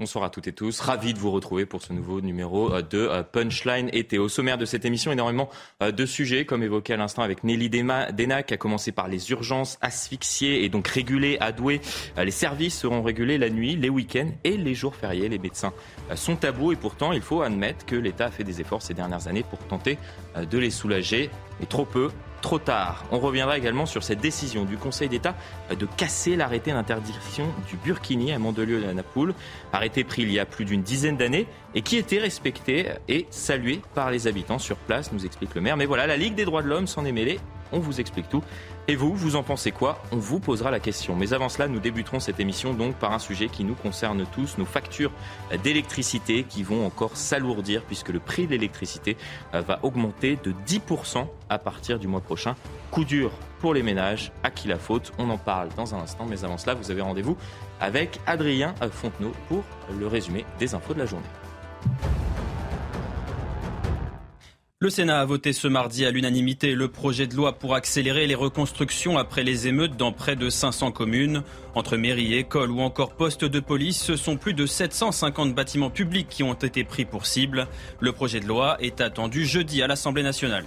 Bonsoir à toutes et tous. Ravi de vous retrouver pour ce nouveau numéro euh, de euh, Punchline été. Au sommaire de cette émission, énormément euh, de sujets, comme évoqué à l'instant avec Nelly Denac, à commencer par les urgences, asphyxiées et donc régulées à. Les services seront régulés la nuit, les week-ends et les jours fériés. Les médecins sont tabous et pourtant, il faut admettre que l'État a fait des efforts ces dernières années pour tenter de les soulager. Mais trop peu, trop tard. On reviendra également sur cette décision du Conseil d'État de casser l'arrêté d'interdiction du burkini à Mandelieu et à Napoule, arrêté pris il y a plus d'une dizaine d'années et qui était respecté et salué par les habitants sur place, nous explique le maire. Mais voilà, la Ligue des droits de l'homme s'en est mêlée. On vous explique tout. Et vous, vous en pensez quoi? On vous posera la question. Mais avant cela, nous débuterons cette émission par un sujet qui nous concerne tous, nos factures d'électricité qui vont encore s'alourdir puisque le prix de l'électricité euh, va augmenter de 10% à partir du mois prochain. Coup dur pour les ménages. À qui la faute? On en parle dans un instant. Mais avant cela, vous avez rendez-vous avec Adrien Fontenot pour le résumé des infos de la journée. Le Sénat a voté ce mardi à l'unanimité le projet de loi pour accélérer les reconstructions après les émeutes dans près de 500 communes. Entre mairies, écoles ou encore postes de police, ce sont plus de 750 bâtiments publics qui ont été pris pour cible. Le projet de loi est attendu jeudi à l'Assemblée nationale.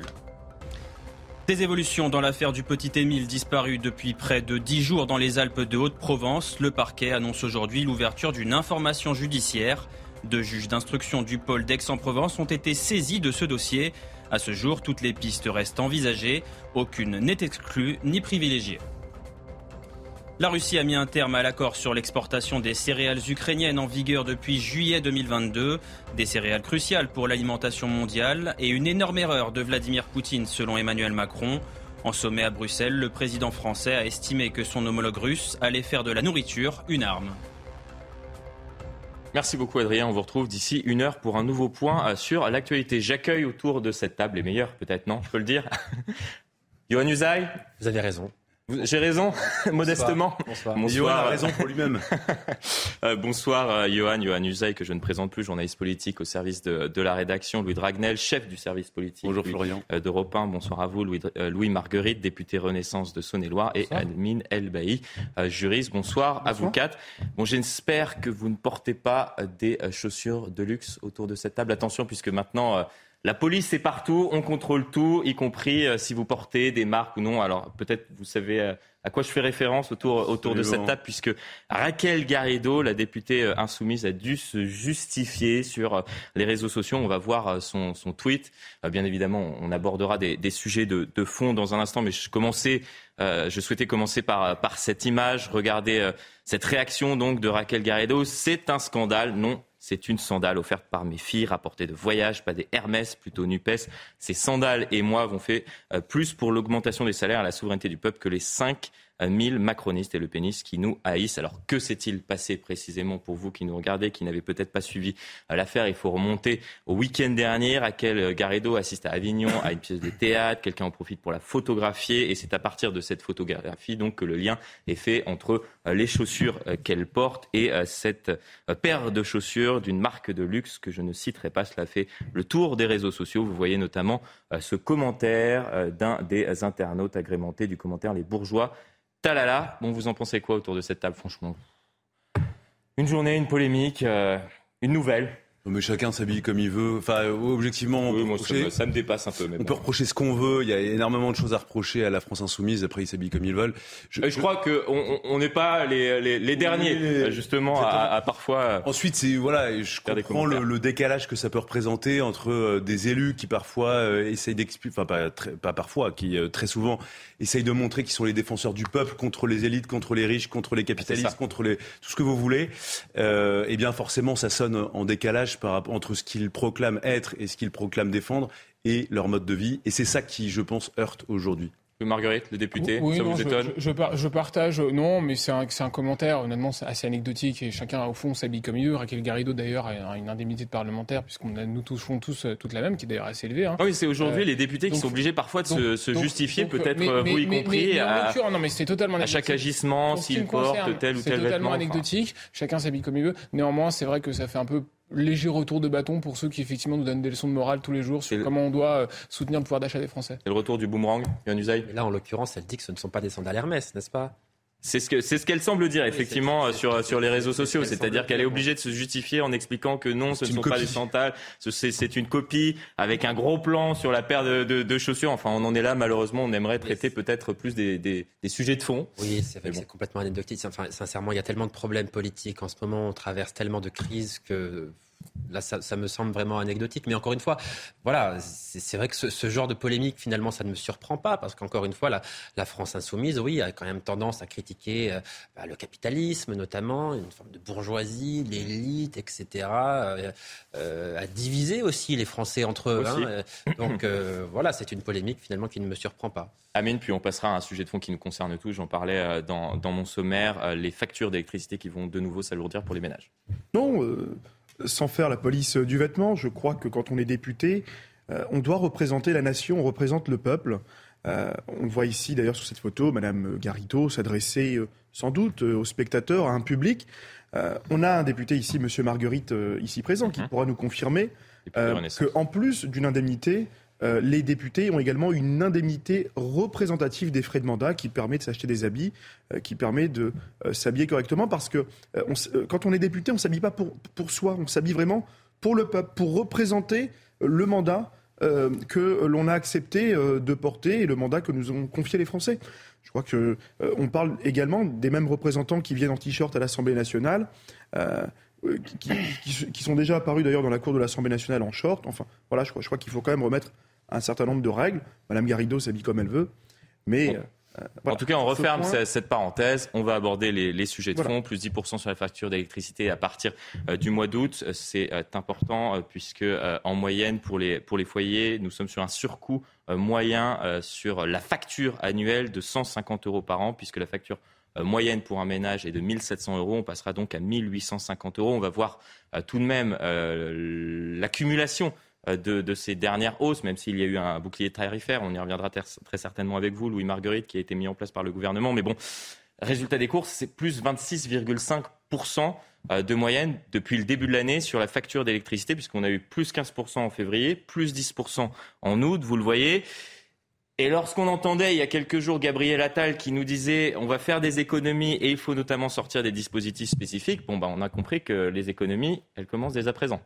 Des évolutions dans l'affaire du petit Émile disparu depuis près de 10 jours dans les Alpes de Haute-Provence. Le parquet annonce aujourd'hui l'ouverture d'une information judiciaire. Deux juges d'instruction du pôle d'Aix-en-Provence ont été saisis de ce dossier. À ce jour, toutes les pistes restent envisagées. Aucune n'est exclue ni privilégiée. La Russie a mis un terme à l'accord sur l'exportation des céréales ukrainiennes en vigueur depuis juillet 2022. Des céréales cruciales pour l'alimentation mondiale et une énorme erreur de Vladimir Poutine selon Emmanuel Macron. En sommet à Bruxelles, le président français a estimé que son homologue russe allait faire de la nourriture une arme. Merci beaucoup Adrien, on vous retrouve d'ici une heure pour un nouveau point euh, sur l'actualité. J'accueille autour de cette table les meilleurs, peut-être non, je peux le dire. Johan Usaï Vous avez raison. J'ai raison, modestement. Bonsoir. Bonsoir. a raison pour lui-même. euh, bonsoir, euh, Johan, Johan Usaï, que je ne présente plus, journaliste politique au service de, de la rédaction. Louis Dragnel, chef du service politique. Bonjour Florian. Euh, d'Europe 1. Bonsoir à vous, Louis, euh, Louis Marguerite, député Renaissance de Saône-et-Loire. Et Admin Elbaï, euh, juriste. Bonsoir, bonsoir, à vous quatre. Bon, j'espère que vous ne portez pas des chaussures de luxe autour de cette table. Attention, puisque maintenant la police est partout, on contrôle tout, y compris euh, si vous portez des marques ou non. Alors peut-être vous savez euh, à quoi je fais référence autour, autour de cette table, puisque Raquel Garrido, la députée euh, insoumise, a dû se justifier sur les réseaux sociaux. On va voir son, son tweet. bien évidemment, on abordera des, des sujets de, de, fond dans un instant, mais je, commençais, je souhaitais commencer par, par cette image. Regardez cette réaction donc de Raquel Garrido. C'est un scandale. Non, c'est une sandale offerte par mes filles, rapportée de voyage, pas des Hermès, plutôt Nupes. Ces sandales et moi avons fait euh, plus pour l'augmentation des salaires à la souveraineté du peuple que les cinq 1000 macronistes et le pénis qui nous haïssent. Alors que s'est-il passé précisément pour vous qui nous regardez, qui n'avez peut-être pas suivi euh, l'affaire? Il faut remonter au week-end dernier. Raquel euh, Garrido assiste à Avignon à une pièce de théâtre. Quelqu'un en profite pour la photographier et c'est à partir de cette photographie donc que le lien est fait entre euh, les chaussures qu'elle porte et cette paire de chaussures d'une marque de luxe que je ne citerai pas. Cela fait le tour des réseaux sociaux. Vous voyez notamment ce commentaire d'un des internautes agrémenté du commentaire Les Bourgeois Talala. Bon, vous en pensez quoi autour de cette table, franchement? Une journée, une polémique, euh, une nouvelle mais chacun s'habille comme il veut. Enfin, objectivement, ça, me, dépasse un peu. on peut reprocher ce qu'on veut. Il y a énormément de choses à reprocher à la France insoumise. Après, ils s'habillent comme ils veulent. Je, je, crois qu'on n'est pas les, derniers, justement, à, parfois. Ensuite, c'est voilà, je comprends le, décalage que ça peut représenter entre euh, des élus qui parfois euh, essayent d'expliquer, enfin pas, pas parfois, qui euh, très souvent essayent de montrer qu'ils sont les défenseurs du peuple contre les élites, contre les riches, contre les capitalistes, contre les tout ce que vous voulez. et eh bien, forcément, ça sonne en décalage entre ce qu'ils proclament être et ce qu'ils proclament défendre et leur mode de vie. Et c'est ça qui, je pense, heurte aujourd'hui. Marguerite, le député, ça vous étonne je, je, partage, non, mais c'est un, un, commentaire, honnêtement, c'est assez anecdotique et chacun, au fond, s'habille comme il veut. Raquel Garrido, d'ailleurs, a une indemnité de parlementaire, puisqu'on nous touchons tous euh, toute la même, qui est d'ailleurs assez élevée. Hein. Ah oui, c'est aujourd'hui euh, les députés qui sont obligés parfois de se, se justifier, peut-être vous y compris, à, non, mais totalement à chaque agissement, s'il porte tel ou tel vêtement. C'est totalement anecdotique, chacun s'habille comme il veut. Néanmoins, c'est vrai que ça fait un peu léger retour de bâton pour ceux qui effectivement nous donnent des leçons de morale tous les jours sur comment on doit euh, soutenir le pouvoir d'achat des Français. Et le retour du boomerang, Yann Usaï? Là, en l'occurrence, elle dit que ce ne sont pas des sandales Hermès, n'est-ce pas? C'est ce que c'est ce qu'elle semble dire effectivement sur sur les réseaux sociaux, c'est-à-dire qu'elle est obligée de se justifier en expliquant que non, ce ne sont pas des sandales, c'est une copie avec un gros plan sur la paire de, de, de, chaussures. Enfin, on en est là malheureusement. On aimerait traiter peut-être plus des, des, des, sujets de fond. Oui, c'est bon. complètement anecdotique. Enfin, sincèrement, il y a tellement de problèmes politiques en ce moment. On traverse tellement de crises que Là, ça, me semble vraiment anecdotique. Mais encore une fois, voilà, c'est vrai que ce, genre de polémique, finalement, ça ne me surprend pas. Parce qu'encore une fois, la, France insoumise, oui, a quand même tendance à critiquer euh, bah, le capitalisme, notamment, une forme de bourgeoisie, l'élite, etc. Euh, euh, à diviser aussi les Français entre eux. Hein. Donc voilà, c'est une polémique, finalement, qui ne me surprend pas. Amine, puis on passera à un sujet de fond qui nous concerne tous. J'en parlais dans, dans, mon sommaire, les factures d'électricité qui vont de nouveau s'alourdir pour les ménages. Non sans faire la police du vêtement, je crois que quand on est député, euh, on doit représenter la nation, on représente le peuple. Euh, on voit ici d'ailleurs sur cette photo Madame Garrido s'adresser euh, sans doute aux spectateurs, à un public. on a un député ici, Monsieur Marguerite, ici présent, qui mhm. pourra nous confirmer qu'en plus d'une indemnité, euh, les députés ont également une indemnité représentative des frais de mandat qui permet de s'acheter des habits, euh, qui permet de euh, s'habiller correctement parce que quand on est député, on s'habille pas pour, pour soi, on s'habille vraiment pour le peuple, pour représenter le mandat que l'on a accepté de porter et le mandat que nous ont confié les Français. Je crois que on parle également des mêmes représentants qui viennent en t-shirt à l'Assemblée nationale. Qui, qui, sont déjà apparus d'ailleurs dans la cour de l'Assemblée nationale en short. Enfin, voilà, je crois qu'il faut quand même remettre un certain nombre de règles. Madame Garrido s'habille comme elle veut. Mais. Euh, en tout cas, on referme cette parenthèse. On va aborder les, sujets de fond. Plus 10% sur la facture d'électricité à partir euh, du mois d'août. C'est euh, important puisque, en moyenne, pour les, pour les foyers, nous sommes sur un surcoût moyen sur la facture annuelle de 150 euros par an, puisque la facture moyenne pour un ménage est de 1700 euros. On passera donc à 1850 euros. On va voir tout de même l'accumulation euh, de, ces dernières hausses, même s'il y a eu un bouclier tarifaire. On y reviendra très certainement avec vous, Louis Marguerite, qui a été mis en place par le gouvernement. Mais bon, résultat des courses, c'est plus 26,5% euh, de moyenne depuis le début de l'année sur la facture d'électricité, puisqu'on a eu plus 15% en février, plus 10% en août, vous le voyez. Et lorsqu'on entendait il y a quelques jours Gabriel Attal qui nous disait on va faire des économies et il faut notamment sortir des dispositifs spécifiques, bon, bah, on a compris que les économies, elles commencent dès à présent.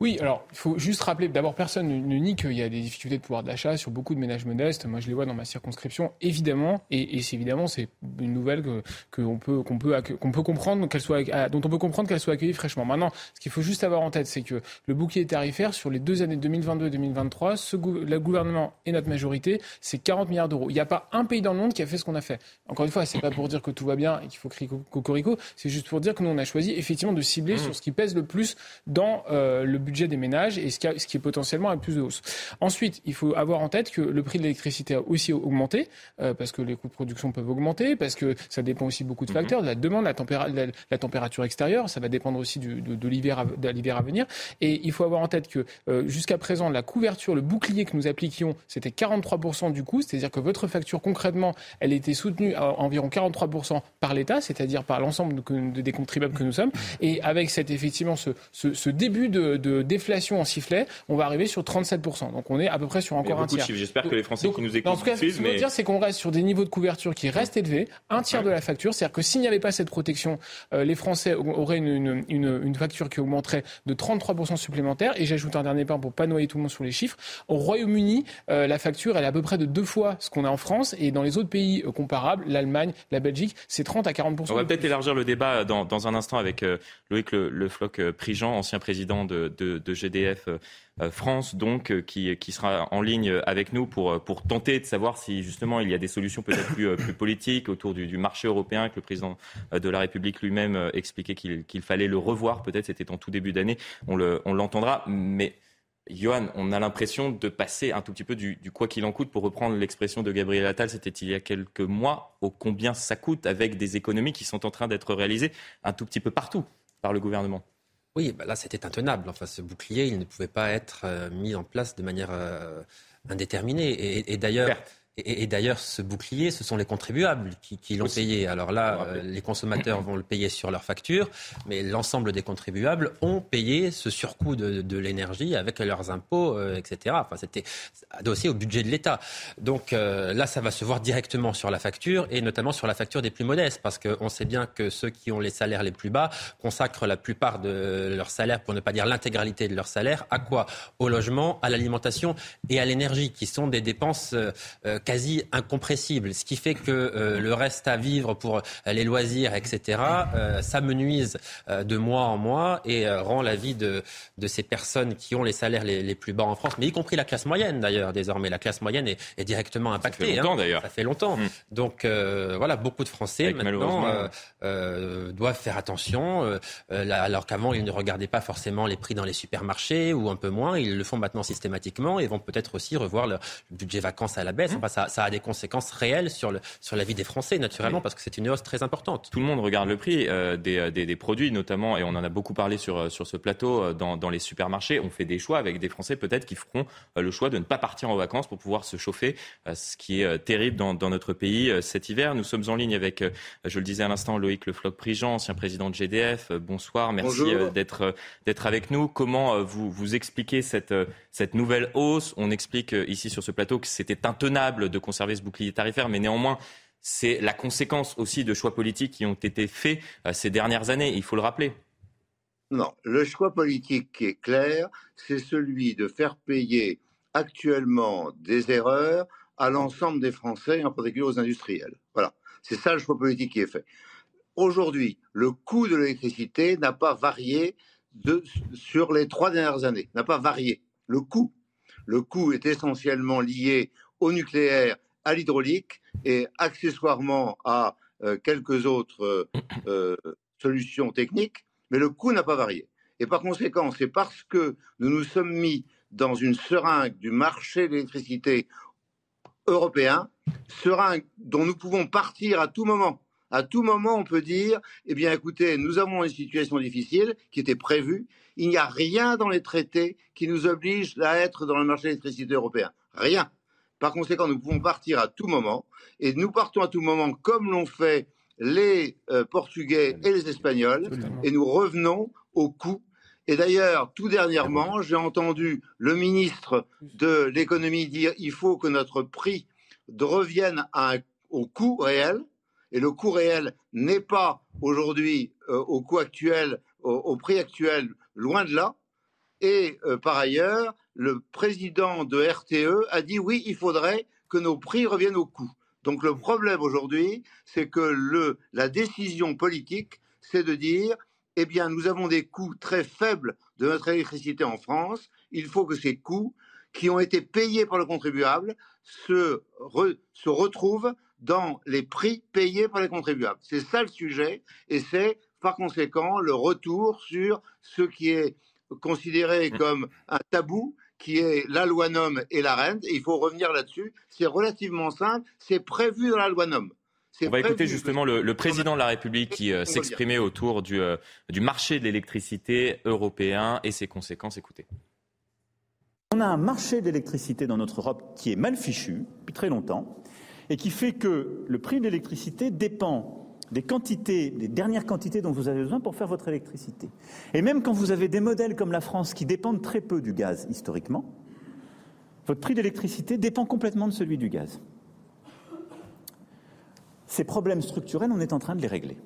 Oui, alors il faut juste rappeler, d'abord personne ne nie qu'il y a des difficultés de pouvoir d'achat sur beaucoup de ménages modestes. Moi, je les vois dans ma circonscription, évidemment, et, c'est évidemment c'est une nouvelle que qu'on peut qu'on peut qu'on peut comprendre qu'elle soit dont on peut comprendre qu'elle soit accueillie fraîchement. Maintenant, ce qu'il faut juste avoir en tête, c'est que le bouclier tarifaire sur les deux années 2022 et 2023, ce, le gouvernement et notre majorité, c'est 40 milliards d'euros. Il n'y a pas un pays dans le monde qui a fait ce qu'on a fait. Encore une fois, c'est pas pour dire que tout va bien et qu'il faut crier cocorico, c'est juste pour dire que nous on a choisi effectivement de cibler mmh. sur ce qui pèse le plus dans euh, le budget des ménages et ce qui, ce qui est potentiellement à plus de hausse. Ensuite, il faut avoir en tête que le prix de l'électricité a aussi augmenté euh, parce que les coûts de production peuvent augmenter, parce que ça dépend aussi beaucoup de mhm. facteurs, de la demande, la, la, température extérieure, ça va dépendre aussi du, de, de l'hiver à, venir. Et il faut avoir en tête que euh, jusqu'à présent, la couverture, le bouclier que nous appliquions, c'était 43% du coût, c'est-à-dire que votre facture concrètement, elle était soutenue à environ 43% par l'État, c'est-à-dire par l'ensemble des contribuables que nous sommes. Et avec cet effectivement ce, ce, ce début de, de déflation en sifflet, on va arriver sur 37%. Donc on est à peu près sur encore un tiers. J'espère que les Français qui nous écoutent. En tout cas, ce que je veux dire, c'est qu'on reste sur des niveaux de couverture qui restent élevés, un tiers de la facture. C'est-à-dire que s'il n'y avait pas cette protection, euh, les Français auraient une, une, une, facture qui augmenterait de 33% supplémentaire. Et j'ajoute un dernier point pour pas noyer tout le monde sur les chiffres. Au Royaume-Uni, euh, la facture, elle est à peu près de deux fois ce qu'on a en France. Et dans les autres pays euh, comparables, l'Allemagne, la Belgique, c'est 30 à 40%. On va peut-être élargir le débat dans, dans un instant avec Loïc Le, le Floc Prigent, ancien président de, de, GDF euh, euh, France, donc, euh, qui, sera en ligne avec nous pour, pour tenter de savoir si justement il y a des solutions peut-être plus, politiques autour du, marché européen, que le président de la République lui-même expliquait qu'il fallait le revoir. Peut-être c'était en tout début d'année, on l'entendra. Mais Johan, on a l'impression de passer un tout petit peu du, du quoi qu'il en coûte, pour reprendre l'expression de Gabriel Attal, c'était il y a quelques mois, au combien ça coûte avec des économies qui sont en train d'être réalisées un tout petit peu partout par le gouvernement. Oui, bah là c'était intenable. Enfin, ce bouclier, il ne pouvait pas être euh, mis en place de manière euh, indéterminée. Et, d'ailleurs, Et, d'ailleurs, ce bouclier, ce sont les contribuables qui, l'ont payé. Alors là, euh, les consommateurs vont le payer sur leur facture, mais l'ensemble des contribuables ont payé ce surcoût de, l'énergie avec leurs impôts, euh, etc. Enfin, c'était adossé au budget de l'État. Donc euh, là, ça va se voir directement sur la facture et notamment sur la facture des plus modestes, parce qu'on sait bien que ceux qui ont les salaires les plus bas consacrent la plupart de leur salaire, pour ne pas dire l'intégralité de leur salaire, à quoi? Au logement, à l'alimentation et à l'énergie, qui sont des dépenses quasi incompressible, ce qui fait que euh, le reste à vivre pour euh, les loisirs, etc., euh, s'amenuise de mois en mois et rend la vie de, de ces personnes qui ont les salaires les, plus bas en France, mais y compris la classe moyenne d'ailleurs désormais. La classe moyenne est, directement impactée. Ça fait longtemps hein. d'ailleurs. Ça fait longtemps. Hmm. Donc voilà, beaucoup de Français maintenant doivent faire attention, alors qu'avant ils ne regardaient pas forcément les prix dans les supermarchés ou un peu moins. Ils le font maintenant systématiquement et vont peut-être aussi revoir le budget vacances à la baisse. Hmm. Enfin, ça, a des conséquences réelles sur, le, sur la vie des Français, naturellement, parce que c'est une hausse très importante. Tout le monde regarde le prix euh, euh, des, des, produits, notamment, et on en a beaucoup parlé sur, euh, sur ce plateau, dans, dans les supermarchés. On fait des choix avec des Français peut-être qui feront le choix de ne pas partir en vacances pour pouvoir se chauffer, ce qui est terrible dans, dans notre pays cet hiver. Nous sommes en ligne avec, je le disais à l'instant, Loïc Le Floch-Prigent, ancien président de GDF. Bonsoir, merci d'être d'être avec nous. Comment vous, vous expliquez cette, cette nouvelle hausse? On explique ici sur ce plateau que c'était intenable de conserver ce bouclier tarifaire, mais néanmoins, c'est la conséquence aussi de choix politiques qui ont été faits euh, ces dernières années, il faut le rappeler. Non, le choix politique qui est clair, c'est celui de faire payer actuellement des erreurs à l'ensemble des Français, en particulier aux industriels. Voilà, c'est ça le choix politique qui est fait. Aujourd'hui, le coût de l'électricité n'a pas varié sur les trois dernières années, n'a pas varié. Le coût, le coût est essentiellement lié au nucléaire à l'hydraulique et accessoirement à euh, quelques autres euh, euh, solutions techniques, mais le coût n'a pas varié. Et par conséquent, c'est parce que nous nous sommes mis dans une seringue du marché de l'électricité européen, seringue dont nous pouvons partir à tout moment. À tout moment, on peut dire, eh bien, écoutez, nous avons une situation difficile qui était prévue. Il n'y a rien dans les traités qui nous oblige à être dans le marché de l'électricité européen. Rien. Par conséquent, nous pouvons partir à tout moment. Et nous partons à tout moment comme l'ont fait les euh, Portugais et les Espagnols. Et nous revenons au coût. Et d'ailleurs, tout dernièrement, j'ai entendu le ministre de l'économie dire il faut que notre prix revienne au coût réel. Et le coût réel n'est pas aujourd'hui euh, au coût actuel, au, prix actuel, loin de là. Et euh, par ailleurs, le président de RTE a dit oui, il faudrait que nos prix reviennent au coût. Donc le problème aujourd'hui, c'est que le, la décision politique, c'est de dire, eh bien, nous avons des coûts très faibles de notre électricité en France. Il faut que ces coûts, qui ont été payés par le contribuable, se, se retrouvent dans les prix payés par les contribuables. C'est ça le sujet, et c'est par conséquent le retour sur ce qui est considéré mmh. comme un tabou, qui est la loi NOM et la rente. il faut revenir là-dessus. C'est relativement simple. C'est prévu dans la loi NOM. On va écouter justement le, président de la République qui euh, s'exprimait autour du, euh, du marché de l'électricité européen et ses conséquences. Écoutez. On a un marché d'électricité dans notre Europe qui est mal fichu depuis très longtemps et qui fait que le prix de l'électricité dépend des quantités, des dernières quantités dont vous avez besoin pour faire votre électricité. Et même quand vous avez des modèles comme la France qui dépendent très peu du gaz historiquement, votre prix d'électricité dépend complètement de celui du gaz. Ces problèmes structurels, on est en train de les régler.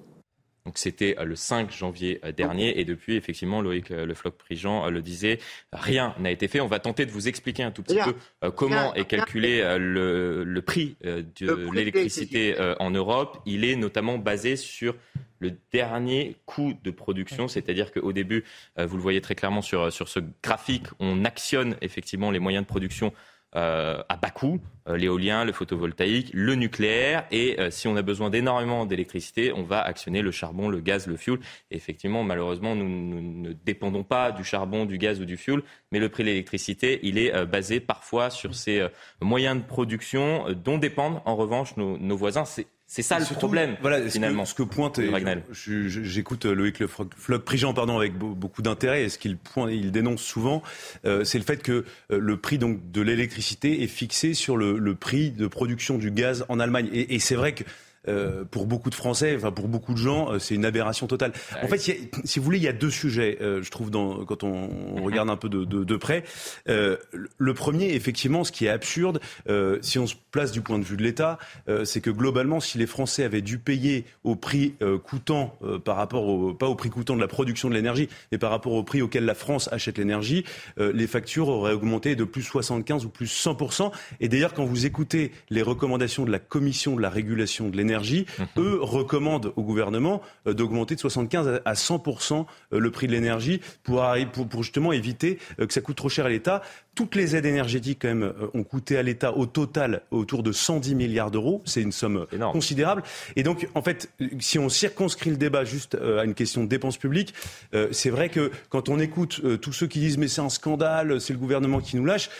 Donc c'était euh, le 5 janvier euh, dernier. Et depuis effectivement Loïc euh, Le Floch Prigent le disait, rien n'a été fait. On va tenter de vous expliquer un tout petit peu comment est calculé le, prix de l'électricité en Europe. Il est notamment basé sur le dernier coût de production, c'est-à-dire qu'au début, vous le voyez très clairement sur, sur ce graphique, on actionne effectivement les moyens de production euh, à bas coût, euh, l'éolien, le photovoltaïque, le nucléaire. Et euh, si on a besoin d'énormément d'électricité, on va actionner le charbon, le gaz, le fioul. effectivement, malheureusement, nous, ne dépendons pas du charbon, du gaz ou du fioul, mais le prix de l'électricité, il est basé parfois sur ces moyens de production dont dépendent en revanche nos, nos voisins. Ça le problème, voilà, finalement. Ce que, pointe, j'écoute Loïc Le Floch-Prigent pardon, avec beaucoup d'intérêt, et ce qu'il il dénonce souvent, euh, c'est le fait que euh, le prix donc, de l'électricité est fixé sur le, le, prix de production du gaz en Allemagne. Et, et c'est vrai que euh, pour beaucoup de Français, enfin pour beaucoup de gens, euh, c'est une aberration totale. Ah en fait, si vous voulez, il y a deux sujets, euh, je trouve, dans, quand on, on, regarde un peu de, de, de près. le premier, effectivement, ce qui est absurde, si on se place du point de vue de l'État, c'est que globalement, si les Français avaient dû payer au prix coûtant par rapport au, pas au prix coûtant de la production de l'énergie, mais par rapport au prix auquel la France achète l'énergie, les factures auraient augmenté de plus 75 ou plus 100% Et d'ailleurs, quand vous écoutez les recommandations de la Commission de la régulation de l'énergie Mhm. eux recommandent au gouvernement euh, d'augmenter de 75 à 100% euh, le prix de l'énergie pour, pour, justement éviter euh, que ça coûte trop cher à l'État. Toutes les aides énergétiques, quand même, ont coûté à l'État au total autour de 110 milliards d'euros. C'est une somme considérable. Et donc, en fait, si on circonscrit le débat juste à une question de dépenses publiques, c'est vrai que quand on écoute tous ceux qui disent mais c'est un scandale, c'est le gouvernement qui nous lâche,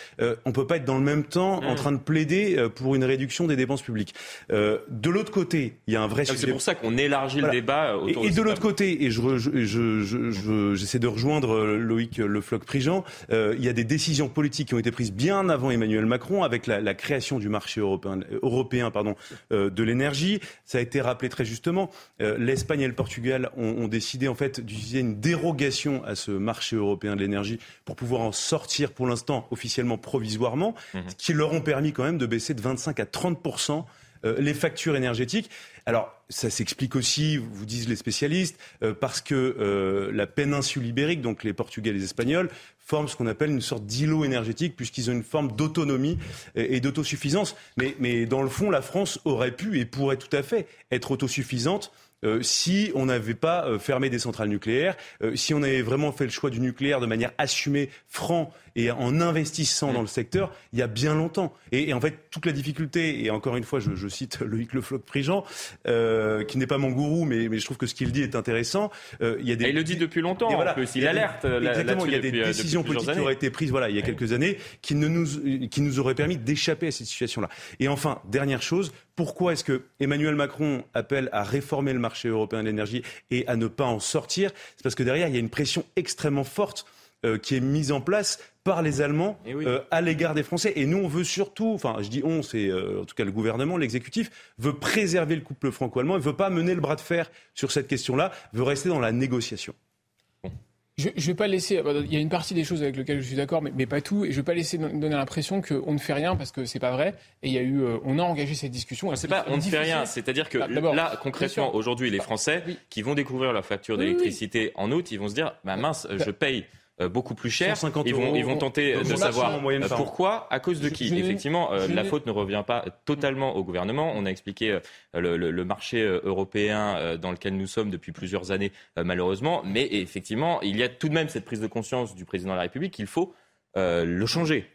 on peut pas être dans le même temps en mm. train de plaider pour une réduction des dépenses publiques. de l'autre côté, il y a un vrai sujet. C'est pour ça qu'on élargit le débat autour Et, de, l'autre côté, et j'essaie je, je, de rejoindre euh, Loïc Le Floch-Prigent, euh, il y a des décisions politiques qui ont été prises bien avant Emmanuel Macron avec la, création du marché européen, européen pardon, euh, de l'énergie. Ça a été rappelé très justement. L'Espagne et le Portugal ont, décidé en fait d'utiliser une dérogation à ce marché européen de l'énergie pour pouvoir en sortir pour l'instant officiellement provisoirement, mmh. ce qui leur ont permis quand même de baisser de 25 à 30 euh, les factures énergétiques. Alors, ça s'explique aussi, vous disent les spécialistes, euh, parce que euh, la péninsule ibérique, donc les Portugais et les Espagnols, forment ce qu'on appelle une sorte d'îlot énergétique, puisqu'ils ont une forme d'autonomie et, d'autosuffisance. Mais, mais dans le fond, la France aurait pu et pourrait tout à fait être autosuffisante si on n'avait pas fermé des centrales nucléaires, si on avait vraiment fait le choix du nucléaire de manière assumée, franc et en investissant dans le secteur il y a bien longtemps. Et, en fait, toute la difficulté, et encore une fois, je, je cite Loïc Le Floch-Prigent, euh, qui n'est pas mon gourou, mais, mais, je trouve que ce qu'il dit est intéressant. Euh, il, y a des... il le dit depuis longtemps, voilà, en plus. Il, alerte. exactement, il y a des euh, décisions politiques qui auraient été prises voilà, il y a quelques années qui, ne nous, qui nous auraient permis d'échapper à cette situation-là. Et enfin, dernière chose, pourquoi est-ce que Emmanuel Macron appelle à réformer le marché européen de l'énergie et à ne pas en sortir? C'est parce que derrière, il y a une pression extrêmement forte euh, qui est mise en place par les Allemands eh euh, à l'égard des Français. Et nous, on veut surtout, enfin, je dis on, c'est euh, en tout cas le gouvernement, l'exécutif, veut préserver le couple franco-allemand, il ne veut pas mener le bras de fer sur cette question-là, veut rester dans la négociation. Je ne vais pas laisser. Il y a une partie des choses avec lesquelles je suis d'accord, mais, mais, pas tout. Et je ne vais pas laisser donner l'impression qu'on ne fait rien parce que c'est pas vrai. Et il y a eu, euh, on a engagé cette discussion. C'est pas, on ne fait rien. C'est-à-dire que ah, là, concrètement, aujourd'hui, les Français qui vont découvrir leur facture d'électricité en août, ils vont se dire, bah mince, je paye beaucoup plus cher. Ils vont, ils vont tenter de savoir euh, pourquoi, à cause de qui. Effectivement, euh, la faute ne revient pas totalement au gouvernement. On a expliqué le, le, marché européen dans lequel nous sommes depuis plusieurs années, malheureusement. Mais effectivement, il y a tout de même cette prise de conscience du président de la République qu'il faut le changer.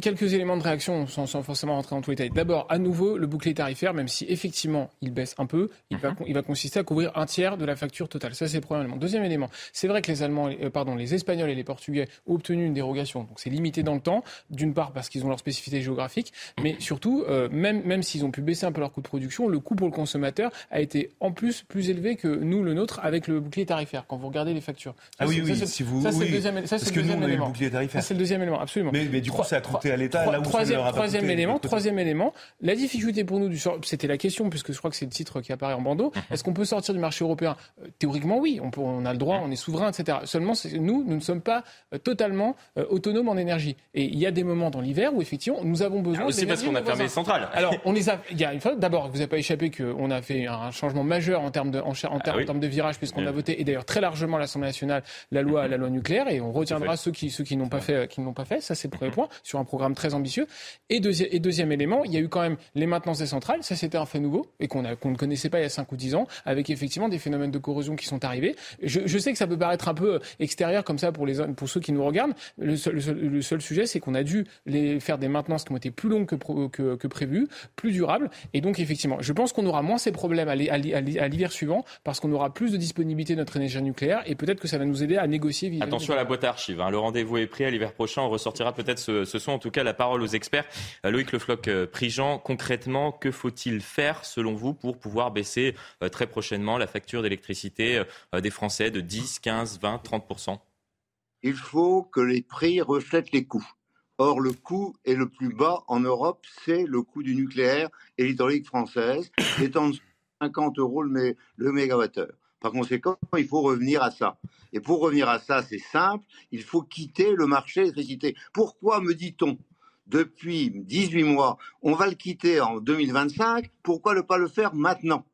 Quelques éléments de réaction sans, forcément rentrer dans tous les détails. D'abord, à nouveau, le bouclier tarifaire, même si effectivement il baisse un peu, il, va, mhm. il va consister à couvrir un tiers de la facture totale. Ça, c'est le premier élément. Deuxième élément, c'est vrai que les Allemands, euh, pardon, les Espagnols et les Portugais ont obtenu une dérogation. Donc c'est limité dans le temps, d'une part parce qu'ils ont leur spécificité géographique, mais surtout, euh, même, même s'ils ont pu baisser un peu leur coût de production, le coût pour le consommateur a été en plus plus élevé que nous, le nôtre, avec le bouclier tarifaire, quand vous regardez les factures. ah oui, oui, si vous... Ça, c'est le deuxième, ça, c'est le deuxième élément. Ça, c'est le deuxième élément, absolument. Mais, mais du coup, ça a coûté à l'État là où troisième, élément, troisième élément, la difficulté pour nous, c'était la question, puisque je crois que c'est le titre qui apparaît en bandeau, mhm. est-ce qu'on peut sortir du marché européen? Euh, Théoriquement, oui, on, on, a le droit, on est souverain, etc. Seulement, nous, nous ne sommes pas euh, totalement euh, autonomes en énergie. Et il y a des moments dans l'hiver où, effectivement, nous avons besoin... Ah, c'est parce qu'on a fermé les centrales. Alors, on les a... Il y a une fois, d'abord, vous n'avez pas échappé qu'on a fait un changement majeur en termes de, en, ah termes, de virage, puisqu'on a voté, et d'ailleurs très largement à l'Assemblée nationale, la loi, la loi nucléaire, et on retiendra ceux qui, ceux qui n'ont pas fait, qui n'ont pas fait. Ça, c'est le premier point, sur un programme très ambitieux. Et deuxième élément, il y a eu quand même les maintenances des centrales. Ça, c'était un fait nouveau et qu'on ne connaissait pas il y a 5 ou 10 ans, avec effectivement des phénomènes de corrosion qui sont arrivés. Je, sais que ça peut paraître un peu extérieur comme ça pour, les, pour ceux qui nous regardent. Le seul, sujet, c'est qu'on a dû faire des maintenances qui ont été plus longues que prévues, plus durables. Et donc, effectivement, je pense qu'on aura moins ces problèmes à l'hiver suivant parce qu'on aura plus de disponibilité de notre énergie nucléaire et peut-être que ça va nous aider à négocier. Attention à la boîte à archives. Hein. Le rendez-vous est pris à l'hiver prochain. On ressortira peut-être ce, ce son. En tout cas la parole aux experts. Loïc Lefloc-Prigent, concrètement, que faut-il faire selon vous pour pouvoir baisser très prochainement la facture d'électricité des Français de 10, 15, 20, 30 Il faut que les prix reflètent les coûts. Or, le coût est le plus bas en Europe, c'est le coût du nucléaire et l'hydraulique française, étant de 50 euros le mégawattheure. Par conséquent, il faut revenir à ça. Et pour revenir à ça, c'est simple, il faut quitter le marché de l'électricité. Pourquoi me dit-on depuis 18 mois, on va le quitter en 2025, pourquoi ne pas le faire maintenant?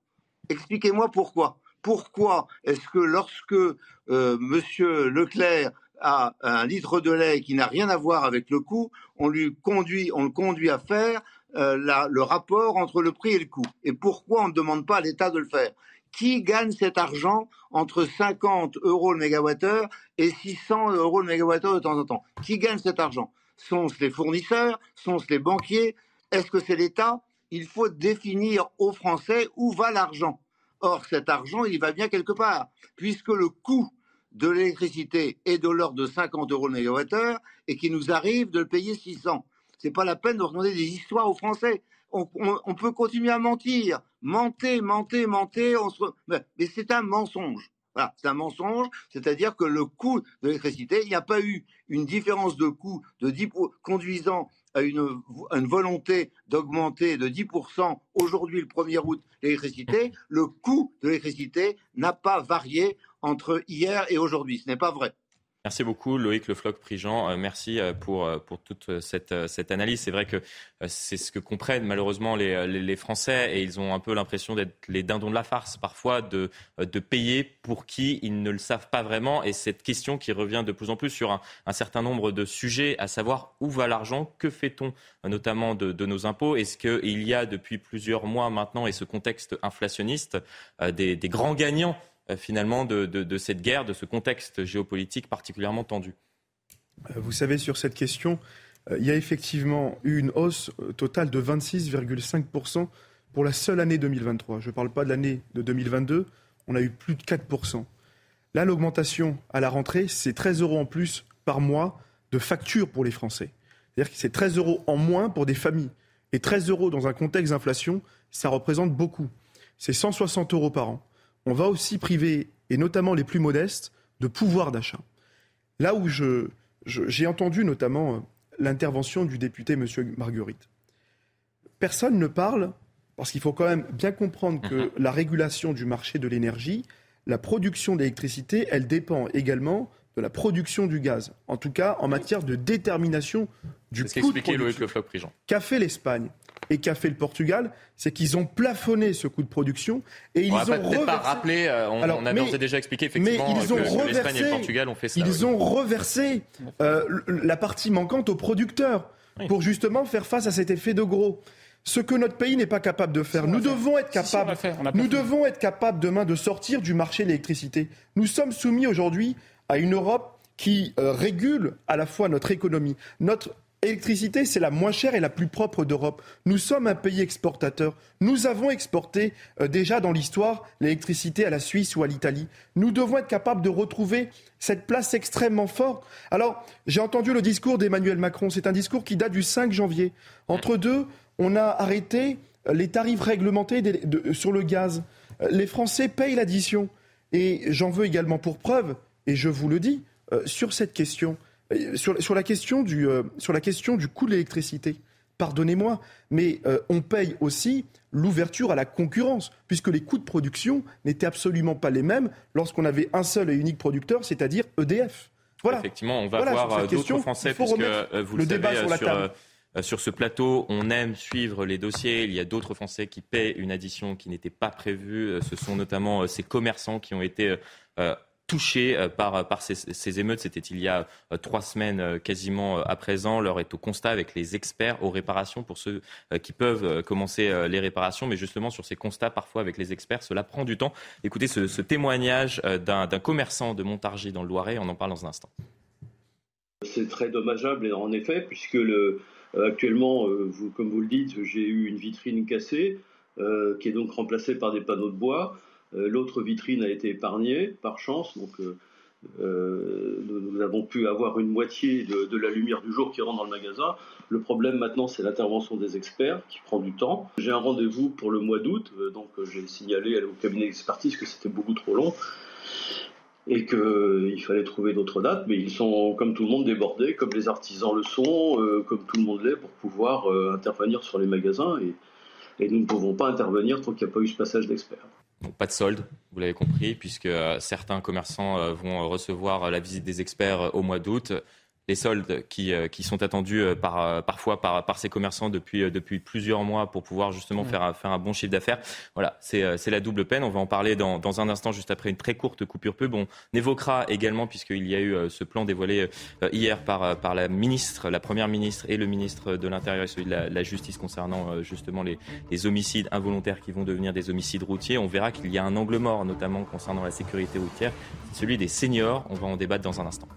Expliquez-moi pourquoi. Pourquoi est-ce que lorsque euh, Monsieur Leclerc à un litre de lait qui n'a rien à voir avec le coût, on lui conduit, on le conduit à faire euh, le rapport entre le prix et le coût? Et pourquoi on ne demande pas à l'État de le faire? Qui gagne cet argent entre 50 euros le mégawattheure et 600 euros le mégawattheure de temps en temps? Qui gagne cet argent? Sont-ce les fournisseurs? Sont-ce les banquiers? Est-ce que c'est l'État? Il faut définir aux Français où va l'argent. Or, cet argent, il va bien quelque part, puisque le coût de l'électricité est de l'ordre de 50 euros le mégawattheure et qu'il nous arrive de le payer 600. C'est pas la peine de raconter des histoires aux Français. On, peut continuer à mentir, mentir, mentir, mentir. mais, c'est un mensonge. Voilà, c'est un mensonge, c'est-à-dire que le coût de l'électricité, il n'y a pas eu une différence de coût de 10 conduisant à une, une volonté d'augmenter de 10% aujourd'hui le 1er août l'électricité. Le coût de l'électricité n'a pas varié entre hier et aujourd'hui. Ce n'est pas vrai. Merci beaucoup Loïc Lefloc-Prigent. Euh, merci euh, pour, euh, pour toute cette, cette analyse. C'est vrai que c'est ce que comprennent malheureusement les, les, Français et ils ont un peu l'impression d'être les dindons de la farce parfois, de, de payer pour qui ils ne le savent pas vraiment. Et cette question qui revient de plus en plus sur un, certain nombre de sujets, à savoir où va l'argent, que fait-on notamment de, de, nos impôts? Est-ce qu'il y a depuis plusieurs mois maintenant et ce contexte inflationniste des, des grands gagnants finalement de, cette guerre, de ce contexte géopolitique particulièrement tendu euh, Vous savez, sur cette question, euh, il y a effectivement eu une hausse totale de 26,5% pour la seule année 2023. Je ne parle pas de l'année de 2022, on a eu plus de 4%. Là, l'augmentation à la rentrée, c'est 13 euros en plus par mois de facture pour les Français. C'est-à-dire que c'est 13 euros en moins pour des familles. Et 13 euros dans un contexte d'inflation, ça représente beaucoup. C'est 160 euros par an on va aussi priver, et notamment les plus modestes, de pouvoir d'achat. Là où je, j'ai entendu notamment euh, l'intervention du député M. Marguerite. Personne ne parle, parce qu'il faut quand même bien comprendre que mhm. la régulation du marché de l'énergie, la production d'électricité, elle dépend également de la production du gaz. En tout cas, en matière de détermination du coût. Qu'a fait l'Espagne? Et qu'a fait le Portugal, c'est qu'ils ont plafonné ce coût de production et ils on ont reversé... pas rappeler, euh, on, Alors, on déjà expliqué effectivement mais ils ont que, l'Espagne et le Portugal ont fait ça. Ils ont reversé euh, la partie manquante aux producteurs pour justement faire face à cet effet de gros. Ce que notre pays n'est pas capable de faire. Nous devons être capables. nous devons être capables demain de sortir du marché de l'électricité. Nous sommes soumis aujourd'hui à une Europe qui euh, régule à la fois notre économie, notre Électricité, c'est la moins chère et la plus propre d'Europe. Nous sommes un pays exportateur. Nous avons exporté euh, déjà dans l'histoire l'électricité à la Suisse ou à l'Italie. Nous devons être capables de retrouver cette place extrêmement forte. Alors, j'ai entendu le discours d'Emmanuel Macron. C'est un discours qui date du 5 janvier. Entre deux, on a arrêté euh, les tarifs réglementés sur le gaz. Euh, les Français payent l'addition. Et j'en veux également pour preuve, et je vous le dis, sur cette question, euh, sur, la question du, euh, sur la question du coût de l'électricité, pardonnez-moi, mais euh, on paye aussi l'ouverture à la concurrence, puisque les coûts de production n'étaient absolument pas les mêmes lorsqu'on avait un seul et unique producteur, c'est-à-dire EDF. Voilà. Effectivement, on va voir d'autres Français, puisque vous le, savez, sur, sur ce plateau, on aime suivre les dossiers. Il y a d'autres Français qui paient une addition qui n'était pas prévue. Ce sont notamment ces commerçants qui ont été touchés euh, par, par ces, émeutes. C'était il y a euh, trois semaines euh, quasiment à présent. L'heure est au constat avec les experts aux réparations pour ceux qui peuvent commencer les réparations. Mais justement, sur ces constats, parfois avec les experts, cela prend du temps. Écoutez ce, témoignage d'un commerçant de Montargis dans le Loiret. On en parle dans un instant. C'est très dommageable, en effet, puisque le, actuellement, comme vous le dites, j'ai eu une vitrine cassée, qui est donc remplacée par des panneaux de bois. Euh, l'autre vitrine a été épargnée, par chance. Donc, euh, nous, avons pu avoir une moitié de, la lumière du jour qui rentre dans le magasin. Le problème maintenant, c'est l'intervention des experts qui prend du temps. J'ai un rendez-vous pour le mois d'août, donc j'ai signalé au cabinet d'expertise que c'était beaucoup trop long et qu'il fallait trouver d'autres dates, mais ils sont, comme tout le monde, débordés, comme les artisans le sont, comme tout le monde l'est, pour pouvoir intervenir sur les magasins. Et, et nous ne pouvons pas intervenir tant qu'il n'y a pas eu ce passage d'experts. Pas de solde, vous l'avez compris, puisque euh, certains commerçants euh, vont recevoir la visite des experts euh, au mois d'août les soldes qui, euh, qui sont attendus euh, par, euh, parfois par, par ces commerçants depuis, depuis plusieurs mois pour pouvoir justement faire, faire un bon chiffre d'affaires. Voilà, c'est la double peine. On va en parler dans, dans un instant, juste après une très courte coupure pub. On évoquera également, puisqu'il y a eu ce plan dévoilé hier par, par la ministre, la première ministre et le ministre de l'Intérieur et celui de la, Justice concernant justement les, les homicides involontaires qui vont devenir des homicides routiers. On verra qu'il y a un angle mort, notamment concernant la sécurité routière, celui des seniors. On va en débattre dans un instant.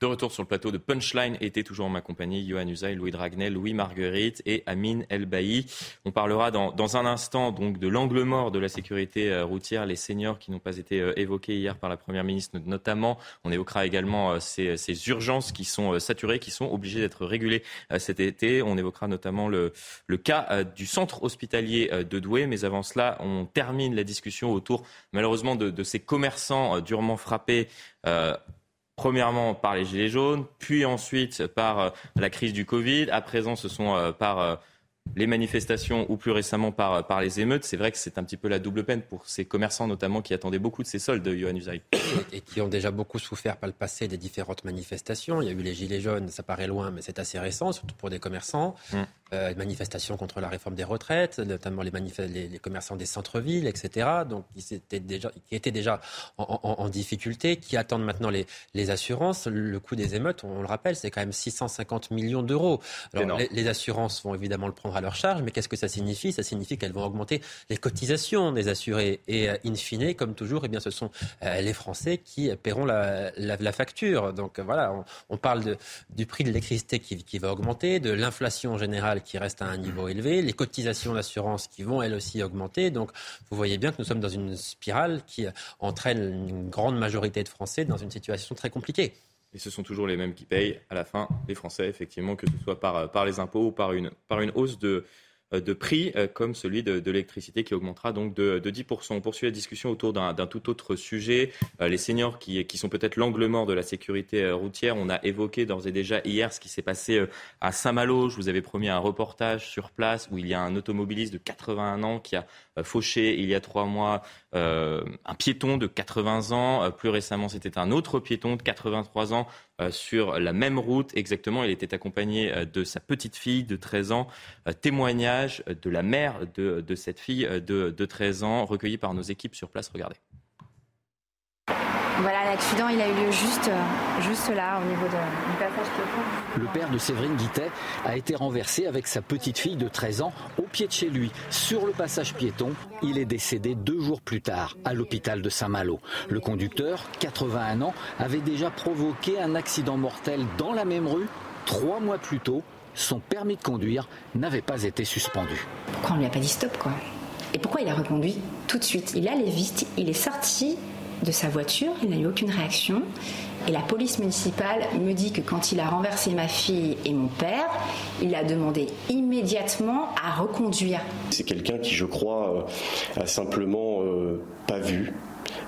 De retour sur le plateau de Punchline était toujours en ma compagnie Johan Usaï, Louis Dragnel, Louis Marguerite et Amine Elbaï. On parlera dans, dans, un instant donc de l'angle mort de la sécurité euh, routière, les seniors qui n'ont pas été euh, évoqués hier par la Première ministre notamment. On évoquera également euh, ces, ces urgences qui sont saturées, qui sont obligées d'être régulées cet été. On évoquera notamment le, le cas du centre hospitalier de Douai. Mais avant cela, on termine la discussion autour malheureusement de, de ces commerçants durement frappés premièrement par les Gilets jaunes, puis ensuite par euh, la crise du Covid. À présent, ce sont euh, par euh, les manifestations ou plus récemment par, par les émeutes, c'est vrai que c'est un petit peu la double peine pour ces commerçants notamment qui attendaient beaucoup de ces soldes, Johan Usaï. Et, qui ont déjà beaucoup souffert par le passé des différentes manifestations. Il y a eu les Gilets jaunes, ça paraît loin, mais c'est assez récent, surtout pour des commerçants. Hum. Euh, manifestations contre la réforme des retraites, notamment les, les, commerçants des centres-villes, etc. Donc, qui étaient déjà, qui étaient déjà en, difficulté, qui attendent maintenant les, les, assurances. Le coût des émeutes, on, le rappelle, c'est quand même 650 millions d'euros. Alors, les, les, assurances vont évidemment le prendre à leur charge, mais qu'est-ce que ça signifie? Ça signifie qu'elles vont augmenter les cotisations des assurés. Et euh, in fine, comme toujours, eh bien, ce sont euh, les Français qui paieront la, facture. Donc voilà, on, on parle de, du prix de l'électricité qui, qui va augmenter, de l'inflation générale qui reste à un niveau élevé, les cotisations d'assurance qui vont elles aussi augmenter. Donc vous voyez bien que nous sommes dans une spirale qui entraîne une grande majorité de Français dans une situation très compliquée. Et ce sont toujours les mêmes qui payent à la fin, les Français, effectivement, que ce soit par, par les impôts ou par une, par une hausse de, euh, de prix euh, comme celui de, l'électricité qui augmentera donc de, 10%. On poursuit la discussion autour d'un tout autre sujet, euh, les seniors qui, qui sont peut-être l'angle mort de la sécurité routière. On a évoqué d'ores et déjà hier ce qui s'est passé à Saint-Malo. Je vous avais promis un reportage sur place où il y a un automobiliste de 81 ans qui a fauché il y a trois mois un piéton de 80 ans. plus récemment, c'était un autre piéton de 83 ans euh, sur la même route exactement. Il était accompagné euh, de sa petite fille de 13 ans. Euh, témoignage de la mère de, cette fille de, de 13 ans, recueilli par nos équipes sur place. Regardez. Voilà, l'accident, il a eu lieu juste, juste là, au niveau de, du passage piéton. Le père de Séverine Guittet a été renversé avec sa petite fille de 13 ans au pied de chez lui, sur le passage piéton. Il est décédé deux jours plus tard à l'hôpital de Saint-Malo. Le conducteur, 81 ans, avait déjà provoqué un accident mortel dans la même rue trois mois plus tôt. Son permis de conduire n'avait pas été suspendu. Pourquoi on lui a pas dit stop, quoi? Et pourquoi il a reconduit tout de suite? Il allait vite, il est sorti de sa voiture, il n'a eu aucune réaction. Et la police municipale me dit que quand il a renversé ma fille et mon père, il a demandé immédiatement à reconduire. C'est quelqu'un qui, je crois, euh, a simplement euh, pas vu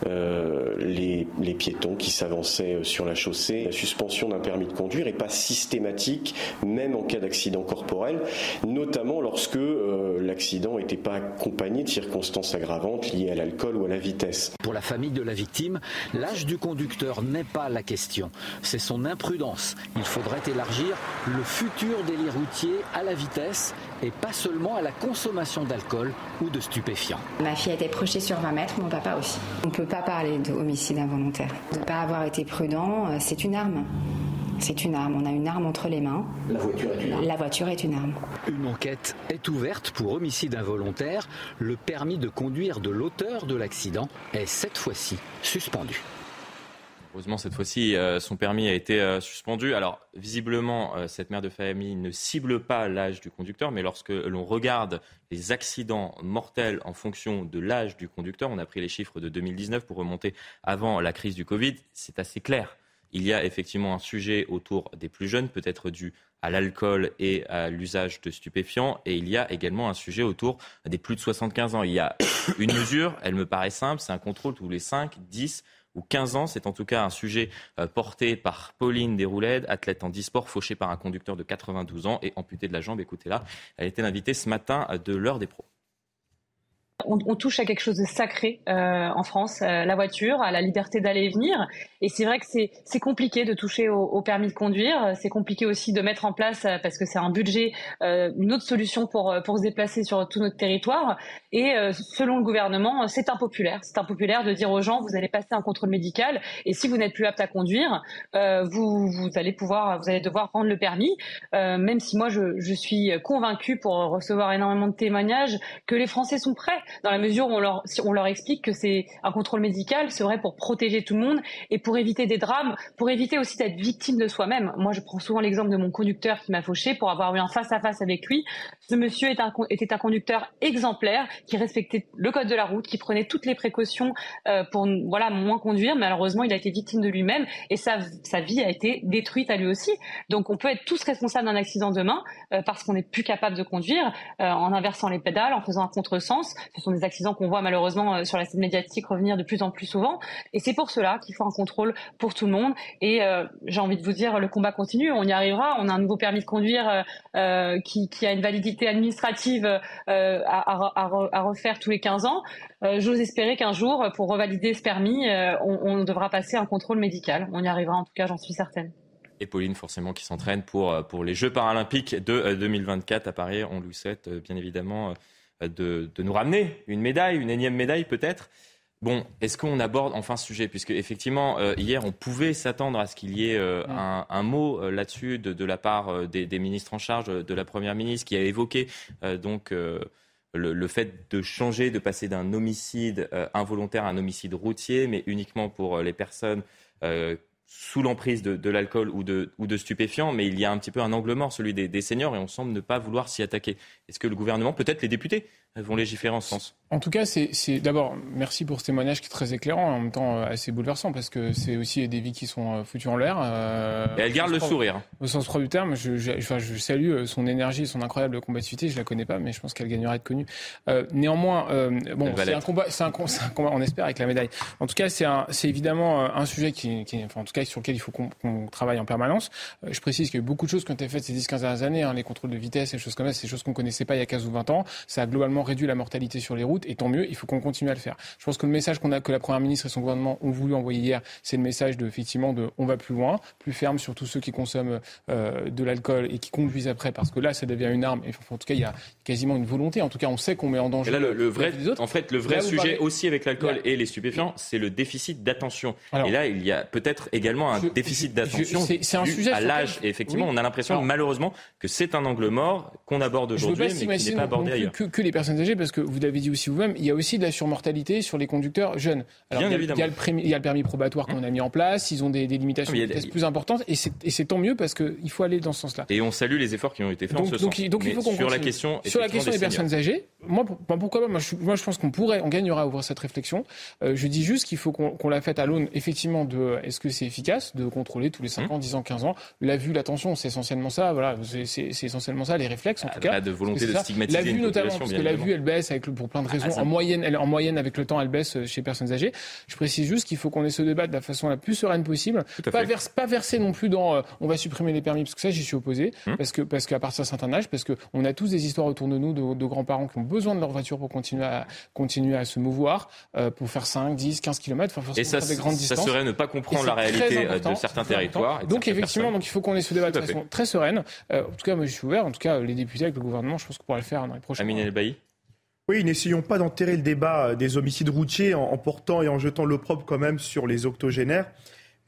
euh, les, piétons qui s'avançaient euh, sur la chaussée. La suspension d'un permis de conduire n'est pas systématique, même en cas d'accident corporel, notamment lorsque euh, l'accident n'était pas accompagné de circonstances aggravantes liées à l'alcool ou à la vitesse. Pour la famille de la victime, l'âge du conducteur n'est pas la question, c'est son imprudence. Il faudrait élargir le futur délit routier à la vitesse et pas seulement à la consommation d'alcool ou de stupéfiants. Ma fille a été projetée sur 20 mètres, mon papa aussi. On ne peut pas parler d'homicide involontaire. De ne pas avoir été prudent, euh, c'est une arme. C'est une arme, on a une arme entre les mains. La voiture est une arme. La voiture est une arme. Une enquête est ouverte pour homicide involontaire. Le permis de conduire de l'auteur de l'accident est cette fois-ci suspendu. Heureusement, cette fois-ci, euh, son permis a été euh, suspendu. Alors, visiblement, euh, cette mère de famille ne cible pas l'âge du conducteur, mais lorsque l'on regarde les accidents mortels en fonction de l'âge du conducteur, on a pris les chiffres de 2019 pour remonter avant la crise du Covid, c'est assez clair. Il y a effectivement un sujet autour des plus jeunes, peut-être dû à l'alcool et à l'usage de stupéfiants. Et il y a également un sujet autour des plus de 75 ans. Il y a une mesure, elle me paraît simple, c'est un contrôle tous les 5, 10 ou 15 ans. C'est en tout cas un sujet euh, porté par Pauline Desrouledes, athlète en e-sport, fauchée par un conducteur de 92 ans et amputée de la jambe. Écoutez là, elle était l'invitée ce matin de l'heure des pros. On, on, touche à quelque chose de sacré euh, en France, euh, la voiture, à la liberté d'aller et venir. Et c'est vrai que c'est compliqué de toucher au, au permis de conduire. C'est compliqué aussi de mettre en place, euh, parce que c'est un budget, euh, une autre solution pour, pour se déplacer sur tout notre territoire. Et euh, selon le gouvernement, c'est impopulaire. C'est impopulaire de dire aux gens, vous allez passer un contrôle médical. Et si vous n'êtes plus apte à conduire, vous, vous allez pouvoir, vous allez devoir prendre le permis. même si moi, je, je suis convaincue pour recevoir énormément de témoignages que les Français sont prêts dans la mesure où on leur, explique que c'est un contrôle médical, c'est vrai pour protéger tout le monde et pour éviter des drames, pour éviter aussi d'être victime de soi-même. Moi, je prends souvent l'exemple de mon conducteur qui m'a fauché pour avoir eu un face-à-face avec lui. Ce monsieur était un conducteur exemplaire qui respectait le code de la route, qui prenait toutes les précautions euh, pour voilà moins conduire. Malheureusement, il a été victime de lui-même et sa, sa vie a été détruite à lui aussi. Donc, on peut être tous responsables d'un accident demain euh, parce qu'on n'est plus capable de conduire euh, en inversant les pédales, en faisant un contresens. Ce sont des accidents qu'on voit malheureusement euh, sur la scène médiatique revenir de plus en plus souvent. Et c'est pour cela qu'il faut un contrôle pour tout le monde. Et euh, j'ai envie de vous dire, le combat continue. On y arrivera. On a un nouveau permis de conduire euh, qui, a une validité administrative à, refaire tous les 15 ans. J'ose espérer qu'un jour, pour revalider ce permis, on, on devra passer un contrôle médical. On y arrivera en tout cas, j'en suis certaine et Pauline forcément qui s'entraîne pour, pour les Jeux paralympiques de 2024 à Paris. On lui souhaite bien évidemment de, nous ramener une médaille, une énième médaille peut-être. Bon, est-ce qu'on aborde enfin ce sujet? Puisque effectivement, euh, hier, on pouvait s'attendre à ce qu'il y ait euh, un, mot euh, là-dessus de, la part des, ministres en charge, de la Première ministre, qui a évoqué donc le, fait de changer, de passer d'un homicide involontaire à un homicide routier, mais uniquement pour les personnes sous l'emprise de, l'alcool ou de, ou de stupéfiants, mais il y a un petit peu un angle mort, celui des, des seniors, et on semble ne pas vouloir s'y attaquer. Est-ce que le gouvernement, peut-être les députés, vont légiférer en ce sens En tout cas, c'est d'abord, merci pour ce témoignage qui est très éclairant, en même temps euh, assez bouleversant, parce que c'est aussi des vies qui sont euh, foutues en l'air. Euh, et elle garde le sourire. Au sens propre du terme, je, je, je, salue son énergie, son incroyable combativité. Je la connais pas, mais je pense qu'elle gagnerait à être connue. Euh, néanmoins, euh, bon, c'est un combat, c'est un, un, combat, on espère avec la médaille. En tout cas, c'est évidemment un sujet qui, qui enfin, en tout cas, sur lequel il faut qu'on travaille en permanence. je précise qu'il y a eu beaucoup de choses qui ont été faites ces 10-15 dernières années, hein, les contrôles de vitesse et choses comme ça, c'est des choses qu'on connaissait pas il y a 15 ou 20 ans. Ça a globalement réduit la mortalité sur les routes, et tant mieux, il faut qu'on continue à le faire. Je pense que le message qu'on a, que la Première ministre et son gouvernement ont voulu envoyer hier, c'est le message de, effectivement, de on va plus loin, plus ferme sur tous ceux qui consomment euh, de l'alcool et qui conduisent après, parce que là, ça devient une arme. Et en tout cas, il y a quasiment une volonté. En tout cas, on sait qu'on met en danger. là, le, vrai, en fait, le vrai sujet aussi avec l'alcool et les stupéfiants, c'est le déficit d'attention. et là, il y a peut-être également un déficit d'attention à l'âge. Et effectivement, on a l'impression, malheureusement, que c'est un angle mort qu'on aborde aujourd'hui, mais qui n'est pas abordé ailleurs. Que, que les personnes âgées, parce que vous l'avez dit aussi vous-même, il y a aussi de la surmortalité sur les conducteurs jeunes. Alors, il, y a, il, y a le permis, il y a le permis probatoire qu'on a mis en place, ils ont des, des limitations de vitesse plus importantes, et c'est tant mieux parce qu'il faut aller dans ce sens-là. Et on salue les efforts qui ont été faits donc, en ce donc, sens. Donc, il faut qu'on sur la question, sur la question des, des personnes âgées, moi, pourquoi pas moi je, moi, je pense qu'on pourrait, on gagnerait à ouvrir cette réflexion. Euh, je dis juste qu'il faut qu'on qu la fasse à l'aune, effectivement, de est-ce que c'est efficace de contrôler tous les 5 mmh. ans, 10 ans, 15 ans? La vue, l'attention, c'est essentiellement ça, voilà, c'est essentiellement ça, les réflexes en tout cas. de volonté de stigmatiser La vue notamment, parce que la vue, elle baisse avec, pour plein de raisons. En moyenne, elle, en moyenne, avec le temps, elle baisse euh, chez personnes âgées. Je précise juste qu'il faut qu'on ait ce débat de la façon la plus sereine possible. Pas, vers, pas verser non plus dans euh, on va supprimer les permis, parce que ça, j'y suis opposé. Hum. Parce que parce qu'à partir d'un certain âge, parce qu'on a tous des histoires autour de nous de, de grands-parents qui ont besoin de leur voiture pour continuer à, continuer à se mouvoir, euh, pour faire 5, 10, 15 km, enfin, Et ça, des grandes ça serait ne pas comprendre la réalité de certains territoires. Donc, effectivement, donc, il faut qu'on ait ce débat de façon très sereine. en tout cas, moi, je suis ouvert. En tout cas, les députés avec le gouvernement, je pense qu'on pourra le faire dans les prochains mois. Oui, n'essayons pas d'enterrer le débat des homicides routiers en, portant et en jetant l'opprobre quand même sur les octogénaires.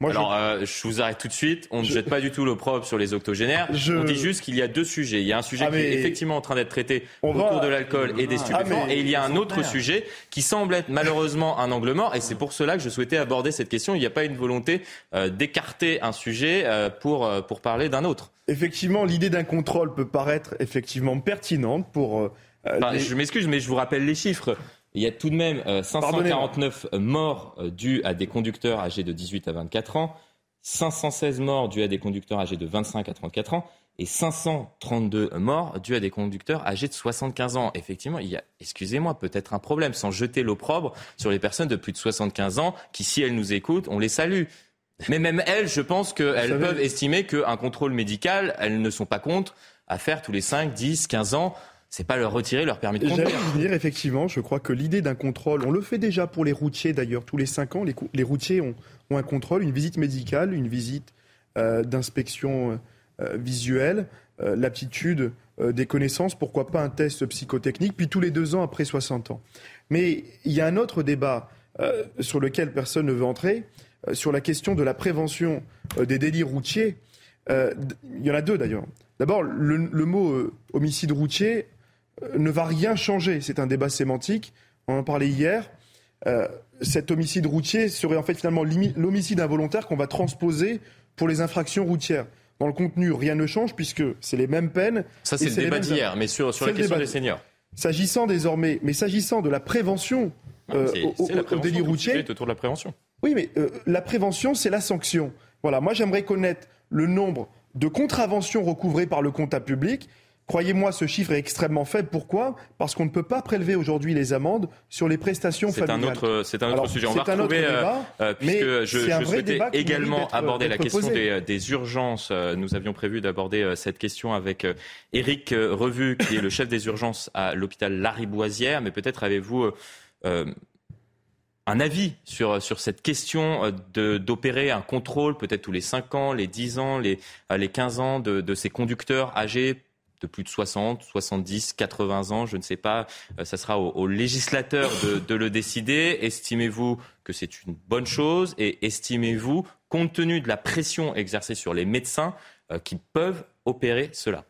Alors, euh, je... vous arrête tout de suite. On ne jette pas du tout l'opprobre sur les octogénaires. On dit juste qu'il y a deux sujets. Il y a un sujet ah, qui est effectivement en train d'être traité autour de l'alcool et des ah, stupéfiants. et il y a un autre sujet qui semble être malheureusement un angle mort. Et c'est pour cela que je souhaitais aborder cette question. Il n'y a pas une volonté euh, d'écarter un sujet euh, pour, pour parler d'un autre. Effectivement, l'idée d'un contrôle peut paraître effectivement pertinente pour. Je m'excuse, mais je vous rappelle les chiffres. Il y a tout de même 549 euh, morts euh, dus à des conducteurs âgés de 18 à 24 ans, 516 morts dus à des conducteurs âgés de 25 à 34 ans et 532 morts dus à des conducteurs âgés de 75 ans. Effectivement, il y a, excusez-moi, peut-être un problème, sans jeter l'opprobre sur les personnes de plus de 75 ans qui, si elles nous écoutent, on les salue. Mais même elles, je pense qu'elles peuvent estimer qu'un contrôle médical, elles ne sont pas contre à faire tous les 5, 10, 15 ans c'est pas leur retirer leur permis de conduire. dire, effectivement, je crois que l'idée d'un contrôle, on le fait déjà pour les routiers d'ailleurs, tous les cinq ans, les, routiers ont, un contrôle, une visite médicale, une visite euh, d'inspection euh, visuelle, euh, l'aptitude des connaissances, pourquoi pas un test psychotechnique, puis tous les deux ans après 60 ans. Mais il y a un autre débat sur lequel personne ne veut entrer, sur la question de la prévention des délits routiers. il y en a deux d'ailleurs. D'abord, le, mot homicide routier ne va rien changer. C'est un débat sémantique. On en parlait hier. Euh, cet homicide routier serait en fait finalement l'homicide involontaire qu'on va transposer pour les infractions routières. Dans le contenu, rien ne change puisque c'est les mêmes peines. Ça, c'est le débat d'hier, mais sur, sur la question des seniors. S'agissant désormais, mais s'agissant de la prévention euh, au, délit routier. autour de la prévention. Oui, mais euh, la prévention, c'est la sanction. Voilà, moi j'aimerais connaître le nombre de contraventions recouvrées par le comptable public Croyez-moi, ce chiffre est extrêmement faible. Pourquoi? Parce qu'on ne peut pas prélever aujourd'hui les amendes sur les prestations familiales. C'est un autre, sujet. On va retrouver, débat, euh, euh, puisque je, je souhaitais également aborder la question des, des, urgences. Euh, nous avions prévu d'aborder cette question avec Éric Revu, qui est le chef des urgences à l'hôpital Lariboisière. Mais peut-être avez-vous un avis sur, sur cette question d'opérer un contrôle, peut-être tous les 5 ans, les 10 ans, les, les 15 ans de, de ces conducteurs âgés de plus de 60, 70, 80 ans, je ne sais pas, euh, ça sera aux, législateurs de, le décider. Estimez-vous que c'est une bonne chose et estimez-vous, compte tenu de la pression exercée sur les médecins, euh, qu'ils peuvent opérer cela?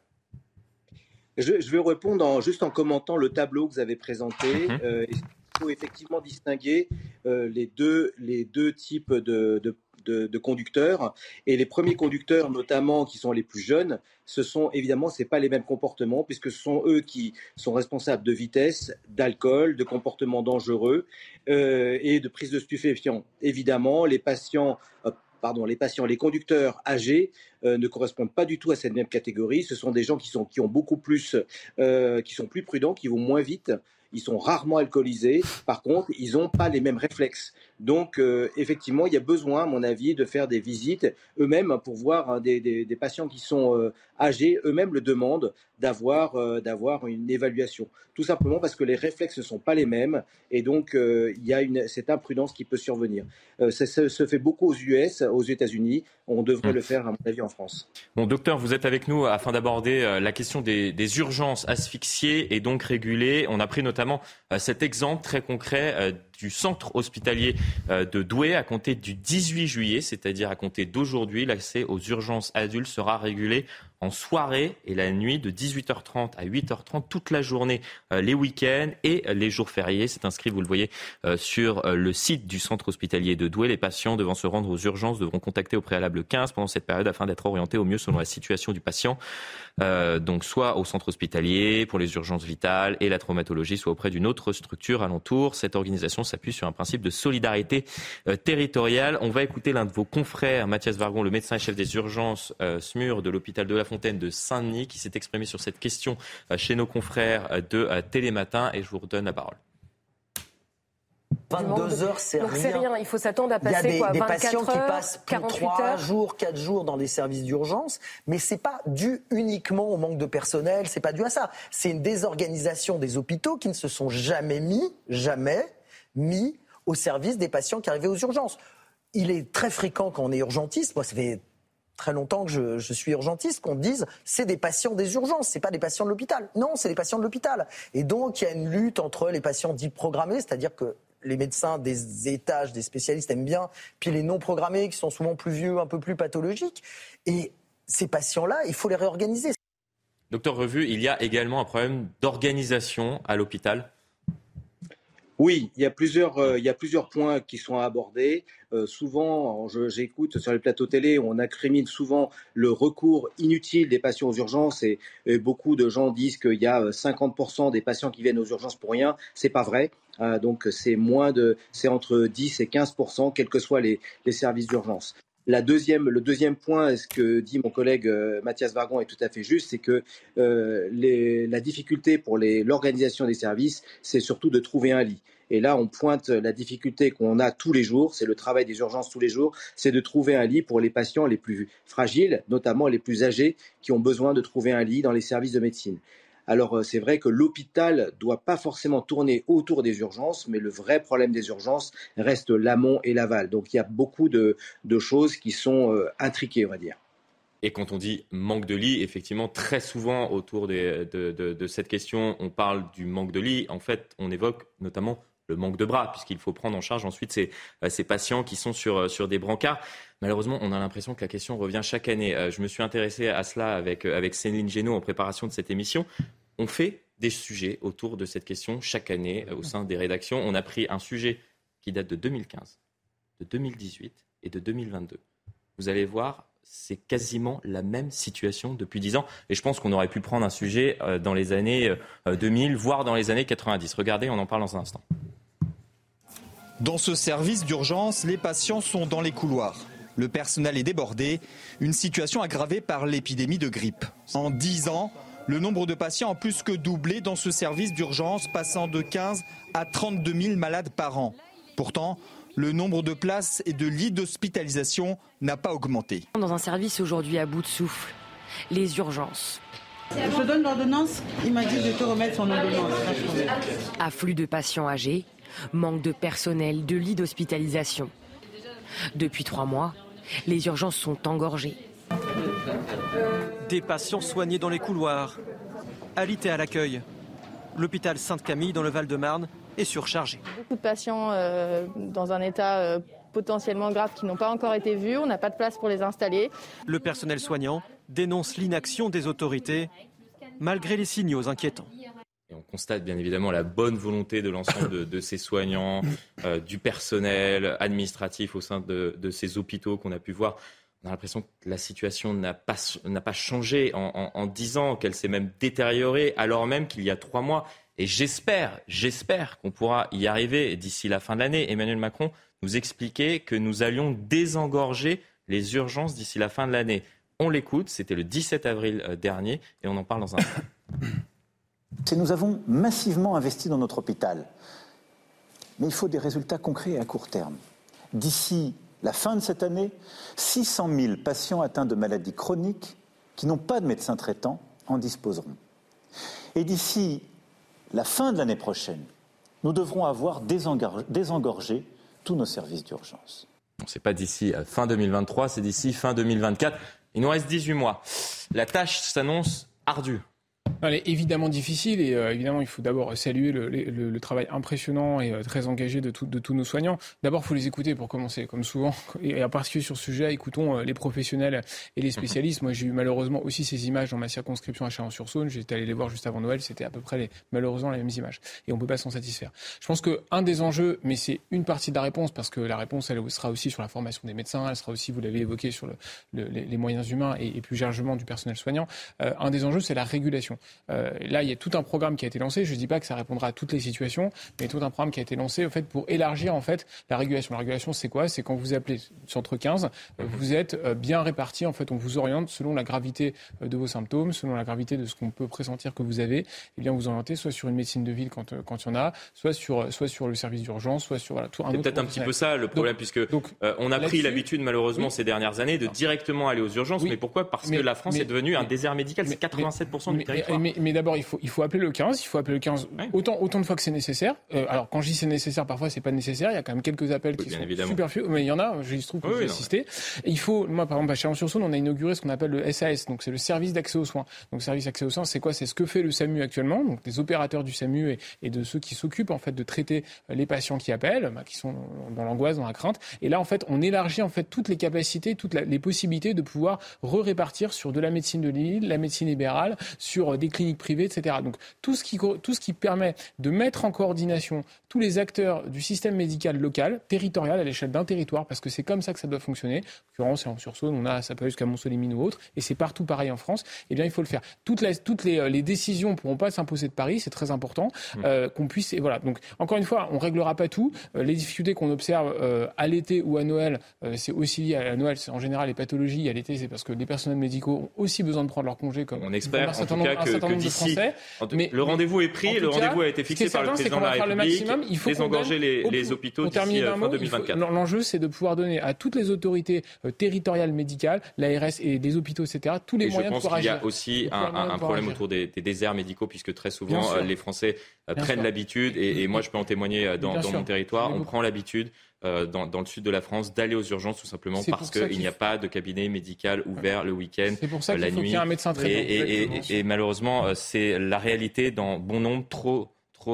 Je, vais répondre juste en commentant le tableau que vous avez présenté. Mhm. Euh, il faut effectivement distinguer les, deux, les deux types de, de de, conducteurs. Et les premiers conducteurs, notamment qui sont les plus jeunes, ce sont évidemment, ce pas les mêmes comportements, puisque ce sont eux qui sont responsables de vitesse, d'alcool, de comportements dangereux euh, et de prise de stupéfiants. Évidemment, les patients. Euh, pardon, les patients, les conducteurs âgés euh, ne correspondent pas du tout à cette même catégorie. Ce sont des gens qui sont qui ont beaucoup plus, qui sont plus prudents, qui vont moins vite, ils sont rarement alcoolisés. Par contre, ils n'ont pas les mêmes réflexes. Donc, euh, effectivement, il y a besoin, à mon avis, de faire des visites eux-mêmes pour voir hein, des, patients qui sont euh, âgés, eux-mêmes le demandent d'avoir euh, d'avoir une évaluation. Tout simplement parce que les réflexes ne sont pas les mêmes et donc il y a une, cette imprudence qui peut survenir. ça, se fait beaucoup aux US, aux États-Unis. On devrait mmh. le faire, à mon avis, en France. Bon, docteur, vous êtes avec nous afin d'aborder la question des, des urgences asphyxiées et donc régulées. On a pris notamment cet exemple très concret du centre hospitalier euh, de Douai à compter du 18 juillet, c'est-à-dire à compter d'aujourd'hui. L'accès aux urgences adultes sera régulé en soirée et la nuit de 18h30 à 8h30 toute la journée, euh, les week-ends et les jours fériés. C'est inscrit, vous le voyez, euh, sur le site du centre hospitalier de Douai. Les patients devant se rendre aux urgences devront contacter au préalable 15 pendant cette période afin d'être orientés au mieux selon la situation du patient. donc soit au centre hospitalier pour les urgences vitales et la traumatologie, soit auprès d'une autre structure alentour. Cette organisation s'appuie sur un principe de solidarité euh, territoriale. On va écouter l'un de vos confrères, Mathias Vargon, le médecin chef des urgences euh, SMUR de l'hôpital de La Fontaine de Saint-Denis, qui s'est exprimé sur cette question euh, chez nos confrères de Télématin. Et je vous redonne la parole. 22 heures, c'est rien. Il faut s'attendre à passer Il y a des, patients qui passent plus de 3 jours, 4 jours dans les services d'urgence, mais c'est pas dû uniquement au manque de personnel, c'est pas dû à ça. C'est une désorganisation des hôpitaux qui ne se sont jamais mis, jamais mis au service des patients qui arrivaient aux urgences. Il est très fréquent quand on est urgentiste, moi ça fait très longtemps que je, suis urgentiste, qu'on dise c'est des patients des urgences, c'est pas des patients de l'hôpital. Non, c'est des patients de l'hôpital. Et donc il y a une lutte entre les patients dits programmés, c'est-à-dire que les médecins des étages, des spécialistes aiment bien, puis les non programmés qui sont souvent plus vieux, un peu plus pathologiques. Et ces patients-là, il faut les réorganiser. Docteur Revu, il y a également un problème d'organisation à l'hôpital oui, il y, a plusieurs, euh, il y a plusieurs points qui sont abordés. Euh, souvent, j'écoute sur les plateaux télé, on incrimine souvent le recours inutile des patients aux urgences et, beaucoup de gens disent qu'il y a 50% euh, des patients qui viennent aux urgences pour rien. C'est pas vrai. donc c'est moins de, c'est entre 10 et 15%, quels que soient les services d'urgence. La deuxième, le deuxième point, ce que dit mon collègue Mathias Vargon est tout à fait juste, c'est que les, la difficulté pour l'organisation des services, c'est surtout de trouver un lit. Et là, on pointe la difficulté qu'on a tous les jours, c'est le travail des urgences tous les jours, c'est de trouver un lit pour les patients les plus fragiles, notamment les plus âgés, qui ont besoin de trouver un lit dans les services de médecine. Alors euh, c'est vrai que l'hôpital doit pas forcément tourner autour des urgences, mais le vrai problème des urgences reste l'amont et l'aval. Donc il y a beaucoup de, choses qui sont euh, intriquées, on va dire. Et quand on dit manque de lits, effectivement, très souvent autour de, de, cette question, on parle du manque de lits. En fait, on évoque notamment le manque de bras, puisqu'il faut prendre en charge ensuite ces, euh, ces patients qui sont sur, euh, sur des brancards. Malheureusement, on a l'impression que la question revient chaque année. Euh, je me suis intéressé à cela avec, avec Céline Génaud en préparation de cette émission. On fait des sujets autour de cette question chaque année au sein des rédactions. On a pris un sujet qui date de 2015, de 2018 et de 2022. Vous allez voir, c'est quasiment la même situation depuis 10 ans. Et je pense qu'on aurait pu prendre un sujet dans les années 2000, voire dans les années 90. Regardez, on en parle dans un instant. Dans ce service d'urgence, les patients sont dans les couloirs. Le personnel est débordé, une situation aggravée par l'épidémie de grippe. En 10 ans, le nombre de patients a plus que doublé dans ce service d'urgence, passant de 15 à 32 000 malades par an. Pourtant, le nombre de places et de lits d'hospitalisation n'a pas augmenté. Dans un service aujourd'hui à bout de souffle, les urgences. Je donne l'ordonnance, il m'a dit de te remettre son ordonnance. Afflux de patients âgés, manque de personnel, de lits d'hospitalisation. Depuis trois mois, les urgences sont engorgées. Des patients soignés dans les couloirs, alités à l'accueil. L'hôpital Sainte-Camille dans le Val-de-Marne est surchargé. Beaucoup de patients euh, dans un état euh, potentiellement grave qui n'ont pas encore été vus. On n'a pas de place pour les installer. Le personnel soignant dénonce l'inaction des autorités malgré les signaux inquiétants on constate bien évidemment la bonne volonté de l'ensemble de, ces soignants, euh, du personnel administratif au sein de, ces hôpitaux qu'on a pu voir. On a l'impression que la situation n'a pas, pas changé en, dix ans, qu'elle s'est même détériorée, alors même qu'il y a trois mois. Et j'espère, j'espère qu'on pourra y arriver d'ici la fin de l'année. Emmanuel Macron nous expliquait que nous allions désengorger les urgences d'ici la fin de l'année. On l'écoute, c'était le 17 avril euh, dernier, et on en parle dans un instant. Nous avons massivement investi dans notre hôpital. Mais il faut des résultats concrets à court terme. D'ici la fin de cette année, 600 000 patients atteints de maladies chroniques qui n'ont pas de médecin traitant en disposeront. Et d'ici la fin de l'année prochaine, nous devrons avoir désengorgé tous nos services d'urgence. Ce n'est pas d'ici fin 2023, c'est d'ici fin 2024. Il nous reste 18 mois. La tâche s'annonce ardue. Elle est évidemment difficile et euh, évidemment il faut d'abord saluer le, le, le, travail impressionnant et euh, très engagé de, de tous nos soignants. D'abord, il faut les écouter pour commencer, comme souvent, et en particulier sur ce sujet, écoutons euh, les professionnels et les spécialistes. Moi, j'ai eu malheureusement aussi ces images dans ma circonscription à Chalon-sur-Saône. J'étais allé les voir juste avant Noël, c'était à peu près les, malheureusement les mêmes images et on peut pas s'en satisfaire. Je pense que un des enjeux, mais c'est une partie de la réponse parce que la réponse elle sera aussi sur la formation des médecins, elle sera aussi, vous l'avez évoqué, sur le, les, moyens humains et, plus largement du personnel soignant. un des enjeux, c'est la régulation. Euh, là, il y a tout un programme qui a été lancé. Je ne dis pas que ça répondra à toutes les situations, mais tout un programme qui a été lancé en fait, pour élargir en fait, la régulation. La régulation, c'est quoi? C'est quand vous appelez centre 15, euh, vous êtes euh, bien réparti. En fait, on vous oriente selon la gravité de vos symptômes, selon la gravité de ce qu'on peut pressentir que vous avez. Et eh bien, vous orientez soit sur une médecine de ville quand, quand il y en a, soit sur, soit sur le service d'urgence, soit sur voilà, tout un C'est peut-être un petit peu ça le problème, puisque on a pris l'habitude malheureusement ces dernières années de directement aller aux urgences. mais pourquoi? Parce que la France est devenue un désert médical. C'est 87% du territoire. Mais, mais d'abord, il faut, il faut appeler le 15. Il faut appeler le 15 autant, autant de fois que c'est nécessaire. Euh, alors, quand je dis c'est nécessaire, parfois c'est pas nécessaire. Il y a quand même quelques appels qui sont superflus. Mais il y en a, je trouve que oui, j'ai assisté. il faut, moi, par exemple, à Chalon-sur-Saône, on a inauguré ce qu'on appelle le SAS. Donc, c'est le service d'accès aux soins. Donc, service d'accès aux soins, c'est quoi? C'est ce que fait le SAMU actuellement. Donc, des opérateurs du SAMU et, et de ceux qui s'occupent, en fait, de traiter les patients qui appellent, bah, qui sont dans l'angoisse, dans la crainte. Et là, en fait, on élargit, en fait, toutes les capacités, toutes les possibilités de pouvoir re-répartir sur de la médecine de l'île, la médecine libérale, sur des cliniques privées, etc. Donc tout ce qui, tout ce qui permet de mettre en coordination tous les acteurs du système médical local, territorial, à l'échelle d'un territoire, parce que c'est comme ça que ça doit fonctionner. En l'occurrence, en Sursaune, on a, ça peut aller jusqu'à Montsolimine ou autre, et c'est partout pareil en France. Eh bien, il faut le faire. Toutes les, toutes les, les décisions ne pourront pas s'imposer de Paris, c'est très important mmh. euh, qu'on puisse. Et voilà. Donc, encore une fois, on réglera pas tout. Euh, les difficultés qu'on observe euh, à l'été ou à Noël, c'est aussi lié à Noël. C'est en général les pathologies. À l'été, c'est parce que les personnels médicaux ont aussi besoin de prendre leur congé, comme on espère en tout cas que, mais le rendez-vous est pris, le rendez-vous a été fixé par le président de la République. Le maximum, il faut désengorger les, les hôpitaux d'ici euh, fin 2024. L'enjeu, c'est de pouvoir donner à toutes les autorités euh, territoriales médicales, l'ARS et les hôpitaux, etc., tous les moyens pour agir. Je pense qu'il y a aussi un problème autour des déserts médicaux, puisque très souvent, les Français prennent l'habitude, et moi, je peux en témoigner dans mon territoire, on prend l'habitude euh, dans, dans, le sud de la France d'aller aux urgences tout simplement parce qu'il n'y a pas de cabinet médical ouvert le week-end, euh, la nuit. y un médecin et, et, et, et, malheureusement, euh, c'est la réalité dans bon nombre, trop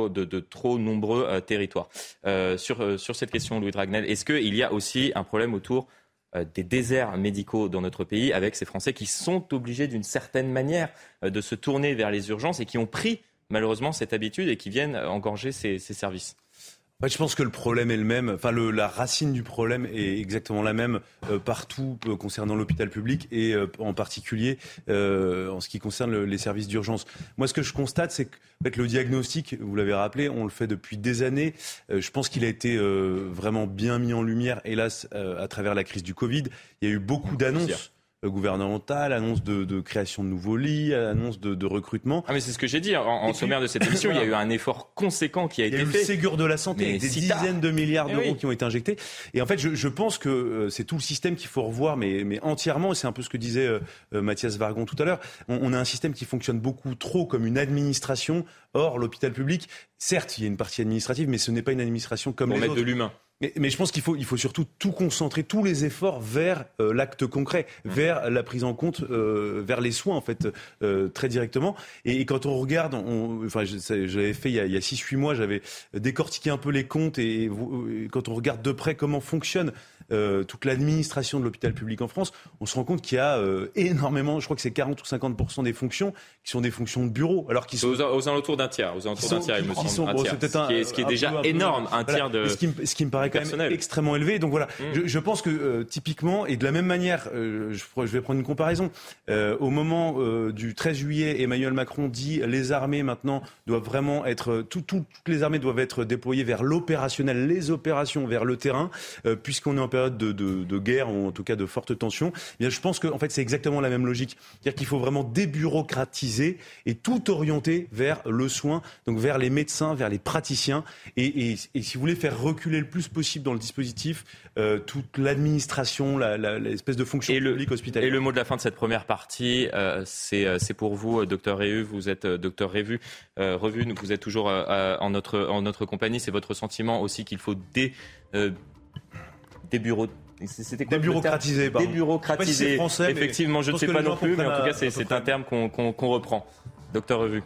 de, de, trop nombreux territoires. Euh, sur, sur cette question, Louis Dragnel, est-ce qu'il y a aussi un problème autour des déserts médicaux dans notre pays avec ces Français qui sont obligés d'une certaine manière de se tourner vers les urgences et qui ont pris malheureusement cette habitude et qui viennent engorger ces, ces services? Je pense que le problème est le même. Enfin, le, la racine du problème est exactement la même euh, partout euh, concernant l'hôpital public et euh, en particulier en ce qui concerne les services d'urgence. Moi, ce que je constate, c'est que fait, le diagnostic, vous l'avez rappelé, on le fait depuis des années. je pense qu'il a été vraiment bien mis en lumière, hélas, à travers la crise du Covid. Il y a eu beaucoup d'annonces gouvernementale, annonce de, de, création de nouveaux lits, annonce de, de recrutement. Ah mais c'est ce que j'ai dit en, en sommaire de cette émission. Il y a eu un effort conséquent qui a été fait. Il y a eu le Ségur de la santé, des dizaines de milliards eh d'euros qui ont été injectés. Et en fait, je, je pense que euh, c'est tout le système qu'il faut revoir, mais, mais entièrement. C'est un peu ce que disait euh, euh, Mathias Vargon tout à l'heure. On, on, a un système qui fonctionne beaucoup trop comme une administration. Or, l'hôpital public, certes, il y a une partie administrative, mais ce n'est pas une administration comme Pour les mettre autres. de l'humain. Mais, mais, je pense qu'il faut, il faut surtout tout concentrer, tous les efforts vers euh, l'acte concret, mmh. vers la prise en compte, euh, vers les soins en fait, euh, très directement. Et, et, quand on regarde, on, enfin, j'avais fait il y a, a 6-8 mois, j'avais décortiqué un peu les comptes et, et, quand on regarde de près comment fonctionne euh, toute l'administration de l'hôpital public en France, on se rend compte qu'il y a euh, énormément, je crois que c'est 40 ou 50% des fonctions qui sont des fonctions de bureau, alors qu'ils sont aux, aux, alentours d'un tiers, aux alentours d'un tiers, il me semble, un tiers, ce qui est, ce qui est déjà peu, énorme, un voilà. tiers de ce qui, me, ce qui me paraît quand même extrêmement élevé. Donc voilà, mmh. je, je, pense que euh, typiquement et de la même manière, euh, je, je, vais prendre une comparaison. Euh, au moment du 13 juillet, Emmanuel Macron dit les armées maintenant doivent vraiment être tout, tout, toutes les armées doivent être déployées vers l'opérationnel, les opérations vers le terrain, puisqu'on est en période de, de, de, guerre ou en tout cas de forte tension. Eh bien, je pense que en fait c'est exactement la même logique, c'est-à-dire qu'il faut vraiment débureaucratiser et tout orienter vers le soin, donc vers les médecins, vers les praticiens, et, et, et si vous voulez faire reculer le plus possible dans le dispositif euh, toute l'administration, l'espèce la, de fonction et publique le, hospitalière. Et le mot de la fin de cette première partie, euh, c'est pour vous, docteur Réu, vous êtes docteur Révu, euh, Revu, vous êtes toujours en, notre, en notre compagnie, c'est votre sentiment aussi qu'il faut dé, débureau c'était débureaucratiser, débureaucratiser. Si français, Effectivement, je ne sais pas non plus, mais en tout cas, c'est un terme qu'on qu qu reprend. Docteur Revu.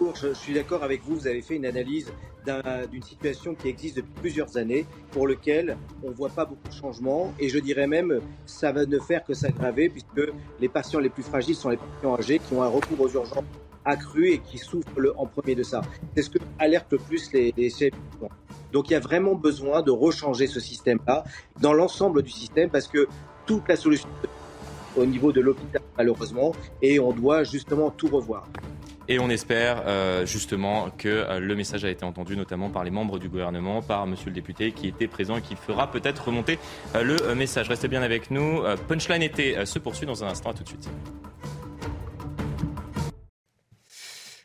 Je, suis d'accord avec vous. Vous avez fait une analyse d'une un, situation qui existe depuis plusieurs années, pour lequel on ne voit pas beaucoup de changements, et je dirais même ça va ne faire que s'aggraver, puisque les patients les plus fragiles sont les patients âgés qui ont un recours aux urgences accru et qui souffrent en premier de ça. C'est ce que alerte le plus les, les. Donc il y a vraiment besoin de rechanger ce système-là dans l'ensemble du système parce que toute la solution au niveau de l'hôpital malheureusement et on doit justement tout revoir. Et on espère euh, justement que euh, le message a été entendu, notamment par les membres du gouvernement, par Monsieur le député qui était présent et qui fera peut-être remonter euh, le message. Restez bien avec nous. Punchline été se poursuit dans un instant. À tout de suite.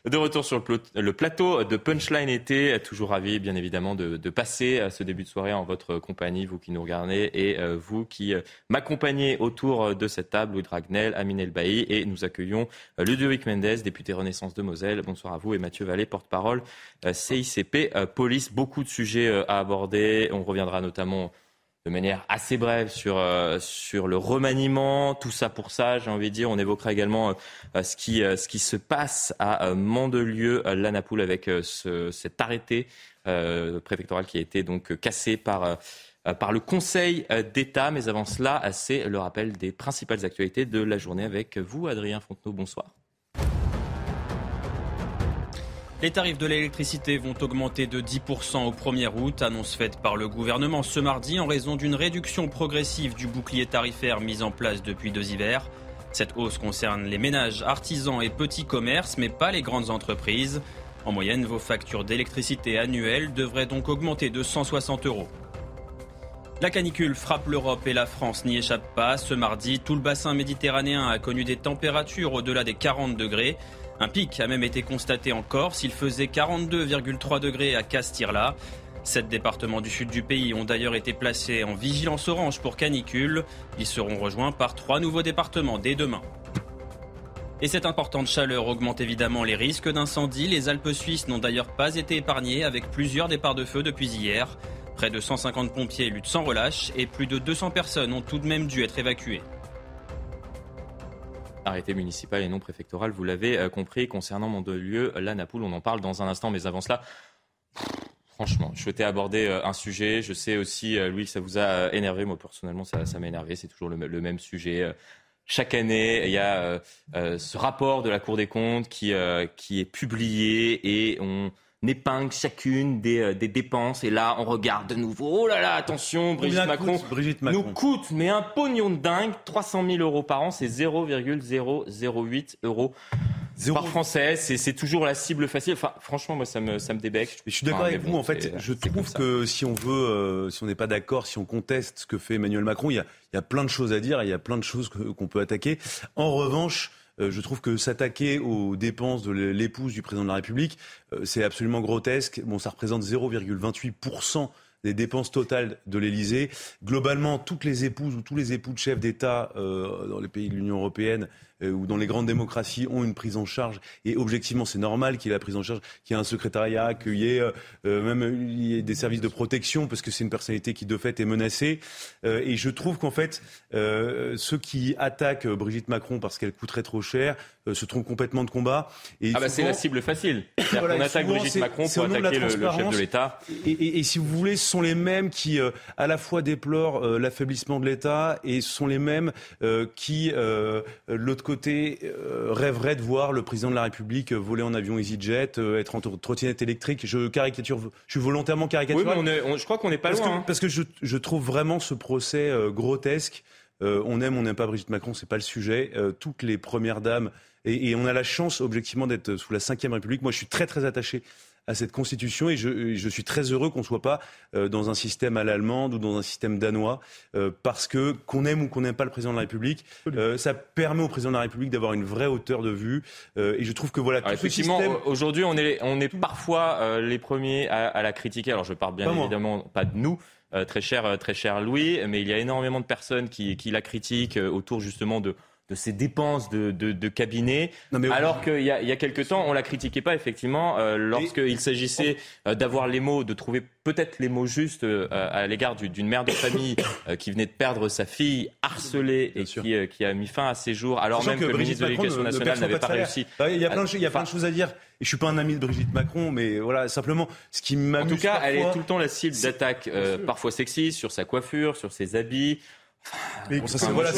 De retour sur le plateau de Punchline été, toujours ravi bien évidemment de, passer ce début de soirée en votre compagnie, vous qui nous regardez et euh, vous qui euh, m'accompagnez autour de cette table, Louis Dragnel, Amine Elbaï et nous accueillons euh, Ludovic Mendes, député Renaissance de Moselle. Bonsoir à vous et Mathieu Vallée, porte-parole CICP Police. Beaucoup de sujets à aborder. On reviendra notamment de manière assez brève sur, euh, sur le remaniement, tout ça pour ça, j'ai envie de dire. On évoquera également euh, ce, qui, euh, ce qui se passe à Mandelieu, Lanapoule, avec ce, cet arrêté préfectoral qui a été donc cassé par, par le Conseil d'État. Mais avant cela, c'est le rappel des principales actualités de la journée avec vous, Adrien Fontenot. Bonsoir. Les tarifs de l'électricité vont augmenter de 10% au 1er août, annonce faite par le gouvernement ce mardi en raison d'une réduction progressive du bouclier tarifaire mis en place depuis deux hivers. Cette hausse concerne les ménages, artisans et petits commerces, mais pas les grandes entreprises. En moyenne, vos factures d'électricité annuelles devraient donc augmenter de 160 euros. La canicule frappe l'Europe et la France n'y échappe pas. Ce mardi, tout le bassin méditerranéen a connu des températures au-delà des 40 degrés. Un pic a même été constaté en Corse. Il faisait 42,3 degrés à Castirla. Sept départements du sud du pays ont d'ailleurs été placés en vigilance orange pour canicule. Ils seront rejoints par trois nouveaux départements dès demain. Et cette importante chaleur augmente évidemment les risques d'incendie. Les Alpes suisses n'ont d'ailleurs pas été épargnées avec plusieurs départs de feu depuis hier. Près de 150 pompiers luttent sans relâche et plus de 200 personnes ont tout de même dû être évacuées arrêté municipal et non préfectoral, vous l'avez euh, compris, concernant Mandelieu, la Napoule, on en parle dans un instant, mais avant cela, franchement, je souhaitais aborder euh, un sujet, je sais aussi, euh, Louis, ça vous a énervé, moi personnellement, ça, ça m'a énervé, c'est toujours le, même sujet. Chaque année, il y a ce rapport de la Cour des comptes qui, qui est publié et on n'épingle chacune des, euh, des, dépenses. Et là, on regarde de nouveau. Oh là là, attention, Brigitte Macron, Brigitte Macron, nous coûte, mais un pognon de dingue, 300 000 euros par an, c'est 0,008 euros par français. C'est toujours la cible facile. Enfin, franchement, moi, ça me, ça me débecte. Je suis d'accord avec vous. en fait, je trouve que si on veut, euh, si on n'est pas d'accord, si on conteste ce que fait Emmanuel Macron, il y a, il y a plein de choses à dire, il y a plein de choses qu'on peut attaquer. En revanche, je trouve que s'attaquer aux dépenses de l'épouse du président de la République, euh, c'est absolument grotesque. Bon, ça représente 0,28% des dépenses totales de l'Élysée. Globalement, toutes les épouses ou tous les époux de chefs d'État euh, dans les pays de l'Union européenne euh, ou dans les grandes démocraties ont une prise en charge. Et objectivement, c'est normal qu'il y ait la prise en charge, qu'il y ait un secrétariat, qu'il y ait euh, même il y ait des services de protection, parce que c'est une personnalité qui de fait est menacée. et je trouve qu'en fait, ceux qui attaquent Brigitte Macron parce qu'elle coûterait trop cher se trompent complètement de combat. Et ah bah c'est la cible facile. on attaque Brigitte Macron pour attaquer le, chef de l'État. Et, et, si vous voulez, ce sont les mêmes qui à la fois déplorent l'affaiblissement de l'État et ce sont les mêmes qui, l'autre côté, euh, rêverait de voir le président de la République voler en avion EasyJet, euh, être en trottinette électrique. Je caricature, je suis volontairement caricatural. Oui, mais je crois qu'on n'est pas parce loin. Que, Parce que je, trouve vraiment ce procès euh, grotesque. on aime, on n'aime pas Brigitte Macron, c'est pas le sujet. toutes les premières dames, et, et, on a la chance objectivement d'être sous la Ve République. Moi, je suis très très attaché à cette constitution et je, suis très heureux qu'on ne soit pas euh, dans un système à l'allemande ou dans un système danois euh, parce que qu'on aime ou qu'on n'aime pas le président de la République, euh, ça permet au président de la République d'avoir une vraie hauteur de vue et je trouve que voilà. tout effectivement, aujourd'hui on est on est parfois les premiers à, la critiquer. Alors je parle bien évidemment pas de nous. très cher, très cher Louis, mais il y a énormément de personnes qui, qui la critiquent autour justement de, de ses dépenses de, de, cabinet, alors qu'il y a, il y a quelques temps, on la critiquait pas effectivement euh, lorsqu'il s'agissait euh, d'avoir les mots, de trouver peut-être les mots justes euh, à l'égard d'une mère de famille qui venait de perdre sa fille harcelée et qui, qui, a mis fin à ses jours, alors même que, le ministre de l'Éducation nationale n'avait pas, réussi. Il y a plein de, il y a plein de choses à dire. Et je suis pas un ami de Brigitte Macron, mais voilà, simplement, ce qui m'amuse. En tout cas, elle est tout le temps la cible d'attaques, parfois sexistes, sur sa coiffure, sur ses habits. Mais, voilà,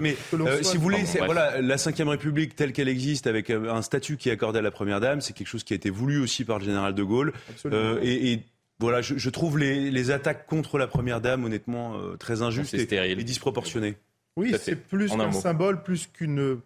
mais euh, si vous voulez, voilà, la Ve République telle qu'elle existe, avec euh, un statut qui est accordé à la Première Dame, c'est quelque chose qui a été voulu aussi par le général de Gaulle. Euh, et, et, voilà, je, je trouve les, les, attaques contre la Première Dame, honnêtement, euh, très injustes et, et, disproportionnées. Oui, c'est plus qu'un symbole, plus qu'une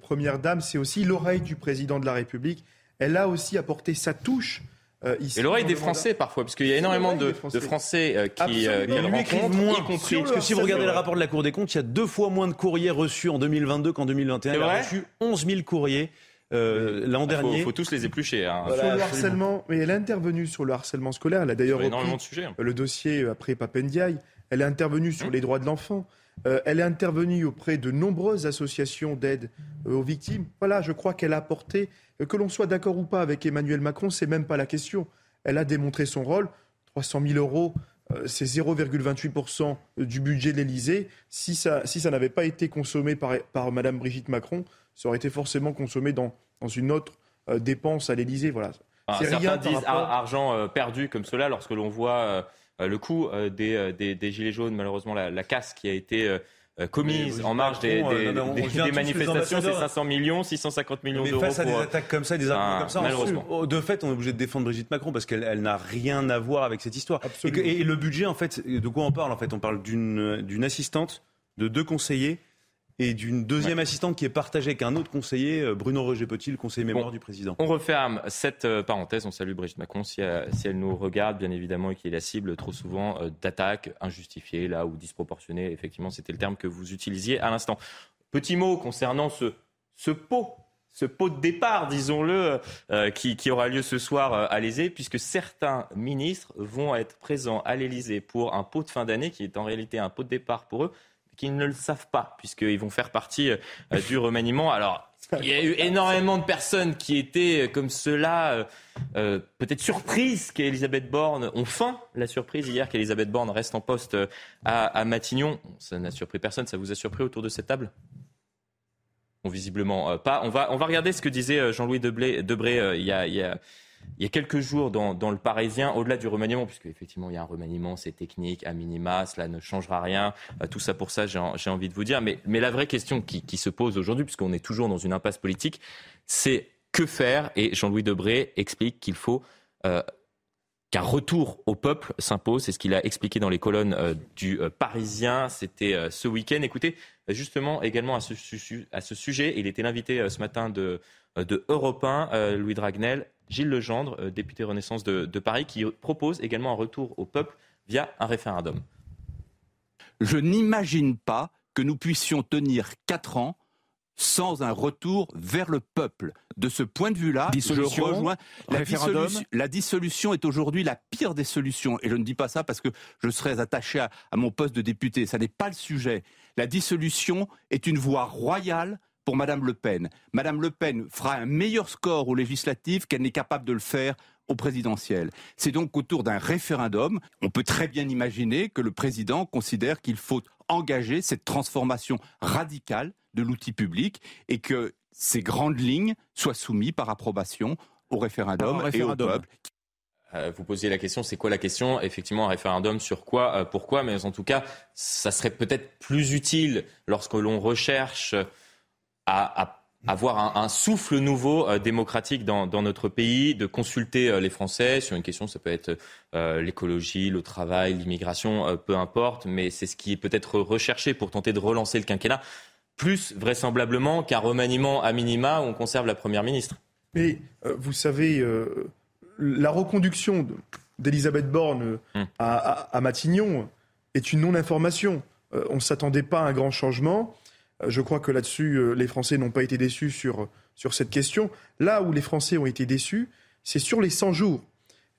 Première Dame, c'est aussi l'oreille du Président de la République. Elle a aussi apporté sa touche euh, et l'oreille des Français parfois, parce qu'il y a énormément de, Français, euh, qui, euh, rencontrent, moins, y compris. Parce que si vous regardez le rapport de la Cour des comptes, il y a deux fois moins de courriers reçus en 2022 qu'en 2021. Elle a reçu 11 000 courriers l'an dernier. Il faut, tous les éplucher. Hein. sur le harcèlement, mais elle est intervenue sur le harcèlement scolaire. Elle a d'ailleurs énormément de sujets. Hein. Le dossier après Papendiaï. Elle est intervenue sur mmh. les droits de l'enfant. Elle est intervenue auprès de nombreuses associations d'aide aux victimes. Voilà, je crois qu'elle a apporté, que l'on soit d'accord ou pas avec Emmanuel Macron, c'est même pas la question. Elle a démontré son rôle. 300 000 euros, euh, c'est 0,28% du budget de l'Elysée. Si ça, si ça n'avait pas été consommé par, par Mme Brigitte Macron, ça aurait été forcément consommé dans, dans une autre euh, dépense à l'Elysée. Voilà. certains rien disent argent euh, perdu comme cela lorsque l'on voit le coût des, des, Gilets jaunes, malheureusement la, la, casse qui a été euh, commises en marge des, des, des, manifestations, c'est 500 millions, 650 millions d'euros. Face à des attaques comme ça, des arguments comme ça, malheureusement. de fait, on est obligé de défendre Brigitte Macron parce qu'elle n'a rien à voir avec cette histoire. Et, et, le budget, en fait, de quoi on parle? En fait, on parle d'une assistante, de deux conseillers et d'une deuxième assistante qui est partagée avec un autre conseiller, euh, Bruno Roger Petit, le conseiller mémoire du président. On referme cette euh, parenthèse. On salue Brigitte Macron si elle, si elle nous regarde, bien évidemment, et qui est la cible trop souvent euh, d'attaques injustifiées, là, ou disproportionnées. Effectivement, c'était le terme que vous utilisiez à l'instant. Petit mot concernant ce, ce pot ce pot de départ, disons-le, qui, qui, aura lieu ce soir à l'Élysée, puisque certains ministres vont être présents à l'Élysée pour un pot de fin d'année, qui est en réalité un pot de départ pour eux, qui ne le savent pas, puisqu'ils vont faire partie euh, du remaniement. Alors, il y a eu énormément de personnes qui étaient euh, comme cela, euh, peut-être surprises qu'Elisabeth Borne, ont faim la surprise hier qu'Elisabeth Borne reste en poste à, Matignon. Ça n'a surpris personne, ça vous a surpris autour de cette table? Bon, visiblement pas. On va, on va regarder ce que disait Jean-Louis Debré, Debré il y a, il y a il y a quelques jours dans, le Parisien, au-delà du remaniement, puisque effectivement il y a un remaniement, c'est technique, à minima, cela ne changera rien. Euh, tout ça pour ça, j'ai envie de vous dire. Mais, la vraie question qui, se pose aujourd'hui, puisqu'on est toujours dans une impasse politique, c'est que faire? Et Jean-Louis Debré explique qu'il faut euh, qu'un retour au peuple s'impose. C'est ce qu'il a expliqué dans les colonnes euh, du Parisien. C'était ce week-end. Écoutez, justement, également à ce, sujet, il était l'invité ce matin de, de Europe 1, Louis Dragnel. Gilles Legendre, euh, député Renaissance de, Paris, qui propose également un retour au peuple via un référendum. Je n'imagine pas que nous puissions tenir quatre ans sans un retour vers le peuple. De ce point de vue-là, je rejoins la dissolution, la dissolution est aujourd'hui la pire des solutions. Et je ne dis pas ça parce que je serais attaché à, à mon poste de député. Ça n'est pas le sujet. La dissolution est une voie royale pour Madame Le Pen. Madame Le Pen fera un meilleur score aux législatives qu'elle n'est capable de le faire au présidentiel. C'est donc autour d'un référendum, on peut très bien imaginer que le président considère qu'il faut engager cette transformation radicale de l'outil public et que ces grandes lignes soient soumises par approbation au référendum, et au peuple. Euh, vous posiez la question, c'est quoi la question? Effectivement, un référendum sur quoi, euh, pourquoi? Mais en tout cas, ça serait peut-être plus utile lorsque l'on recherche à, avoir un, souffle nouveau euh, démocratique dans, notre pays, de consulter euh, les Français sur une question, ça peut être euh, l'écologie, le travail, l'immigration, peu importe, mais c'est ce qui est peut-être recherché pour tenter de relancer le quinquennat, plus vraisemblablement qu'un remaniement à minima où on conserve la Première ministre. Mais vous savez, la reconduction d'Elisabeth Borne hum. à, Matignon est une non-information. on ne s'attendait pas à un grand changement. Euh, je crois que là-dessus, euh, les Français n'ont pas été déçus sur, sur cette question. Là où les Français ont été déçus, c'est sur les 100 jours.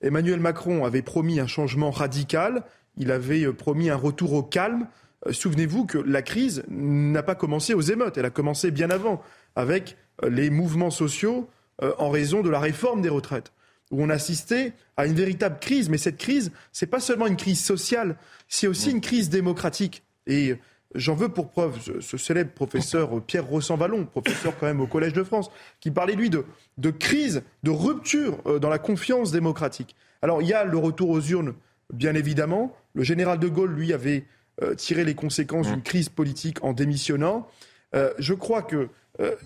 Emmanuel Macron avait promis un changement radical, il avait euh, promis un retour au calme. Souvenez-vous que la crise n'a pas commencé aux émeutes, elle a commencé bien avant, avec les mouvements sociaux en raison de la réforme des retraites, où on assistait à une véritable crise. Mais cette crise, c'est pas seulement une crise sociale, c'est aussi une crise démocratique. Et J'en veux pour preuve ce, célèbre professeur Pierre Rossan-Vallon, professeur quand même au Collège de France, qui parlait, lui, de, de crise, de rupture euh, dans la confiance démocratique. Alors, il y a le retour aux urnes, bien évidemment. Le général de Gaulle, lui, avait euh, tiré les conséquences d'une crise politique en démissionnant. Euh, je crois que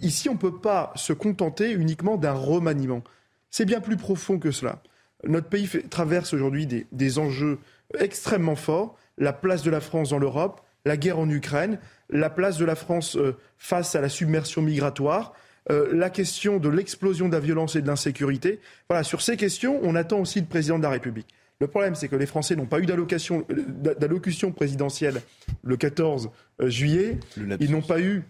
ici, on ne peut pas se contenter uniquement d'un remaniement. C'est bien plus profond que cela. Notre pays traverse aujourd'hui des, des enjeux extrêmement forts. La place de la France dans l'Europe, la guerre en Ukraine, la place de la France euh, face à la submersion migratoire, euh, la question de l'explosion de la violence et de l'insécurité. Voilà, sur ces questions, on attend aussi le président de la République. Le problème, c'est que les Français n'ont pas eu euh, d'allocution présidentielle le 14 juillet. Ils n'ont pas eu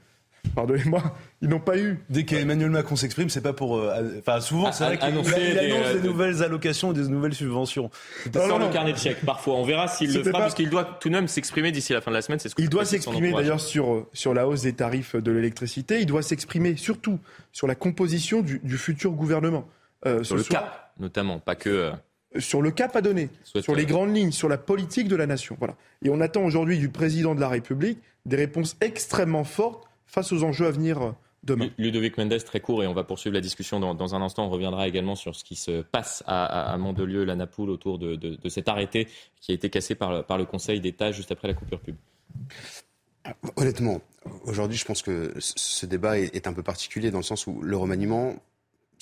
pardonnez-moi, ils n'ont pas eu. Dès qu'Emmanuel Macron s'exprime, c'est pas pour. Euh, enfin, souvent, c'est vrai qu'il annonce des, euh, des, nouvelles allocations, des nouvelles subventions. Non, non, le carnet de chèques, parfois. On verra s'il le fera, parce qu'il doit tout de même s'exprimer d'ici la fin de la semaine. Ce il doit s'exprimer d'ailleurs sur, sur la hausse des tarifs de l'électricité. Il doit s'exprimer surtout sur la composition du, du futur gouvernement. Euh, sur le cap, notamment, pas que sur le cap à donner, sur les grandes lignes, sur la politique de la nation. Voilà. Et on attend aujourd'hui du président de la République des réponses extrêmement fortes face aux enjeux à venir Demain. Ludovic Mendes, très court, et on va poursuivre la discussion dans, un instant. On reviendra également sur ce qui se passe à, à Mandelieu, la Napoule, autour de, cet arrêté qui a été cassé par, par le Conseil d'État juste après la coupure pub. Honnêtement, aujourd'hui, je pense que ce débat est, un peu particulier dans le sens où le remaniement,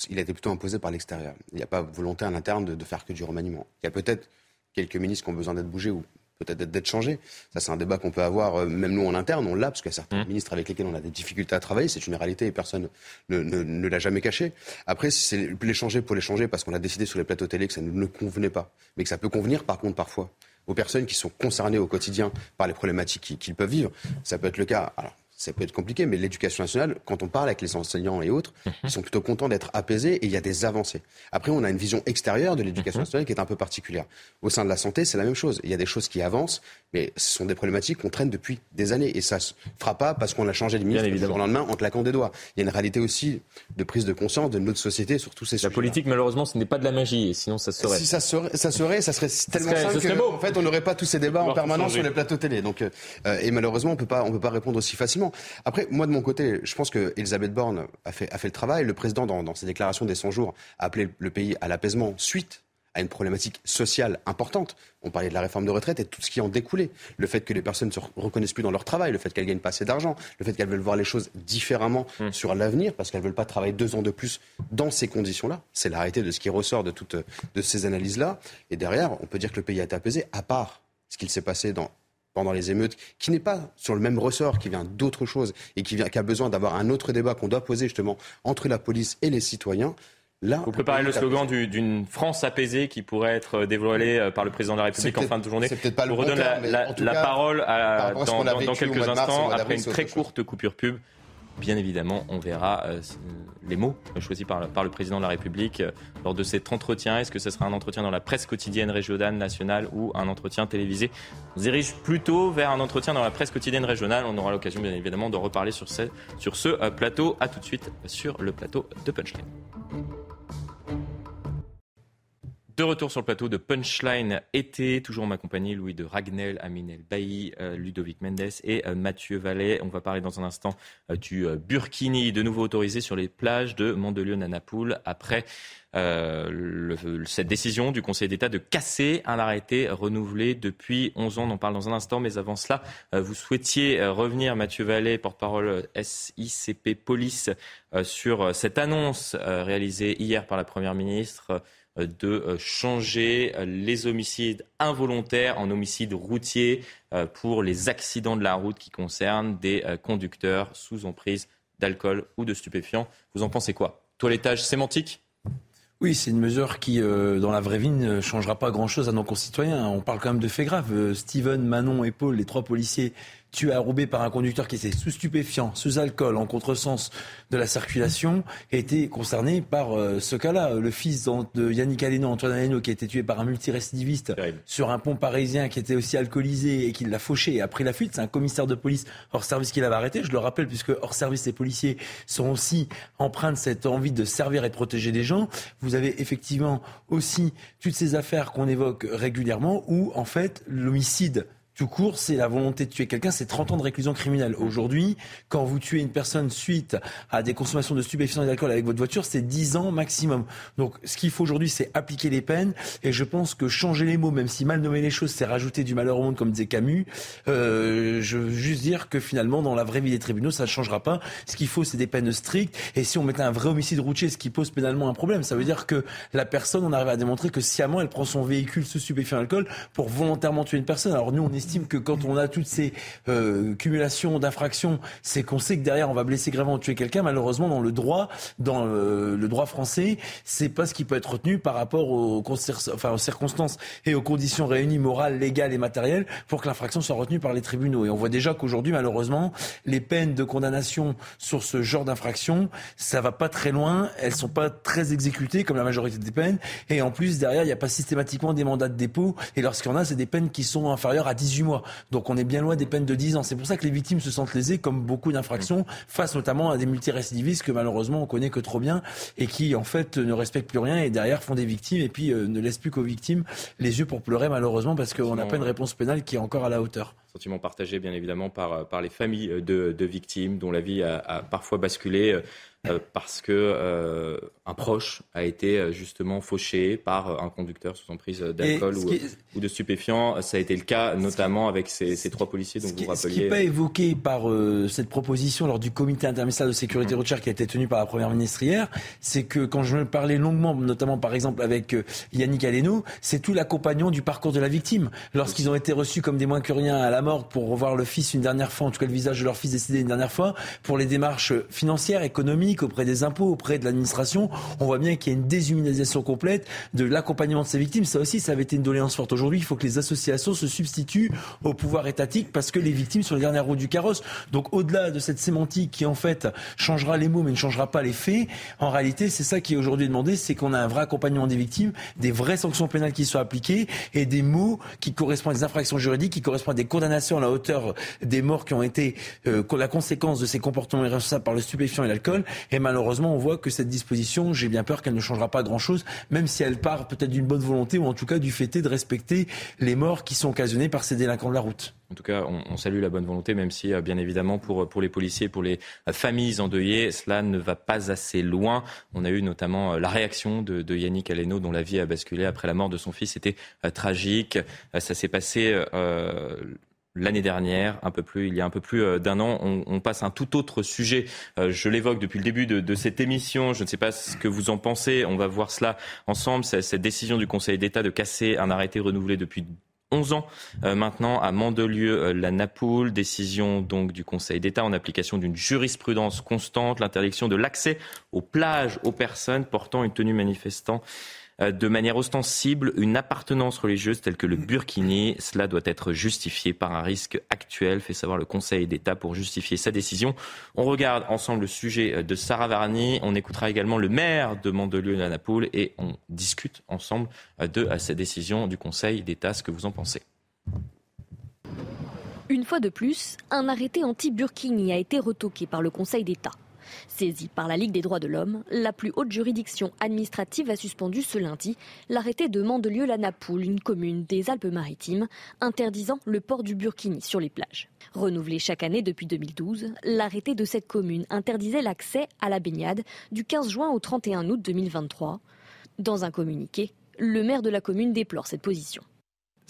il a été plutôt imposé par l'extérieur. Il n'y a pas volonté à l'interne de, de, faire que du remaniement. Il y a peut-être quelques ministres qui ont besoin d'être bougés ou peut-être d'être changé. Ça, c'est un débat qu'on peut avoir, euh, même nous en interne, on l'a, parce qu'il y a certains mmh. ministres avec lesquels on a des difficultés à travailler. C'est une réalité et personne ne, ne, l'a jamais caché. Après, si c'est l'échanger pour l'échanger parce qu'on a décidé sur les plateaux télé que ça ne, ne convenait pas, mais que ça peut convenir, par contre, parfois aux personnes qui sont concernées au quotidien par les problématiques qu'ils peuvent vivre. Ça peut être le cas. Alors, ça peut être compliqué, mais l'éducation nationale, quand on parle avec les enseignants et autres, mhm. ils sont plutôt contents d'être apaisés et il y a des avancées. Après, on a une vision extérieure de l'éducation mhm. nationale qui est un peu particulière. Au sein de la santé, c'est la même chose. Il y a des choses qui avancent, mais ce sont des problématiques qu'on traîne depuis des années et ça se fera pas parce qu'on a changé de ministre du jour au lendemain en claquant des doigts. Il y a une réalité aussi de prise de conscience de notre société sur tous ces sujets. La politique, malheureusement, ce n'est pas de la magie, sinon ça serait. Si ça serait, ça serait, ça serait tellement simple qu'en fait, on n'aurait pas tous ces débats en permanence sur les plateaux télé. Donc, euh, et malheureusement, on peut pas, on peut pas répondre aussi facilement. Après, moi, de mon côté, je pense que Elisabeth Borne a fait, a fait le travail. Le président, dans, dans ses déclarations des 100 jours, a appelé le pays à l'apaisement suite à une problématique sociale importante. On parlait de la réforme de retraite et tout ce qui en découlait. Le fait que les personnes ne se reconnaissent plus dans leur travail, le fait qu'elles gagnent pas assez d'argent, le fait qu'elles veulent voir les choses différemment mmh. sur l'avenir parce qu'elles veulent pas travailler deux ans de plus dans ces conditions-là. C'est l'arrêté de ce qui ressort de toutes de ces analyses-là. Et derrière, on peut dire que le pays a été apaisé, à part ce qu'il s'est passé dans pendant les émeutes, qui n'est pas sur le même ressort, qui vient d'autre chose et qui, vient, qui a besoin d'avoir un autre débat qu'on doit poser justement entre la police et les citoyens. Là, Vous préparez le slogan d'une France apaisée qui pourrait être dévoilée euh, par le président de la République en fin de journée. C'est peut-être pas le redonne la, la, parole à, dans, dans, quelques instants après une très courte coupure pub bien évidemment, on verra euh, les mots choisis par, le président de la République euh, lors de cet entretien. Est-ce que ce sera un entretien dans la presse quotidienne régionale, nationale ou un entretien télévisé? On se dirige plutôt vers un entretien dans la presse quotidienne régionale. On aura l'occasion, bien évidemment, de reparler sur ce, sur ce euh, plateau. A tout de suite sur le plateau de Punchline. De retour sur le plateau de Punchline été, toujours en ma compagnie, Louis de Ragnel, Aminel Bailly, euh, Ludovic Mendes et euh, Mathieu Vallet. On va parler dans un instant euh, du Burkini, de nouveau autorisé sur les plages de Mandelieu-Nanapoule après cette décision du Conseil d'État de casser un arrêté renouvelé depuis 11 ans. On en parle dans un instant, mais avant cela, vous souhaitiez revenir, Mathieu Vallet, porte-parole SICP Police, sur cette annonce réalisée hier par la Première ministre euh, de euh, changer euh, les homicides involontaires en homicides routiers pour les accidents de la route qui concernent des conducteurs sous emprise d'alcool ou de stupéfiants. Vous en pensez quoi? Toilettage sémantique? Oui, c'est une mesure qui, dans la vraie vie, ne changera pas grand-chose à nos concitoyens. On parle quand même de faits graves. Steven, Manon et Paul, les trois policiers tué à Roubaix par un conducteur qui était sous stupéfiant, sous alcool, en contresens de la circulation, été concerné par euh, ce cas-là. Le fils de Yannick Aleno, Antoine Aleno, qui a été tué par un multirécidiviste sur un pont parisien qui était aussi alcoolisé et qui l'a fauché et a pris la fuite. C'est un commissaire de police hors service qui l'avait arrêté. Je le rappelle, puisque hors service, les policiers sont aussi empreints de cette envie de servir et de protéger des gens. Vous avez effectivement aussi toutes ces affaires qu'on évoque régulièrement où, en fait, l'homicide tout court, c'est la volonté de tuer quelqu'un, c'est 30 ans de réclusion criminelle. Aujourd'hui, quand vous tuez une personne suite à des consommations de stupéfiants et d'alcool avec votre voiture, c'est 10 ans maximum. Donc ce qu'il faut aujourd'hui, c'est appliquer les peines. Et je pense que changer les mots, même si mal nommer les choses, c'est rajouter du malheur au monde, comme disait Camus, euh, je veux juste dire que finalement, dans la vraie vie des tribunaux, ça ne changera pas. Ce qu'il faut, c'est des peines strictes. Et si on mettait un vrai homicide routier, ce qui pose pénalement un problème, ça veut dire que la personne, on arrive à démontrer que sciemment, elle prend son véhicule sous stupéfiant alcool pour volontairement tuer une personne. Alors nous, estime que quand on a toutes ces euh, cumulations d'infractions, c'est qu'on sait que derrière on va blesser gravement ou tuer quelqu'un. Malheureusement, dans le droit, dans le, droit français, c'est pas ce qui peut être retenu par rapport aux circonstances et aux conditions réunies morales, légales et matérielles pour que l'infraction soit retenue par les tribunaux. Et on voit déjà qu'aujourd'hui, malheureusement, les peines de condamnation sur ce genre d'infraction, ça va pas très loin. Elles sont pas très exécutées comme la majorité des peines. Et en plus, derrière, il n'y a pas systématiquement des mandats de dépôt. Et lorsqu'il y en a, c'est des peines qui sont inférieures à 18 mois. Donc on est bien loin des peines de 10 ans. C'est pour ça que les victimes se sentent lésées, comme beaucoup d'infractions, face notamment à des multirécidivistes que malheureusement on connaît que trop bien et qui en fait ne respectent plus rien et derrière font des victimes et puis euh, ne laissent plus qu'aux victimes les yeux pour pleurer malheureusement parce qu'on n'a pas une réponse pénale qui est encore à la hauteur. Sentiment partagé bien évidemment par, par les familles de, de victimes dont la vie a, a parfois basculé. Euh, parce que euh, un proche a été euh, justement fauché par un conducteur sous emprise d'alcool ou, de stupéfiants. Ça a été le cas notamment avec ces, trois policiers dont vous rappeliez. Ce qui n'est pas évoqué par cette proposition lors du comité interministériel de sécurité routière qui a été tenu par la première ministre hier, c'est que quand je me parlais longuement, notamment par exemple avec Yannick Aleno, c'est tout l'accompagnement du parcours de la victime. Lorsqu'ils ont été reçus comme des moins que rien à la mort pour revoir le fils une dernière fois, en tout cas le visage de leur fils décédé une dernière fois, pour les démarches financières, économiques, auprès des impôts, auprès de l'administration. On voit bien qu'il y a une déshumanisation complète de l'accompagnement de ces victimes. Ça aussi, ça avait été une doléance forte aujourd'hui. Il faut que les associations se substituent au pouvoir étatique parce que les victimes sont les dernières roues du carrosse. Donc au-delà de cette sémantique qui en fait changera les mots mais ne changera pas les faits, en réalité c'est ça qui est aujourd'hui demandé, c'est qu'on a un vrai accompagnement des victimes, des vraies sanctions pénales qui soient appliquées et des mots qui correspondent à des infractions juridiques, qui correspondent à des condamnations à la hauteur des morts qui ont été euh, la conséquence de ces comportements irresponsables par le stupéfiant et l'alcool. Et malheureusement, on voit que cette disposition, j'ai bien peur qu'elle ne changera pas grand-chose, même si elle part peut-être d'une bonne volonté ou en tout cas du fait de respecter les morts qui sont occasionnés par ces délinquants de la route. En tout cas, on, salue la bonne volonté, même si, euh, bien évidemment, pour, pour les policiers, pour les euh, familles endeuillées, cela ne va pas assez loin. On a eu notamment euh, la réaction de, Yannick Aleno, dont la vie a basculé après la mort de son fils. C'était tragique. ça s'est passé l'année dernière, un peu plus, il y a un peu plus euh, d'un an. On, passe à un tout autre sujet. Euh, je l'évoque depuis le début de, cette émission. Je ne sais pas ce que vous en pensez. On va voir cela ensemble. Cette décision du Conseil d'État de casser un arrêté renouvelé depuis 11 ans euh, maintenant à Mandelieu-la Napoule, décision donc du Conseil d'État en application d'une jurisprudence constante, l'interdiction de l'accès aux plages aux personnes portant une tenue manifestant de manière ostensible une appartenance religieuse telle que le burkini. Cela doit être justifié par un risque actuel, fait savoir le Conseil d'État pour justifier sa décision. On regarde ensemble le sujet euh, de Sarah Varni. On écoutera également le maire de Mandelieu-la-Napoule et on discute ensemble euh, de cette décision du Conseil d'État. Ce que vous en pensez Une fois de plus, un arrêté anti-Burkini a été retoqué par le Conseil d'État. Saisi par la Ligue des droits de l'homme, la plus haute juridiction administrative a suspendu ce lundi l'arrêté de Mandelieu-la-Napoule, une commune des Alpes-Maritimes, interdisant le port du burkini sur les plages. Renouvelé chaque année depuis 2012, l'arrêté de cette commune interdisait l'accès à la baignade du 15 juin au 31 août 2023. Dans un communiqué, le maire de la commune déplore cette position.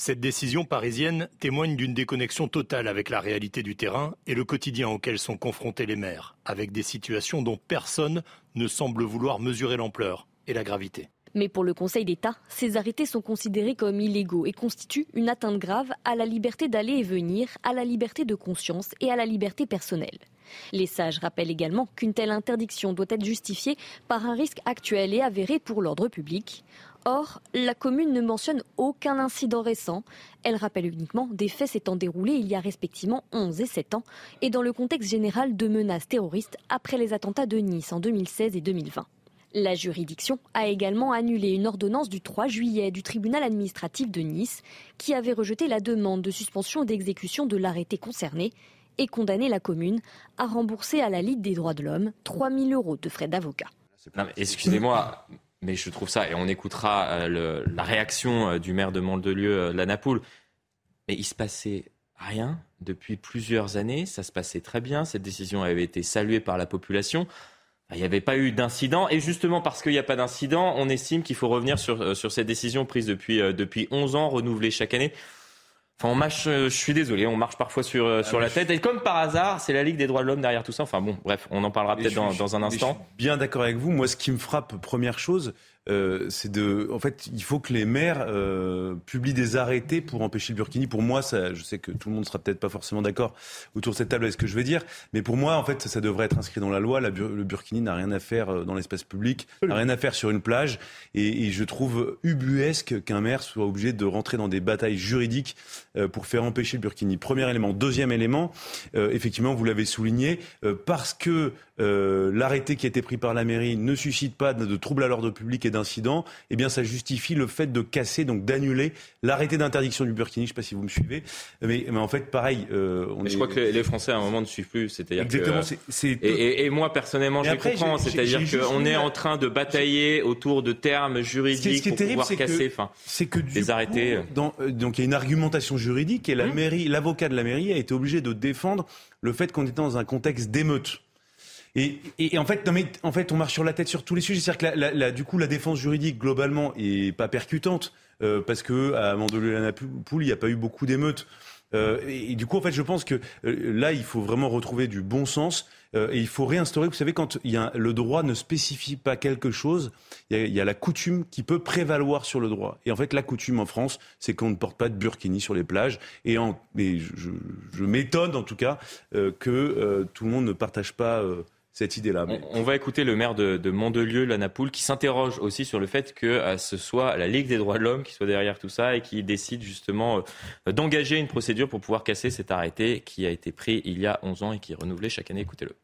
Cette décision parisienne témoigne d'une déconnexion totale avec la réalité du terrain et le quotidien auquel sont confrontés les maires, avec des situations dont personne ne semble vouloir mesurer l'ampleur et la gravité. Mais pour le Conseil d'État, ces arrêtés sont considérés comme illégaux et constituent une atteinte grave à la liberté d'aller et venir, à la liberté de conscience et à la liberté personnelle. Les sages rappellent également qu'une telle interdiction doit être justifiée par un risque actuel et avéré pour l'ordre public. Or, la commune ne mentionne aucun incident récent. Elle rappelle uniquement des faits s'étant déroulés il y a respectivement 11 et 7 ans et dans le contexte général de menaces terroristes après les attentats de Nice en 2016 et 2020. La juridiction a également annulé une ordonnance du 3 juillet du tribunal administratif de Nice qui avait rejeté la demande de suspension d'exécution de l'arrêté concerné et condamné la commune à rembourser à la Ligue des droits de l'homme 3 000 euros de frais d'avocat. Excusez-moi, mais je trouve ça, et on écoutera euh, la réaction euh, du maire de Mandelieu, euh, la Napoule, mais il se passait rien depuis plusieurs années, ça se passait très bien, cette décision avait été saluée par la population. Il n'y avait pas eu d'incident. Et justement, parce qu'il n'y a pas d'incident, on estime qu'il faut revenir sur, sur cette décision prise depuis, depuis 11 ans, renouvelée chaque année. Enfin, on marche, je suis désolé, on marche parfois sur, ah, sur la tête. Et comme par hasard, c'est la Ligue des droits de l'homme derrière tout ça. Enfin bon, bref, on en parlera peut-être dans, dans, un instant. bien d'accord avec vous. Moi, ce qui me frappe, première chose, euh, c'est de, en fait, il faut que les maires euh, publient des arrêtés pour empêcher le burkini. Pour moi, ça, je sais que tout le monde sera peut-être pas forcément d'accord autour de cette table avec ce que je vais dire, mais pour moi, en fait, ça, devrait être inscrit dans la loi. le burkini n'a rien à faire euh, dans l'espace public, n'a rien à faire sur une plage, et, et je trouve ubuesque qu'un maire soit obligé de rentrer dans des batailles juridiques euh, pour faire empêcher le burkini. Premier élément. Deuxième élément, euh, effectivement, vous l'avez souligné, parce que l'arrêté qui a été pris par la mairie ne suscite pas de, de troubles à l'ordre public et d'incidents, eh bien ça justifie le fait de casser, donc d'annuler l'arrêté d'interdiction du burkini. Je ne sais pas si vous me suivez, mais, mais en fait, pareil. Euh, on je crois que les Français à un moment ne suivent plus. C'est-à-dire Exactement. Et, et, moi personnellement, je comprends. C'est-à-dire qu'on est en train de batailler autour de termes juridiques pour pouvoir casser, enfin, c'est que des arrêtés. Dans, euh, donc il y a une argumentation juridique et la hum. mairie, l'avocat de la mairie a été obligé de défendre le fait qu'on était dans un contexte d'émeute. Et, et, en, fait, non mais, en fait, on marche sur la tête sur tous les sujets. C'est-à-dire que la, la, du coup, la défense juridique, globalement, est pas percutante, euh, parce que à Mandelieu-la-Napoule, il n'y a pas eu beaucoup d'émeutes. Euh, et, du coup, en fait, je pense que euh, là, il faut vraiment retrouver du bon sens. Euh, et il faut réinstaurer, vous savez, quand il y a, le droit ne spécifie pas quelque chose, il y, a, y, a, la coutume qui peut prévaloir sur le droit. Et en fait, la coutume en France, c'est qu'on ne porte pas de burkini sur les plages. Et, en, et je, je m'étonne, en tout cas, que tout le monde ne partage pas cette idée-là. On, va écouter le maire de, de Mandelieu, Lanapoule, qui s'interroge aussi sur le fait que euh, ce soit la Ligue des droits de l'homme qui soit derrière tout ça et qui décide justement euh, d'engager une procédure pour pouvoir casser cet arrêté qui a été pris il y a 11 ans et qui est renouvelé chaque année. Écoutez-le.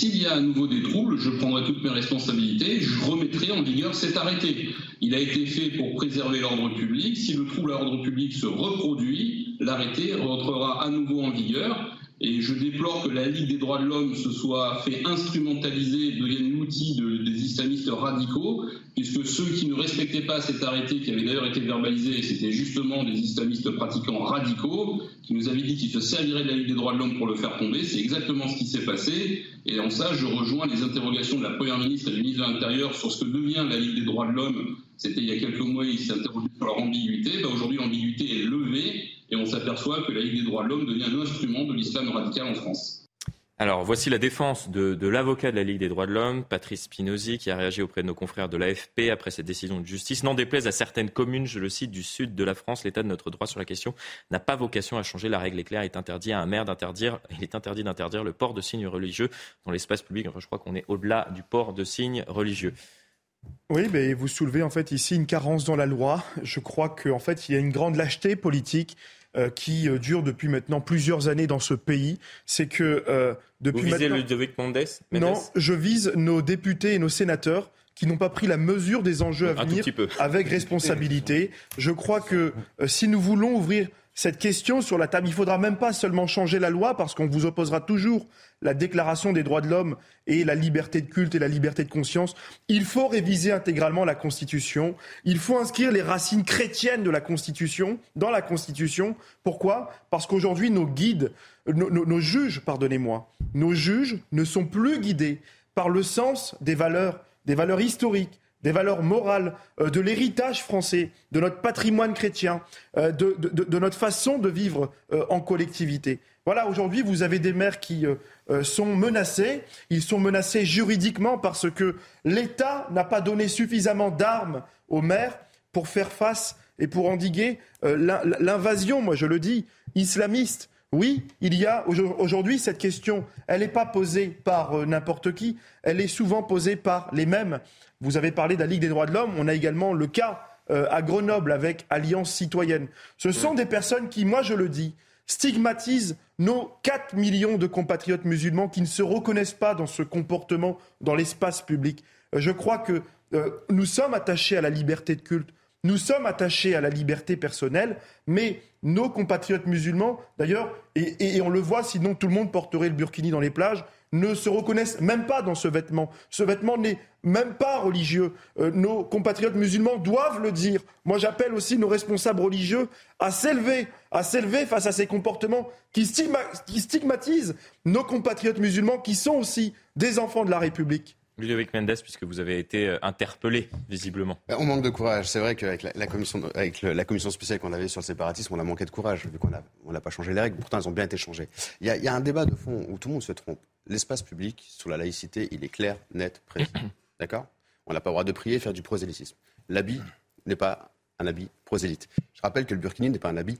S'il y a à nouveau des troubles, je prendrai toutes mes responsabilités, je remettrai en vigueur cet arrêté. Il a été fait pour préserver l'ordre public. Si le trouble à l'ordre public se reproduit, l'arrêté rentrera à nouveau en vigueur. Et je déplore que la Ligue des droits de l'homme se soit fait instrumentaliser, devienne l'outil des islamistes radicaux, puisque ceux qui ne respectaient pas cet arrêté, qui avait d'ailleurs été verbalisé, c'était justement des islamistes pratiquants radicaux, qui nous avaient dit qu'ils se serviraient de la Ligue des droits de l'homme pour le faire tomber. C'est exactement ce qui s'est passé. Et en ça, je rejoins les interrogations de la Première ministre et du ministre de l'Intérieur sur ce que devient la Ligue des droits de l'homme. C'était il y a quelques mois, ils s'interrogeaient sur leur ambiguïté. Ben, aujourd'hui, l'ambiguïté est levée et on s'aperçoit que la Ligue des droits de l'homme devient un instrument de l'islam radical en France. Alors, voici la défense de, l'avocat de la Ligue des droits de l'homme, Patrice Spinozzi, qui a réagi auprès de nos confrères de l'AFP après cette décision de justice. N'en déplaise à certaines communes, je le cite, du sud de la France, l'état de notre droit sur la question n'a pas vocation à changer. La règle est claire, il est interdit à un maire d'interdire, il est interdit d'interdire le port de signes religieux dans l'espace public. Enfin, je crois qu'on est au-delà du port de signes religieux. Oui, mais vous soulevez en fait ici une carence dans la loi. Je crois qu'en fait, il y a une grande lâcheté politique qui euh, dure depuis maintenant plusieurs années dans ce pays. C'est que euh, depuis Vous visez maintenant... Ludovic Mendes Non, je vise nos députés et nos sénateurs qui n'ont pas pris la mesure des enjeux à venir avec responsabilité. Je crois que si nous voulons ouvrir cette question sur la table. Il ne faudra même pas seulement changer la loi parce qu'on vous opposera toujours la déclaration des droits de l'homme et la liberté de culte et la liberté de conscience. Il faut réviser intégralement la Constitution. Il faut inscrire les racines chrétiennes de la Constitution dans la Constitution. Pourquoi? Parce qu'aujourd'hui, nos guides, nos, nos juges, pardonnez-moi, nos juges ne sont plus guidés par le sens des valeurs, des valeurs historiques, des valeurs morales, euh, de l'héritage français, de notre patrimoine chrétien, euh, de, notre façon de vivre euh, en collectivité. Voilà, aujourd'hui, vous avez des maires qui sont menacés. Ils sont menacés juridiquement parce que l'État n'a pas donné suffisamment d'armes aux maires pour faire face et pour endiguer l'invasion, moi je le dis, islamiste. Oui, il y a aujourd'hui cette question, elle n'est pas posée par n'importe qui, elle est souvent posée par les mêmes. Vous avez parlé de la Ligue des droits de l'homme. On a également le cas euh, à Grenoble avec Alliance citoyenne. Ce sont des personnes qui, moi je le dis, stigmatisent nos 4 millions de compatriotes musulmans qui ne se reconnaissent pas dans ce comportement dans l'espace public. Euh, je crois que euh, nous sommes attachés à la liberté de culte, nous sommes attachés à la liberté personnelle, mais nos compatriotes musulmans, d'ailleurs, et, on le voit, sinon tout le monde porterait le burkini dans les plages, ne se reconnaissent même pas dans ce vêtement. Ce vêtement n'est même pas religieux. Euh, nos compatriotes musulmans doivent le dire. Moi, j'appelle aussi nos responsables religieux à s'élever, à s'élever face à ces comportements qui, stigmatisent nos compatriotes musulmans qui sont aussi des enfants de la République. Ludovic Mendes, puisque vous avez été euh, interpellé, visiblement. Bah, on manque de courage. C'est vrai qu'avec la, commission, avec la commission spéciale qu'on avait sur le séparatisme, on a manqué de courage, vu qu'on n'a on pas changé les règles. Pourtant, elles ont bien été changées. Il y, a, un débat de fond où tout le monde se trompe. L'espace public, sous la laïcité, il est clair, net, précis. D'accord? On n'a pas le droit de prier et faire du prosélytisme. L'habit n'est pas un habit prosélyte. Je rappelle que le burkini n'est pas un habit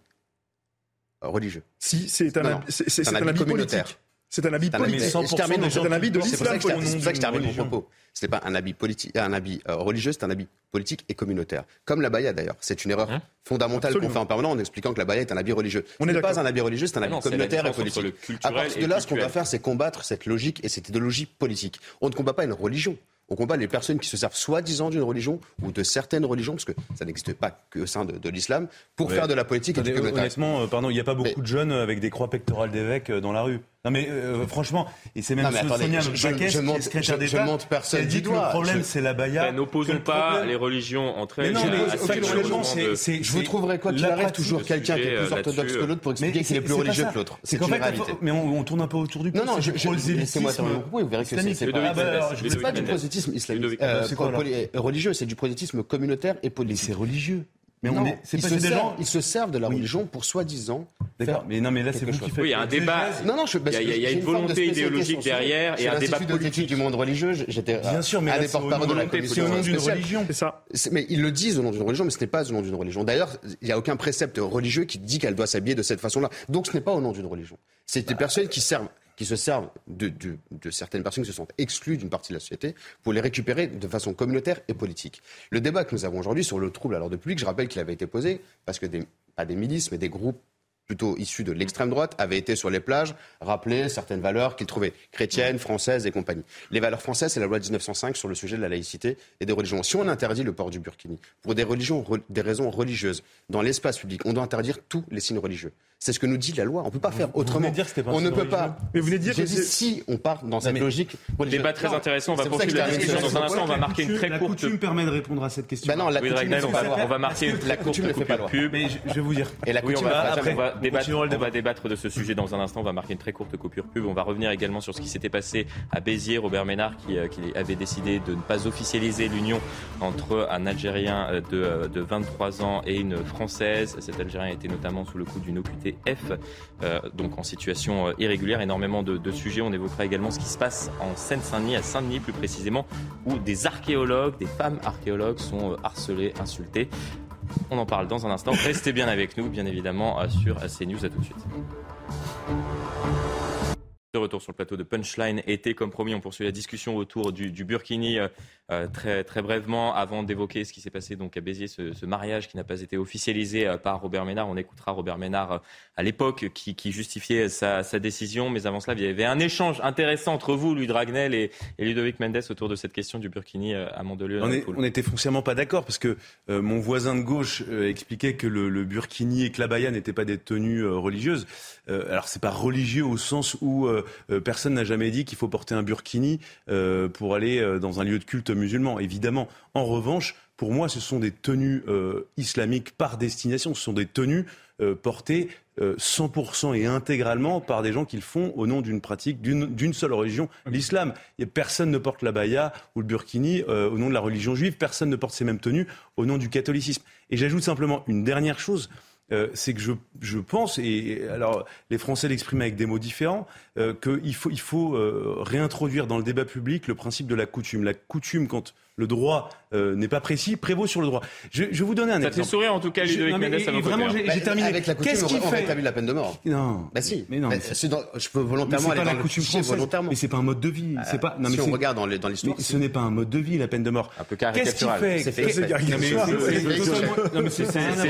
religieux. Si, c'est un, un, habit communautaire. C'est un habit politique. C'est un habit de l'islam. C'est pour ça que je termine mon propos. Ce n'est pas un habit, politique, un habit euh, religieux, c'est un habit politique et communautaire. Comme la baya d'ailleurs. C'est une erreur hein fondamentale qu'on fait en permanence en expliquant que la baya est un habit religieux. Ce n'est pas un habit religieux, c'est un habit communautaire et politique. À partir de là, ce qu'on doit faire, c'est combattre cette logique et cette idéologie politique. On ne combat pas une religion. On combat les personnes qui se servent soi-disant d'une religion ou de certaines religions, parce que ça n'existe pas que au sein de, l'islam, pour faire de la politique et du communautarisme. Honnêtement, euh, pardon, il n'y a pas beaucoup de jeunes avec des croix pectorales d'évêques euh, dans la rue. Non mais euh, franchement, et c'est même non, Sonia je, je, je, monte, secrétaire d'État, monte personne dit que le problème c'est la baya. N'opposons pas les religions entre elles. Mais non, mais c'est, je vous trouverai quoi qu'il arrive toujours quelqu'un qui est plus orthodoxe que l'autre pour expliquer qu'il est plus religieux que l'autre. C'est une réalité. Mais on tourne un peu autour du pot. Non non, laissez-moi terminer vous verrez que c'est pas du prosélytisme islamique religieux, c'est du prosélytisme communautaire et politique. Mais c'est religieux. Mais on est, c'est ils, se servent, ils se servent de la religion pour soi-disant. D'accord. Mais non, mais là, c'est vous qui faites. Oui, il y a un débat. Non, non, je, il y a, une, volonté idéologique derrière et un débat politique du monde religieux. J'étais bien sûr, mais un des porte-parole de la commission. au nom d'une religion, c'est ça. Mais ils le disent au nom d'une religion, mais ce n'est pas au nom d'une religion. D'ailleurs, il n'y a aucun précepte religieux qui dit qu'elle doit s'habiller de cette façon-là. Donc, ce n'est pas au nom d'une religion. C'est des personnes qui servent qui se servent de, certaines personnes qui se sont exclues d'une partie de la société pour les récupérer de façon communautaire et politique. Le débat que nous avons aujourd'hui sur le trouble à l'ordre public, je rappelle qu'il avait été posé parce que des, pas des milices, mais des groupes plutôt issus de l'extrême droite, avaient été sur les plages, rappeler certaines valeurs qu'ils trouvaient chrétiennes, françaises et compagnie. Les valeurs françaises, c'est la loi de 1905 sur le sujet de la laïcité et des religions. Si on interdit le port du burkini pour des, religions, des raisons religieuses dans l'espace public, on doit interdire tous les signes religieux. C'est ce que nous dit la loi. On ne peut pas faire autrement. Dire que pas on ne peut pas. Mais vous venez dire que si on part dans cette logique. Débat très intéressant. On va poursuivre la discussion dans un instant. On va marquer une très courte. La coutume permet de répondre à cette question. Bah non, la coutume. On va marquer la courte coupure pub. Mais je vais vous dire. Et la coutume. On va débattre de ce sujet dans un instant. On va marquer une très courte coupure pub. On va revenir également sur ce qui s'était passé à Béziers. Robert Ménard qui euh, avait décidé de ne pas officialiser l'union entre un Algérien euh, de 23 ans et une Française. Cet Algérien était notamment sous le coup d'une OQTF euh, donc en situation euh, irrégulière. Énormément de, sujets. On évoquera également ce qui se passe en Seine-Saint-Denis, à Saint-Denis plus précisément, où des archéologues, des femmes archéologues sont euh, harcelées, insultées. On en parle dans un instant. Restez bien avec nous, bien évidemment, sur CNews. À tout de suite. De retour sur le plateau de Punchline été, comme promis, on poursuit la discussion autour du, Burkini euh, euh, très, très brièvement avant d'évoquer ce qui s'est passé donc à Béziers, ce, mariage qui n'a pas été officialisé euh, par Robert Ménard. On écoutera Robert Ménard à l'époque qui, justifiait sa, décision, mais avant cela, il y avait un échange intéressant entre vous, Louis Dragnel et, Ludovic Mendes autour de cette question du Burkini à Mandelieu. On, on était foncièrement pas d'accord parce que mon voisin de gauche expliquait que le, Burkini et que l'abaya n'étaient pas des tenues religieuses. alors c'est pas religieux au sens où personne n'a jamais dit qu'il faut porter un burkini euh, pour aller euh, dans un lieu de culte musulman, évidemment. En revanche, pour moi, ce sont des tenues islamiques par destination. Ce sont des tenues portées 100% et intégralement par des gens qui le font au nom d'une pratique, d'une seule religion, l'islam. Personne ne porte la baya ou le burkini au nom de la religion juive. Personne ne porte ces mêmes tenues au nom du catholicisme. Et j'ajoute simplement une dernière chose. Euh, c'est que je, je, pense, et alors les Français l'expriment avec des mots différents, euh, qu'il faut, il faut euh, réintroduire dans le débat public le principe de la coutume. La coutume, quand le droit euh, n'est pas précis, prévaut sur le droit. Je, je vais vous donner un exemple. Ça fait sourire en tout cas, Ludovic Mendes, à Vraiment, j'ai bah, terminé. Avec la coutume, on, on rétablit la peine de mort. Non. Bah si. Mais non. Mais dans, je peux volontairement mais aller pas la coutume française. Volontairement. Mais c'est pas un mode de vie. C'est pas. Non, mais si on regarde dans l'histoire, ce n'est pas un mode de vie la peine de mort. Un peu caricatural. Qu'est-ce qui fait C'est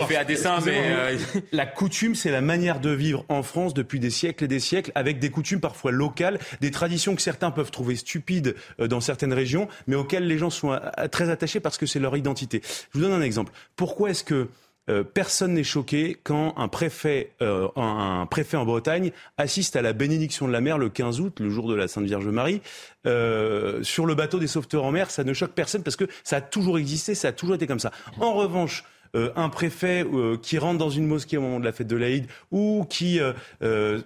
fait à dessein, mais euh, la coutume, c'est la manière de vivre en France depuis des siècles et des siècles, avec des coutumes parfois locales, des traditions que certains peuvent trouver stupides euh, dans certaines régions, mais auxquelles les gens sont très attachés parce que c'est leur identité. Je vous donne un exemple. Pourquoi est-ce que euh, personne n'est choqué quand un préfet, euh, un, préfet en Bretagne assiste à la bénédiction de la mer le 15 août, le jour de la Sainte Vierge Marie, euh, sur le bateau des sauveteurs en mer? Ça ne choque personne parce que ça a toujours existé, ça a toujours été comme ça. En revanche, un préfet qui rentre dans une mosquée au moment de la fête de l'Aïd ou qui euh,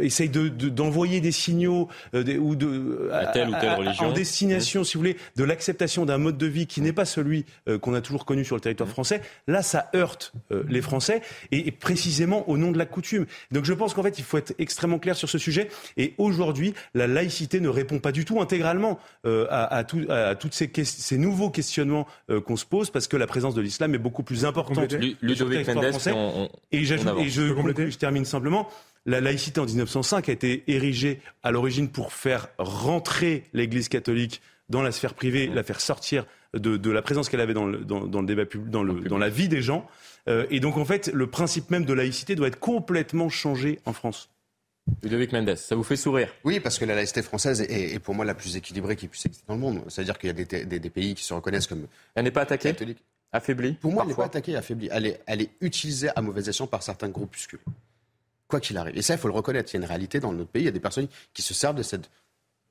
essaye d'envoyer des signaux euh, ou de, à, telle ou telle religion. en destination, si vous voulez, de l'acceptation d'un mode de vie qui n'est pas celui euh, qu'on a toujours connu sur le territoire français, là, ça heurte les Français et, précisément au nom de la coutume. Donc je pense qu'en fait, il faut être extrêmement clair sur ce sujet. Et aujourd'hui, la laïcité ne répond pas du tout intégralement à, à, tout, à toutes ces, ces, nouveaux questionnements qu'on se pose parce que la présence de l'islam est beaucoup plus importante. Ludovic Mendes, et, je, je termine simplement la laïcité en 1905 a été érigée à l'origine pour faire rentrer l'Église catholique dans la sphère privée, la faire sortir de, la présence qu'elle avait dans le, débat public, dans, dans la vie des gens. Euh, et donc en fait, le principe même de laïcité doit être complètement changé en France. Ludovic Mendes, ça vous fait sourire? Oui, parce que la laïcité française est, pour moi la plus équilibrée qui puisse exister dans le monde. C'est-à-dire qu'il y a des, pays qui se reconnaissent comme. Elle n'est pas attaquée? Affaiblie? Pour moi, elle n'est pas attaquée, affaiblie. Elle est, elle est utilisée à mauvais escient par certains groupuscules quoi qu'il arrive. Et ça, il faut le reconnaître. Il y a une réalité dans notre pays. Il y a des personnes qui se servent de cette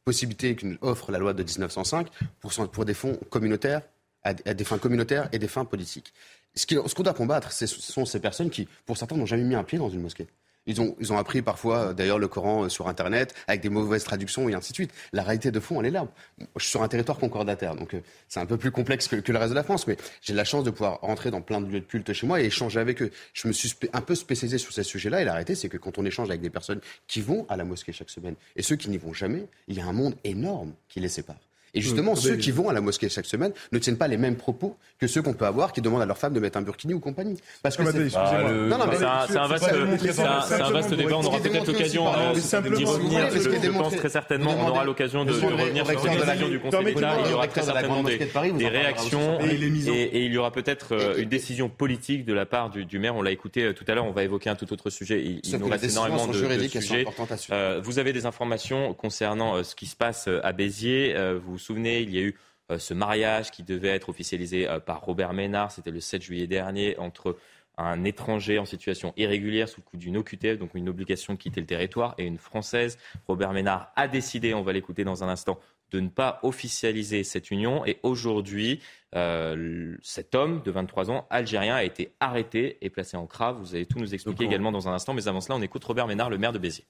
possibilité qu'offre la loi de 1905 pour, pour des fonds communautaires, à, des fins communautaires et des fins politiques. Ce qu'on doit combattre, ce sont ces personnes qui, pour certains, n'ont jamais mis un pied dans une mosquée. Ils ont, ils ont appris parfois, euh, d'ailleurs, le Coran euh, sur Internet, avec des mauvaises traductions et ainsi de suite. La réalité de fond, elle est là. Je suis sur un territoire concordataire, donc euh, c'est un peu plus complexe que, que, le reste de la France, mais j'ai la chance de pouvoir rentrer dans plein de lieux de culte chez moi et échanger avec eux. Je me suis un peu spécialisé sur ces sujets-là, et la réalité, c'est que quand on échange avec des personnes qui vont à la mosquée chaque semaine et ceux qui n'y vont jamais, il y a un monde énorme qui les sépare. Et justement, ceux qui vont à la mosquée chaque semaine ne tiennent pas les mêmes propos que ceux qu'on peut avoir qui demandent à leur femme de mettre un burkini ou compagnie. Parce que c'est un, vaste, débat. On aura peut-être l'occasion d'y revenir. Je pense très certainement on aura l'occasion de, revenir sur cette décision du Conseil d'État. Il y aura très certainement des, réactions et, il y aura peut-être euh, une décision politique de la part du, maire. On l'a écouté euh, tout à l'heure. On va évoquer un tout autre sujet. Il, nous reste énormément de, sujets. Euh, vous avez des informations concernant ce qui se passe à Béziers. Vous vous souvenez, il y a eu euh, ce mariage qui devait être officialisé euh, par Robert Ménard. C'était le 7 juillet dernier entre un étranger en situation irrégulière sous le coup d'une OQTF, donc une obligation de quitter le territoire, et une Française. Robert Ménard a décidé, on va l'écouter dans un instant, de ne pas officialiser cette union. Et aujourd'hui, euh, cet homme de 23 ans, algérien, a été arrêté et placé en crave. Vous allez tout nous expliquer également dans un instant. Mais avant cela, on écoute Robert Ménard, le maire de Béziers.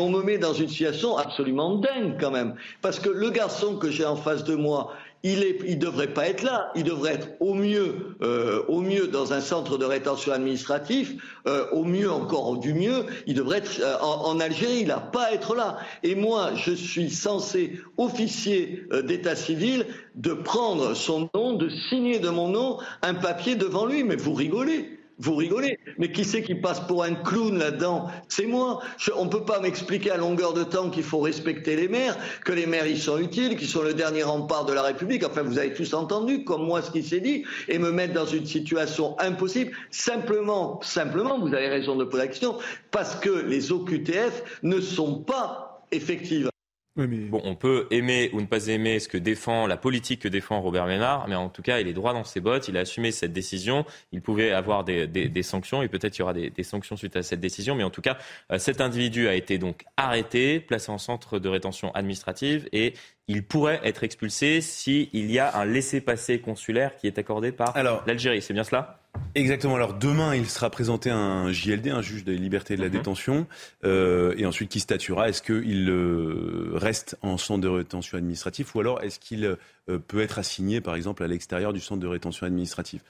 On me met dans une situation absolument dingue quand même, parce que le garçon que j'ai en face de moi, il ne devrait pas être là. Il devrait être au mieux, euh, dans un centre de rétention administratif, euh, au mieux encore du mieux, il devrait être euh, en, Algérie. Il n'a pas être là. Et moi, je suis censé, officier d'état civil, de prendre son nom, de signer de mon nom un papier devant lui. Mais vous rigolez. Vous rigolez, mais qui c'est qui passe pour un clown là-dedans C'est moi. on ne peut pas m'expliquer à longueur de temps qu'il faut respecter les maires, que les maires ils sont utiles, qu'ils sont le dernier rempart de la République. Enfin, vous avez tous entendu, comme moi, ce qui s'est dit, et me mettre dans une situation impossible. Simplement, simplement, vous avez raison de poser la question, parce que les OQTF ne sont pas effectives. Bon, on peut aimer ou ne pas aimer ce que défend la politique que défend Robert Ménard, mais en tout cas, il est droit dans ses bottes. Il a assumé cette décision. Il pouvait avoir des, sanctions et peut-être il y aura des, sanctions suite à cette décision. Mais en tout cas, euh, cet individu a été donc arrêté, placé en centre de rétention administrative et il pourrait être expulsé s'il y a un laissez-passer consulaire qui est accordé par l'Algérie. C'est bien cela? Exactement. Alors demain, il sera présenté un JLD, un juge des libertés de la mhm. détention, euh, et ensuite qui statuera? Est-ce qu'il euh, reste en centre de rétention administratif ou alors est-ce qu'il euh, peut être assigné, par exemple, à l'extérieur du centre de rétention administrative.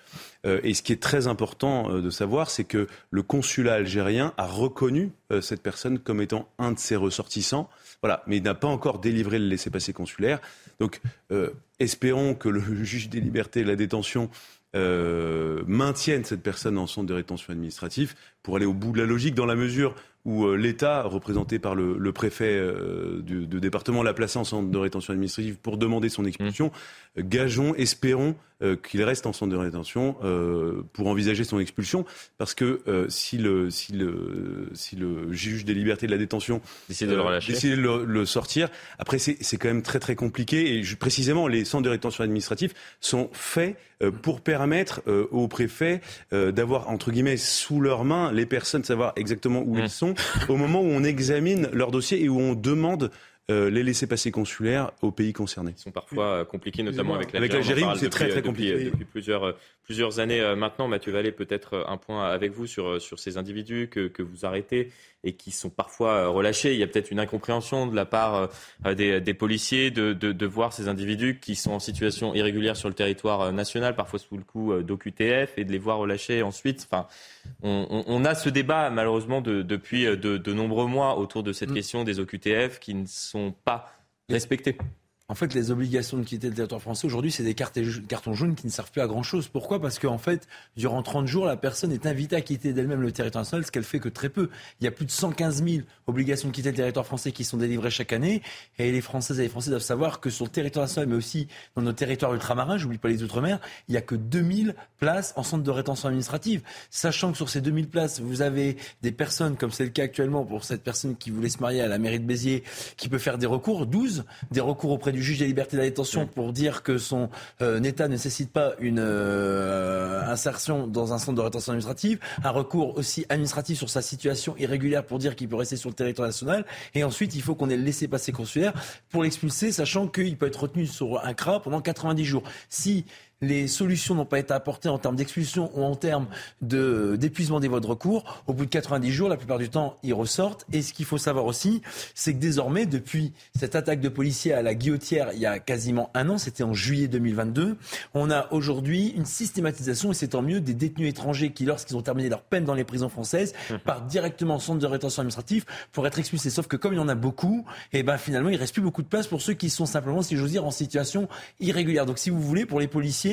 et ce qui est très important de savoir, c'est que le consulat algérien a reconnu cette personne comme étant un de ses ressortissants. Voilà, mais il n'a pas encore délivré le laissez-passer consulaire. Donc, espérons que le juge des libertés de la détention euh, maintiennent cette personne en centre de rétention administrative pour aller au bout de la logique dans la mesure où euh, l'État, représenté par le, préfet euh, du, département, l'a placé en centre de rétention administrative pour demander son expulsion. Mmh. Gageons, espérons qu'il reste en centre de rétention pour envisager son expulsion, parce que si, le, si, le, si le juge des libertés de la détention décide de, le, le, sortir, après c'est quand même très très compliqué. Et précisément, les centres de rétention administrative sont faits pour permettre aux préfets d'avoir, entre guillemets, sous leurs mains les personnes, savoir exactement où ils mmh. sont, au moment où on examine leur dossier et où on demande les laissés-passer consulaires aux pays concernés. Ils sont parfois compliqués, notamment avec l'Algérie. Avec l'Algérie, c'est très très compliqué. Depuis, plusieurs, plusieurs années maintenant, Mathieu Vallée, peut-être un point avec vous sur, sur ces individus que, que vous arrêtez et qui sont parfois relâchés. Il y a peut-être une incompréhension de la part des, des policiers de, de, de, voir ces individus qui sont en situation irrégulière sur le territoire national, parfois sous le coup d'OQTF, et de les voir relâchés ensuite. Enfin, on, on, a ce débat malheureusement de, depuis de, de, nombreux mois autour de cette mm. question des OQTF qui ne sont pas respectés. En fait, les obligations de quitter le territoire français aujourd'hui, c'est des cartons jaunes qui ne servent plus à grand chose. Pourquoi? Parce qu'en fait, durant 30 jours, la personne est invitée à quitter d'elle-même le territoire national, ce qu'elle fait que très peu. Il y a plus de 115 000 obligations de quitter le territoire français qui sont délivrées chaque année. Et les Françaises et les Français doivent savoir que sur le territoire national, mais aussi dans nos territoires ultramarins, j'oublie pas les Outre-mer, il n'y a que 2000 places en centre de rétention administrative. Sachant que sur ces 2000 places, vous avez des personnes, comme c'est le cas actuellement pour cette personne qui voulait se marier à la mairie de Béziers, qui peut faire des recours, 12, des recours auprès du juge des libertés de la détention pour dire que son euh, état ne nécessite pas une euh, insertion dans un centre de rétention administrative, un recours aussi administratif sur sa situation irrégulière pour dire qu'il peut rester sur le territoire national, et ensuite il faut qu'on ait laissé passer consulaire pour l'expulser, sachant qu'il peut être retenu sur un CRA pendant 90 jours. Si les solutions n'ont pas été apportées en termes d'expulsion ou en termes d'épuisement des voies de recours, au bout de 90 jours, la plupart du temps, ils ressortent. Et ce qu'il faut savoir aussi, c'est que désormais, depuis cette attaque de policiers à la guillotière il y a quasiment un an, c'était en juillet 2022, on a aujourd'hui une systématisation, et c'est tant mieux, des détenus étrangers qui, lorsqu'ils ont terminé leur peine dans les prisons françaises, mmh. partent directement en centre de rétention administrative pour être expulsés. Sauf que comme il y en a beaucoup, et eh ben finalement, il reste plus beaucoup de place pour ceux qui sont simplement, si j'ose dire, en situation irrégulière. Donc si vous voulez, pour les policiers,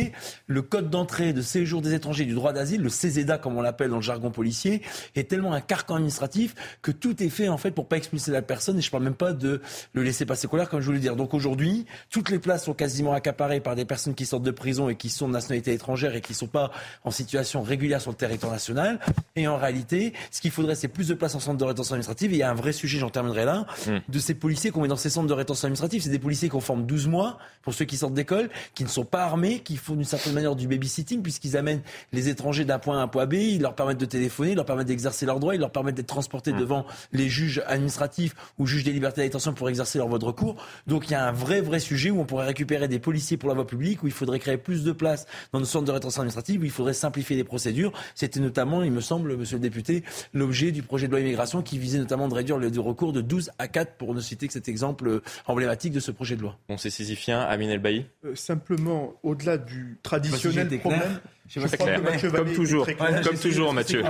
le code d'entrée de séjour des étrangers du droit d'asile, le CESEDA comme on l'appelle dans le jargon policier, est tellement un carcan administratif que tout est fait en fait pour pas expulser la personne et je parle même pas de le laisser passer colère comme je voulais dire. Donc aujourd'hui, toutes les places sont quasiment accaparées par des personnes qui sortent de prison et qui sont de nationalité étrangère et qui sont pas en situation régulière sur le territoire national. Et en réalité, ce qu'il faudrait, c'est plus de places en centre de rétention administrative. Et il y a un vrai sujet, j'en terminerai là, hmm. de ces policiers qu'on met dans ces centres de rétention administrative. C'est des policiers qu'on forme 12 mois pour ceux qui sortent d'école, qui ne sont pas armés, qui font d'une certaine manière du babysitting puisqu'ils amènent les étrangers d'un point A à un point B, ils leur permettent de téléphoner, ils leur permettent d'exercer leurs droits, ils leur permettent d'être transportés mmh. devant les juges administratifs ou juges des libertés de détention pour exercer leur voie de recours. Donc il y a un vrai vrai sujet où on pourrait récupérer des policiers pour la voie publique, où il faudrait créer plus de places dans nos centres de rétention administrative, où il faudrait simplifier les procédures. C'était notamment, il me semble, monsieur le député, l'objet du projet de loi immigration qui visait notamment de réduire le recours de 12 à 4 pour ne citer que cet exemple emblématique de ce projet de loi. Bon, c'est sisyphien, Amin El Bailly euh, Simplement, au-delà du traditionnel problème, je crois que Mathieu comme toujours, comme toujours, Mathieu.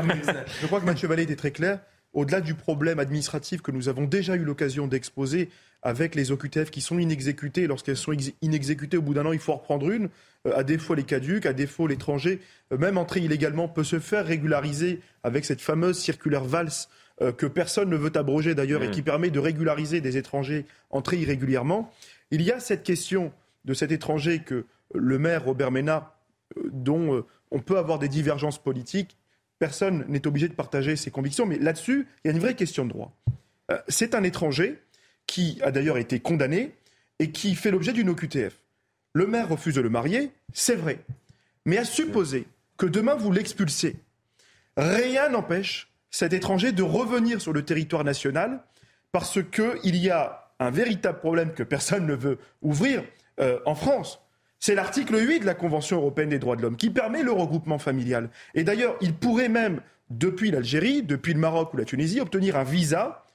Je crois que Mathieu Vallée était très clair. Au-delà du problème administratif que nous avons déjà eu l'occasion d'exposer avec les OQTF qui sont inexécutées, lorsqu'elles sont inexécutées au bout d'un an, il faut en reprendre une. Euh, à défaut les caducs, à défaut l'étranger, euh, même entrer illégalement peut se faire régulariser avec cette fameuse circulaire valse que personne ne veut abroger d'ailleurs et mmh. qui permet de régulariser des étrangers entrés irrégulièrement. Il y a cette question de cet étranger que le maire Robert Ménard, euh, dont euh, on peut avoir des divergences politiques, personne n'est obligé de partager ses convictions, mais là-dessus, il y a une vraie question de droit. Euh, c'est un étranger qui a d'ailleurs été condamné et qui fait l'objet d'une OQTF. Le maire refuse de le marier, c'est vrai. Mais à supposer que demain vous l'expulsez, rien n'empêche cet étranger de revenir sur le territoire national parce qu'il y a un véritable problème que personne ne veut ouvrir en France. C'est l'article 8 de la Convention européenne des droits de l'homme qui permet le regroupement familial. Et d'ailleurs, il pourrait même, depuis l'Algérie, depuis le Maroc ou la Tunisie, obtenir un visa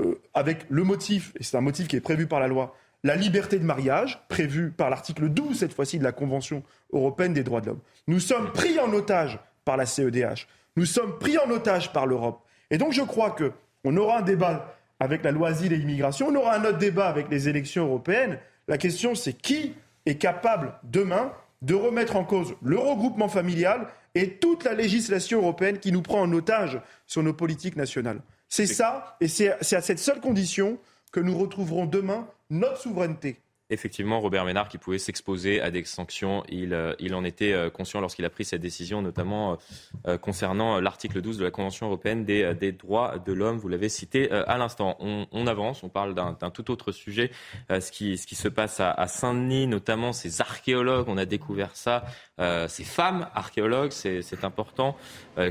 euh, avec le motif, et c'est un motif qui est prévu par la loi, la liberté de mariage, prévue par l'article 12, cette fois-ci, de la Convention européenne des droits de l'homme. Nous sommes pris en otage par la CEDH. Nous sommes pris en otage par l'Europe. Et donc, je crois qu'on aura un débat avec la loi asile et immigration, on aura un autre débat avec les élections européennes. La question, c'est qui est capable demain de remettre en cause le regroupement familial et toute la législation européenne qui nous prend en otage sur nos politiques nationales. C'est ça, et c'est à cette seule condition que nous retrouverons demain notre souveraineté. Effectivement Robert Ménard qui pouvait s'exposer à des sanctions. Il, euh, il en était euh, conscient lorsqu'il a pris cette décision, notamment euh, concernant l'article 12 de la Convention européenne des, des droits de l'homme. Vous l'avez cité à l'instant. On, avance, on parle d'un tout autre sujet, ce, qui, ce qui se passe à, à Saint-Denis, notamment ces archéologues. On a découvert ça, ces femmes archéologues, c'est important,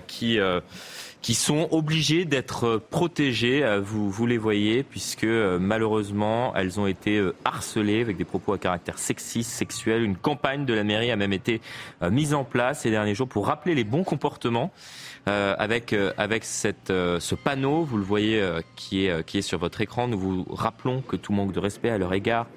qui qui sont obligées d'être protégées. Euh, vous, vous les voyez, puisque euh, malheureusement, elles ont été euh, harcelées avec des propos à caractère sexiste, sexuel. Une campagne de la mairie a même été mise en place ces derniers jours pour rappeler les bons comportements. Euh, avec avec cette, ce panneau, vous le voyez, qui est qui est sur votre écran. Nous vous rappelons que tout manque de respect à leur égard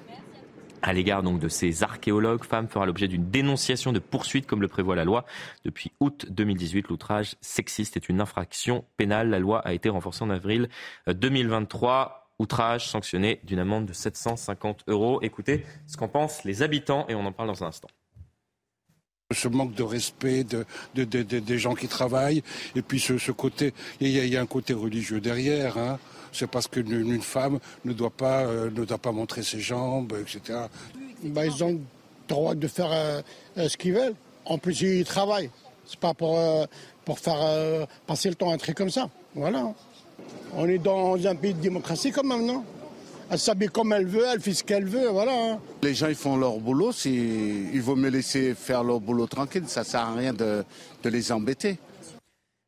à l'égard donc de ces archéologues femmes fera l'objet d'une dénonciation de poursuite comme le prévoit la loi. Depuis août 2018, l'outrage sexiste est une infraction pénale. La loi a été renforcée en avril 2023 outrage sanctionné d'une amende de 750 euros. Écoutez ce qu'en pensent les habitants et on en parle dans un instant. Ce manque de respect de, des gens qui travaillent et puis ce, côté, il y, a un côté religieux derrière. Hein c'est parce qu'une femme ne doit, pas, euh, ne doit pas montrer ses jambes, etc. Bah, ils ont le droit de faire euh, euh, ce qu'ils veulent. En plus, ils travaillent. C'est pas pour, pour faire passer le temps un truc comme ça. Voilà. On est dans un pays de démocratie quand même, non? Elle s'habille comme elle veut, elle fait ce qu'elle veut, voilà. Les gens, ils font leur boulot, il vaut me laisser faire leur boulot tranquille, ça sert à rien de les embêter.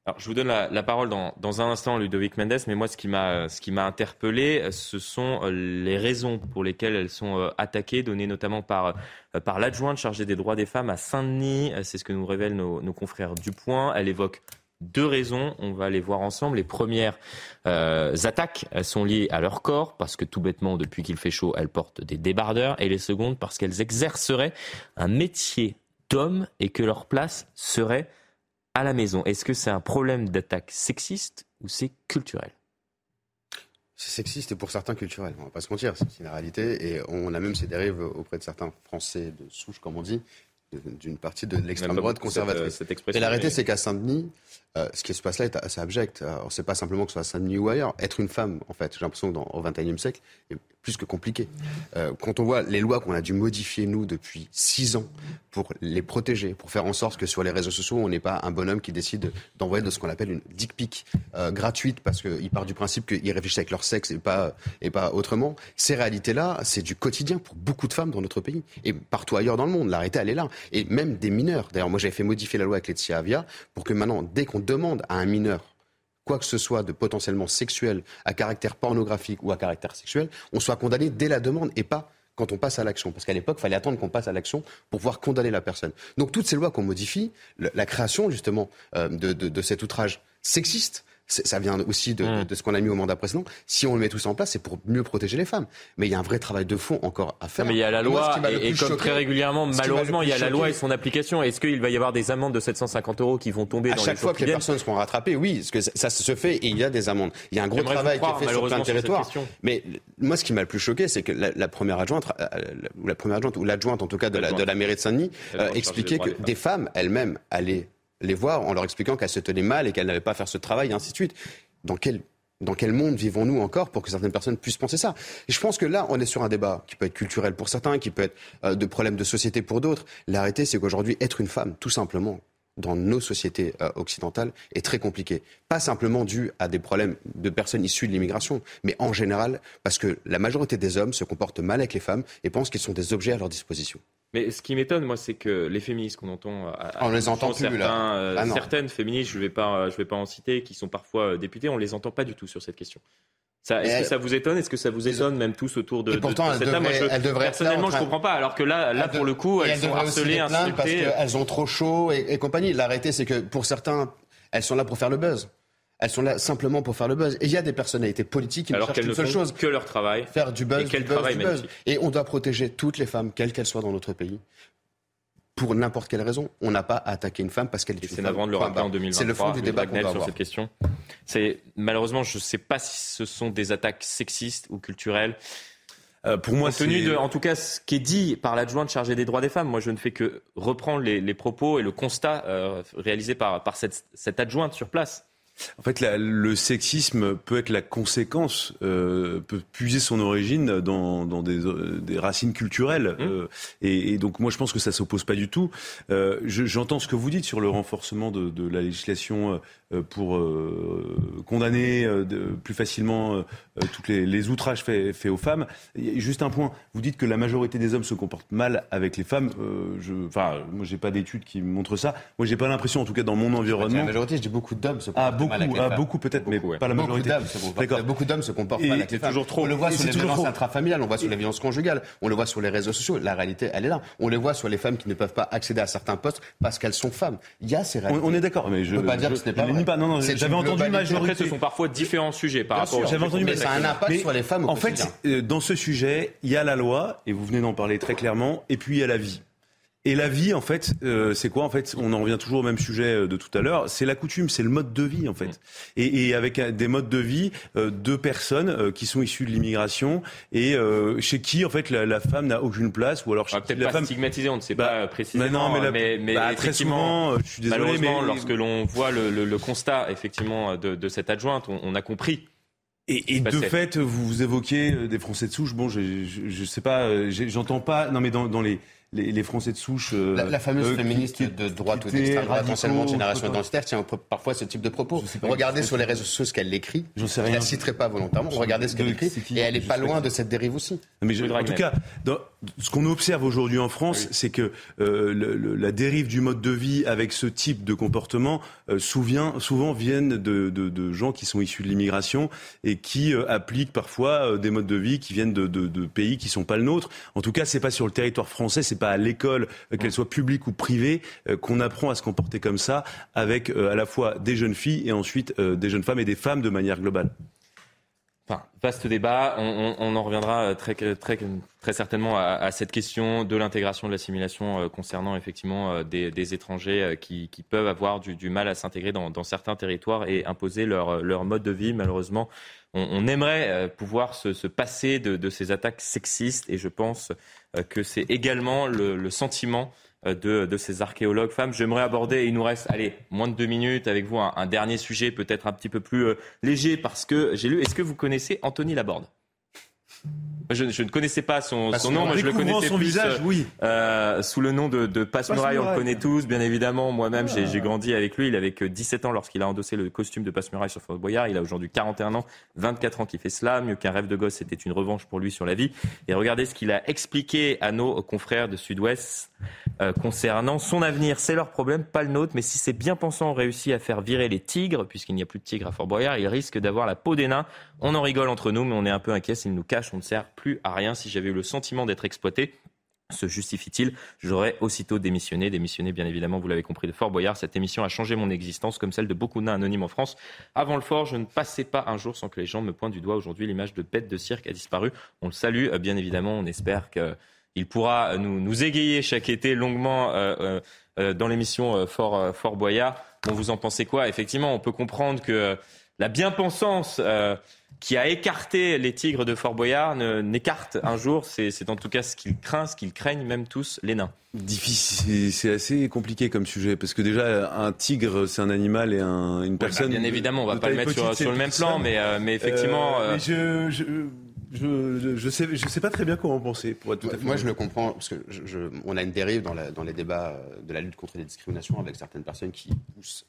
Alors, je vous donne la, parole dans, un instant, Ludovic Mendes, mais moi, ce qui m'a, ce qui m'a interpellé, ce sont euh, les raisons pour lesquelles elles sont euh, attaquées, données notamment par, euh, par l'adjointe chargée des droits des femmes à Saint-Denis. C'est ce que nous révèlent nos, confrères du Point. Elle évoque deux raisons, on va les voir ensemble. Les premières attaques elles sont liées à leur corps, parce que tout bêtement, depuis qu'il fait chaud, elles portent des débardeurs. Et les secondes, parce qu'elles exerceraient un métier d'homme et que leur place serait à la maison. Est-ce que c'est un problème d'attaque sexiste ou c'est culturel? C'est sexiste et pour certains culturel, on va pas se mentir, c'est une réalité. Et on a même ces dérives auprès de certains Français de souche, comme on dit, d'une partie de l'extrême droite conservatrice. et la réalité, c'est qu'à Saint-Denis, euh, ce qui se passe là est assez abject. Alors, c'est pas simplement que ce soit à Saint-Denis ou ailleurs. Être une femme, en fait, j'ai l'impression que dans, au XXIe siècle, plus que compliqué. Euh, quand on voit les lois qu'on a dû modifier, nous, depuis six ans, pour les protéger, pour faire en sorte que sur les réseaux sociaux, on n'est pas un bonhomme qui décide d'envoyer de ce qu'on appelle une dick pic euh, gratuite, parce qu'il part du principe qu'ils réfléchissent avec leur sexe et pas, et pas autrement. Ces réalités-là, c'est du quotidien pour beaucoup de femmes dans notre pays. Et partout ailleurs dans le monde, l'arrêté, elle est là. Et même des mineurs. D'ailleurs, moi, j'avais fait modifier la loi avec Laetitia Avia pour que maintenant, dès qu'on demande à un mineur quoi que ce soit de potentiellement sexuel, à caractère pornographique ou à caractère sexuel, on soit condamné dès la demande et pas quand on passe à l'action. Parce qu'à l'époque, il fallait attendre qu'on passe à l'action pour pouvoir condamner la personne. Donc toutes ces lois qu'on modifie, la création justement euh, de cet outrage sexiste, ça vient aussi mm. de, ce qu'on a mis au mandat précédent. Si on le met tout ça en place, c'est pour mieux protéger les femmes. Mais il y a un vrai travail de fond encore à faire. mais il y a la loi, et, comme très régulièrement, malheureusement, il y a la loi et son application. Est-ce qu'il va y avoir des amendes de 750 euros qui vont tomber à chaque fois que les personnes seront rattrapées Oui, parce que ça, se fait et il y a des amendes. Il y a un gros travail qui est fait sur plein de territoires. Mais moi, ce qui m'a le plus choqué, c'est que la, première adjointe, euh, ou la première adjointe, ou l'adjointe en tout cas de la, de la mairie de Saint-Denis, euh, expliquait que des femmes elles-mêmes allaient les voir en leur expliquant qu'elles se tenaient mal et qu'elles n'avaient pas à faire ce travail, et ainsi de suite. Dans quel, dans quel monde vivons-nous encore pour que certaines personnes puissent penser ça? Et je pense que là, on est sur un débat qui peut être culturel pour certains, qui peut être euh, de problèmes de société pour d'autres. La c'est qu'aujourd'hui, être une femme, tout simplement, dans nos sociétés euh, occidentales est très compliqué. Pas simplement dû à des problèmes de personnes issues de l'immigration, mais en général parce que la majorité des hommes se comportent mal avec les femmes et pensent qu'ils sont des objets à leur disposition. Mais ce qui m'étonne, moi, c'est que les féministes qu'on entend, on les entend plus certains, euh, ah certaines féministes, je ne vais pas, je vais pas en citer, qui sont parfois euh, députées, on les entend pas du tout sur cette question. Est-ce que ça vous étonne? Est-ce que ça vous étonne même tous autour de, pourtant, de, cette table? Personnellement, je comprends pas. Alors que là, là pour le coup, elles, sont harcelées, insultées. Parce qu'elles ont trop chaud et, et compagnie. L'arrêté, c'est que pour certains, elles sont là pour faire le buzz. Elles sont là simplement pour faire le buzz. Et il y a des personnalités politiques qui Alors ne cherchent qu'une seule chose. Que leur travail. Faire du buzz. Et du buzz, Et on doit protéger toutes les femmes, quelles qu'elles soient dans notre pays. Pour n'importe quelle raison, on n'a pas à attaquer une femme parce qu'elle est une femme. C'est navrant de le rappeler en 2023. C'est le fond du débat sur cette question. C'est malheureusement, je ne sais pas si ce sont des attaques sexistes ou culturelles. Euh, pour moi, tenu de, en tout cas, ce qui est dit par l'adjointe chargée des droits des femmes, moi, je ne fais que reprendre les, propos et le constat euh, réalisé par, par cette, cette adjointe sur place. En fait, le sexisme peut être la conséquence, euh, peut puiser son origine dans, dans des, euh, des, racines culturelles. Mmh. Euh, et, et, donc, moi, je pense que ça s'oppose pas du tout. Euh, j'entends ce que vous dites sur le renforcement de, de la législation euh, pour euh, condamner euh, plus facilement tous les, les, outrages faits, faits, aux femmes. Juste un point, vous dites que la majorité des hommes se comportent mal avec les femmes. je, enfin, moi, j'ai pas d'études qui montrent ça. Moi, j'ai pas l'impression, en tout cas dans mon environnement. La majorité, je dis beaucoup d'hommes se ah, comportent beaucoup, mal avec les ah, femmes. beaucoup peut-être, mais pas la majorité. Beaucoup d'hommes se comportent mal avec les femmes. Toujours trop. On le voit sur les violences intrafamiliales, on le voit sur les violences conjugales, on le voit sur les réseaux sociaux. La réalité, elle est là. On le voit sur les femmes qui ne peuvent pas accéder à certains postes parce qu'elles sont femmes. Il y a ces réalités. On, est d'accord, mais je ne peux pas dire que ce n'est pas vrai. Pas, non, non, entendu majorité. ce sont parfois différents sujets par rapport. J'avais entendu, mais ça a un impact sur les femmes. Au en fait, euh, dans ce sujet, il y a la loi, et vous venez d'en parler très clairement, et puis il y a la vie. Et la vie, en fait, euh, c'est quoi En fait, on en revient toujours au même sujet euh, de tout à l'heure. C'est la coutume, c'est le mode de vie, en fait. Mm. Et, et avec des modes de vie euh, de personnes euh, qui sont issues de l'immigration et euh, chez qui, en fait, la, la femme n'a aucune place, ou alors chez peut-être la pas femme stigmatisée, on ne sait bah, pas précisément. Mais non, mais, la, mais, mais bah, très souvent, je suis désolé, malheureusement, mais lorsque l'on voit le, le, le, constat, effectivement, de, de cette adjointe, on, on a compris et, et de fait, vous, vous évoquez des Français de souche. Bon, je, je, je sais pas, j'entends pas. Non, mais dans, dans les les, les, Français de souche. Euh, la, la, fameuse euh, féministe de droite ou d'extrême droite, essentiellement de génération identitaire, tient parfois ce type de propos. Regardez sur les réseaux sociaux ce qu'elle écrit. Je ne la citerai pas volontairement. Regardez ce qu'elle écrit. Et elle n'est pas loin de cette dérive aussi. Mais je, en tout cas, dans, ce qu'on observe aujourd'hui en France, oui. c'est que euh, le, le, la dérive du mode de vie avec ce type de comportement euh, souvient, souvent viennent de, de, de, gens qui sont issus de l'immigration et qui euh, appliquent parfois euh, des modes de vie qui viennent de, de, pays qui sont pas le nôtre. En tout cas, c'est pas sur le territoire français, c'est pas à l'école, euh, qu'elle soit publique ou privée, euh, qu'on apprend à se comporter comme ça avec à la fois des jeunes filles et ensuite des jeunes femmes et des femmes de manière globale. Vaste débat. On, en reviendra très, certainement à, cette question de l'intégration, de l'assimilation euh, concernant effectivement euh, des, étrangers euh, qui, peuvent avoir du, mal à s'intégrer dans, certains territoires et imposer leur mode de vie. Malheureusement, on, on aimerait pouvoir se, se passer de, de, ces attaques sexistes et je pense que c'est également le, le sentiment euh, de, de, ces archéologues femmes. J'aimerais aborder, il nous reste, allez, moins de deux minutes avec vous, un, un dernier sujet peut-être un petit peu plus euh, léger parce que j'ai lu, est-ce que vous connaissez Anthony Laborde? Je, je, ne connaissais pas son, son nom, moi je le connaissais son plus, visage, oui. euh, sous le nom de, de Passe-Muraille, on le connaît tous, bien évidemment. Moi-même, ah. j'ai grandi avec lui. Il avait que 17 ans lorsqu'il a endossé le costume de Passe-Muraille sur Fort Boyard. Il a aujourd'hui 41 ans, 24 ans qu'il fait cela. Mieux qu'un rêve de gosse, c'était une revanche pour lui sur la vie. Et regardez ce qu'il a expliqué à nos confrères de Sud-Ouest euh, concernant son avenir. C'est leur problème, pas le nôtre. Mais si ces bien-pensants ont réussi à faire virer les tigres, puisqu'il n'y a plus de tigres à Fort Boyard, ils risquent d'avoir la peau des nains. On en rigole entre nous, mais on est un peu inquiet. S'ils nous cachent, on ne sert plus à rien. Si j'avais eu le sentiment d'être exploité, se justifie-t-il? J'aurais aussitôt démissionné. Démissionné, bien évidemment, vous l'avez compris, de Fort Boyard. Cette émission a changé mon existence, comme celle de beaucoup de nains anonymes en France. Avant le fort, je ne passais pas un jour sans que les gens me pointent du doigt. Aujourd'hui, l'image de bête de cirque a disparu. On le salue, bien évidemment. On espère qu'il pourra nous, nous, égayer chaque été longuement euh, euh, dans l'émission Fort, euh, Fort Boyard. Bon, vous en pensez quoi? Effectivement, on peut comprendre que la bien-pensance qui a écarté les tigres de Fort Boyard n'écarte un jour, c'est en tout cas ce qu'ils craignent, ce qu'ils craignent même tous, les nains. Difficile, c'est assez compliqué comme sujet parce que déjà un tigre c'est un animal et un, une personne. Oui, bah bien évidemment, on va pas le mettre petite, sur, sur, le même plan, mais, euh, mais effectivement. Euh, mais je, je... Je, je, sais, je sais pas très bien comment penser, pour être tout à fait Moi, je le comprends, parce que je, on a une dérive dans, la, dans les débats de la lutte contre les discriminations avec certaines personnes qui poussent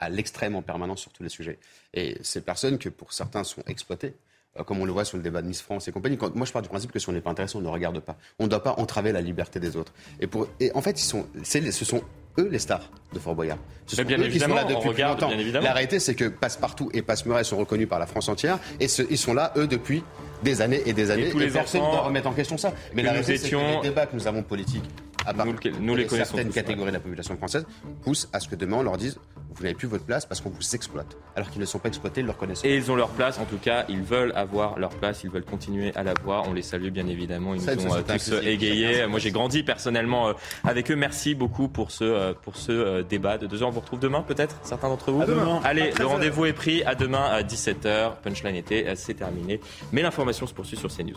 à l'extrême en permanence sur tous les sujets. Et ces personnes que pour certains sont exploitées, euh, comme on le voit sur le débat de Miss France et compagnie. Quand, moi, je pars du principe que si on n'est pas intéressé, on ne regarde pas. On ne doit pas entraver la liberté des autres. Et, pour, et en fait, ils sont, ce sont eux les stars de Fort Boyard. Ce sont bien eux qui sont là depuis regarde, longtemps. La réalité, c'est que Passepartout et Passe-Muraille sont reconnus par la France entière et ce, ils sont là, eux, depuis des années et des années. Et, tous les et personne ne doit remettre en question ça. Mais la réalité, étions... c'est que les débats que nous avons politiques à part nous, nous les certaines tous, catégories ouais. de la population française poussent à ce que demain on leur dise vous n'avez plus votre place parce qu'on vous exploite. Alors qu'ils ne sont pas exploités, ils le reconnaissent. Et ils ont leur place, en tout cas, ils veulent avoir leur place, ils veulent continuer à l'avoir. On les salue bien évidemment, ils Ça, nous ont euh, tous égayés. Moi j'ai grandi personnellement euh, avec eux. Merci beaucoup pour ce, euh, pour ce débat de deux heures. On vous retrouve demain peut-être, certains d'entre vous? À demain. Allez, le rendez-vous est pris. À demain à 17h. Punchline était, c'est terminé. Mais l'information se poursuit sur CNews.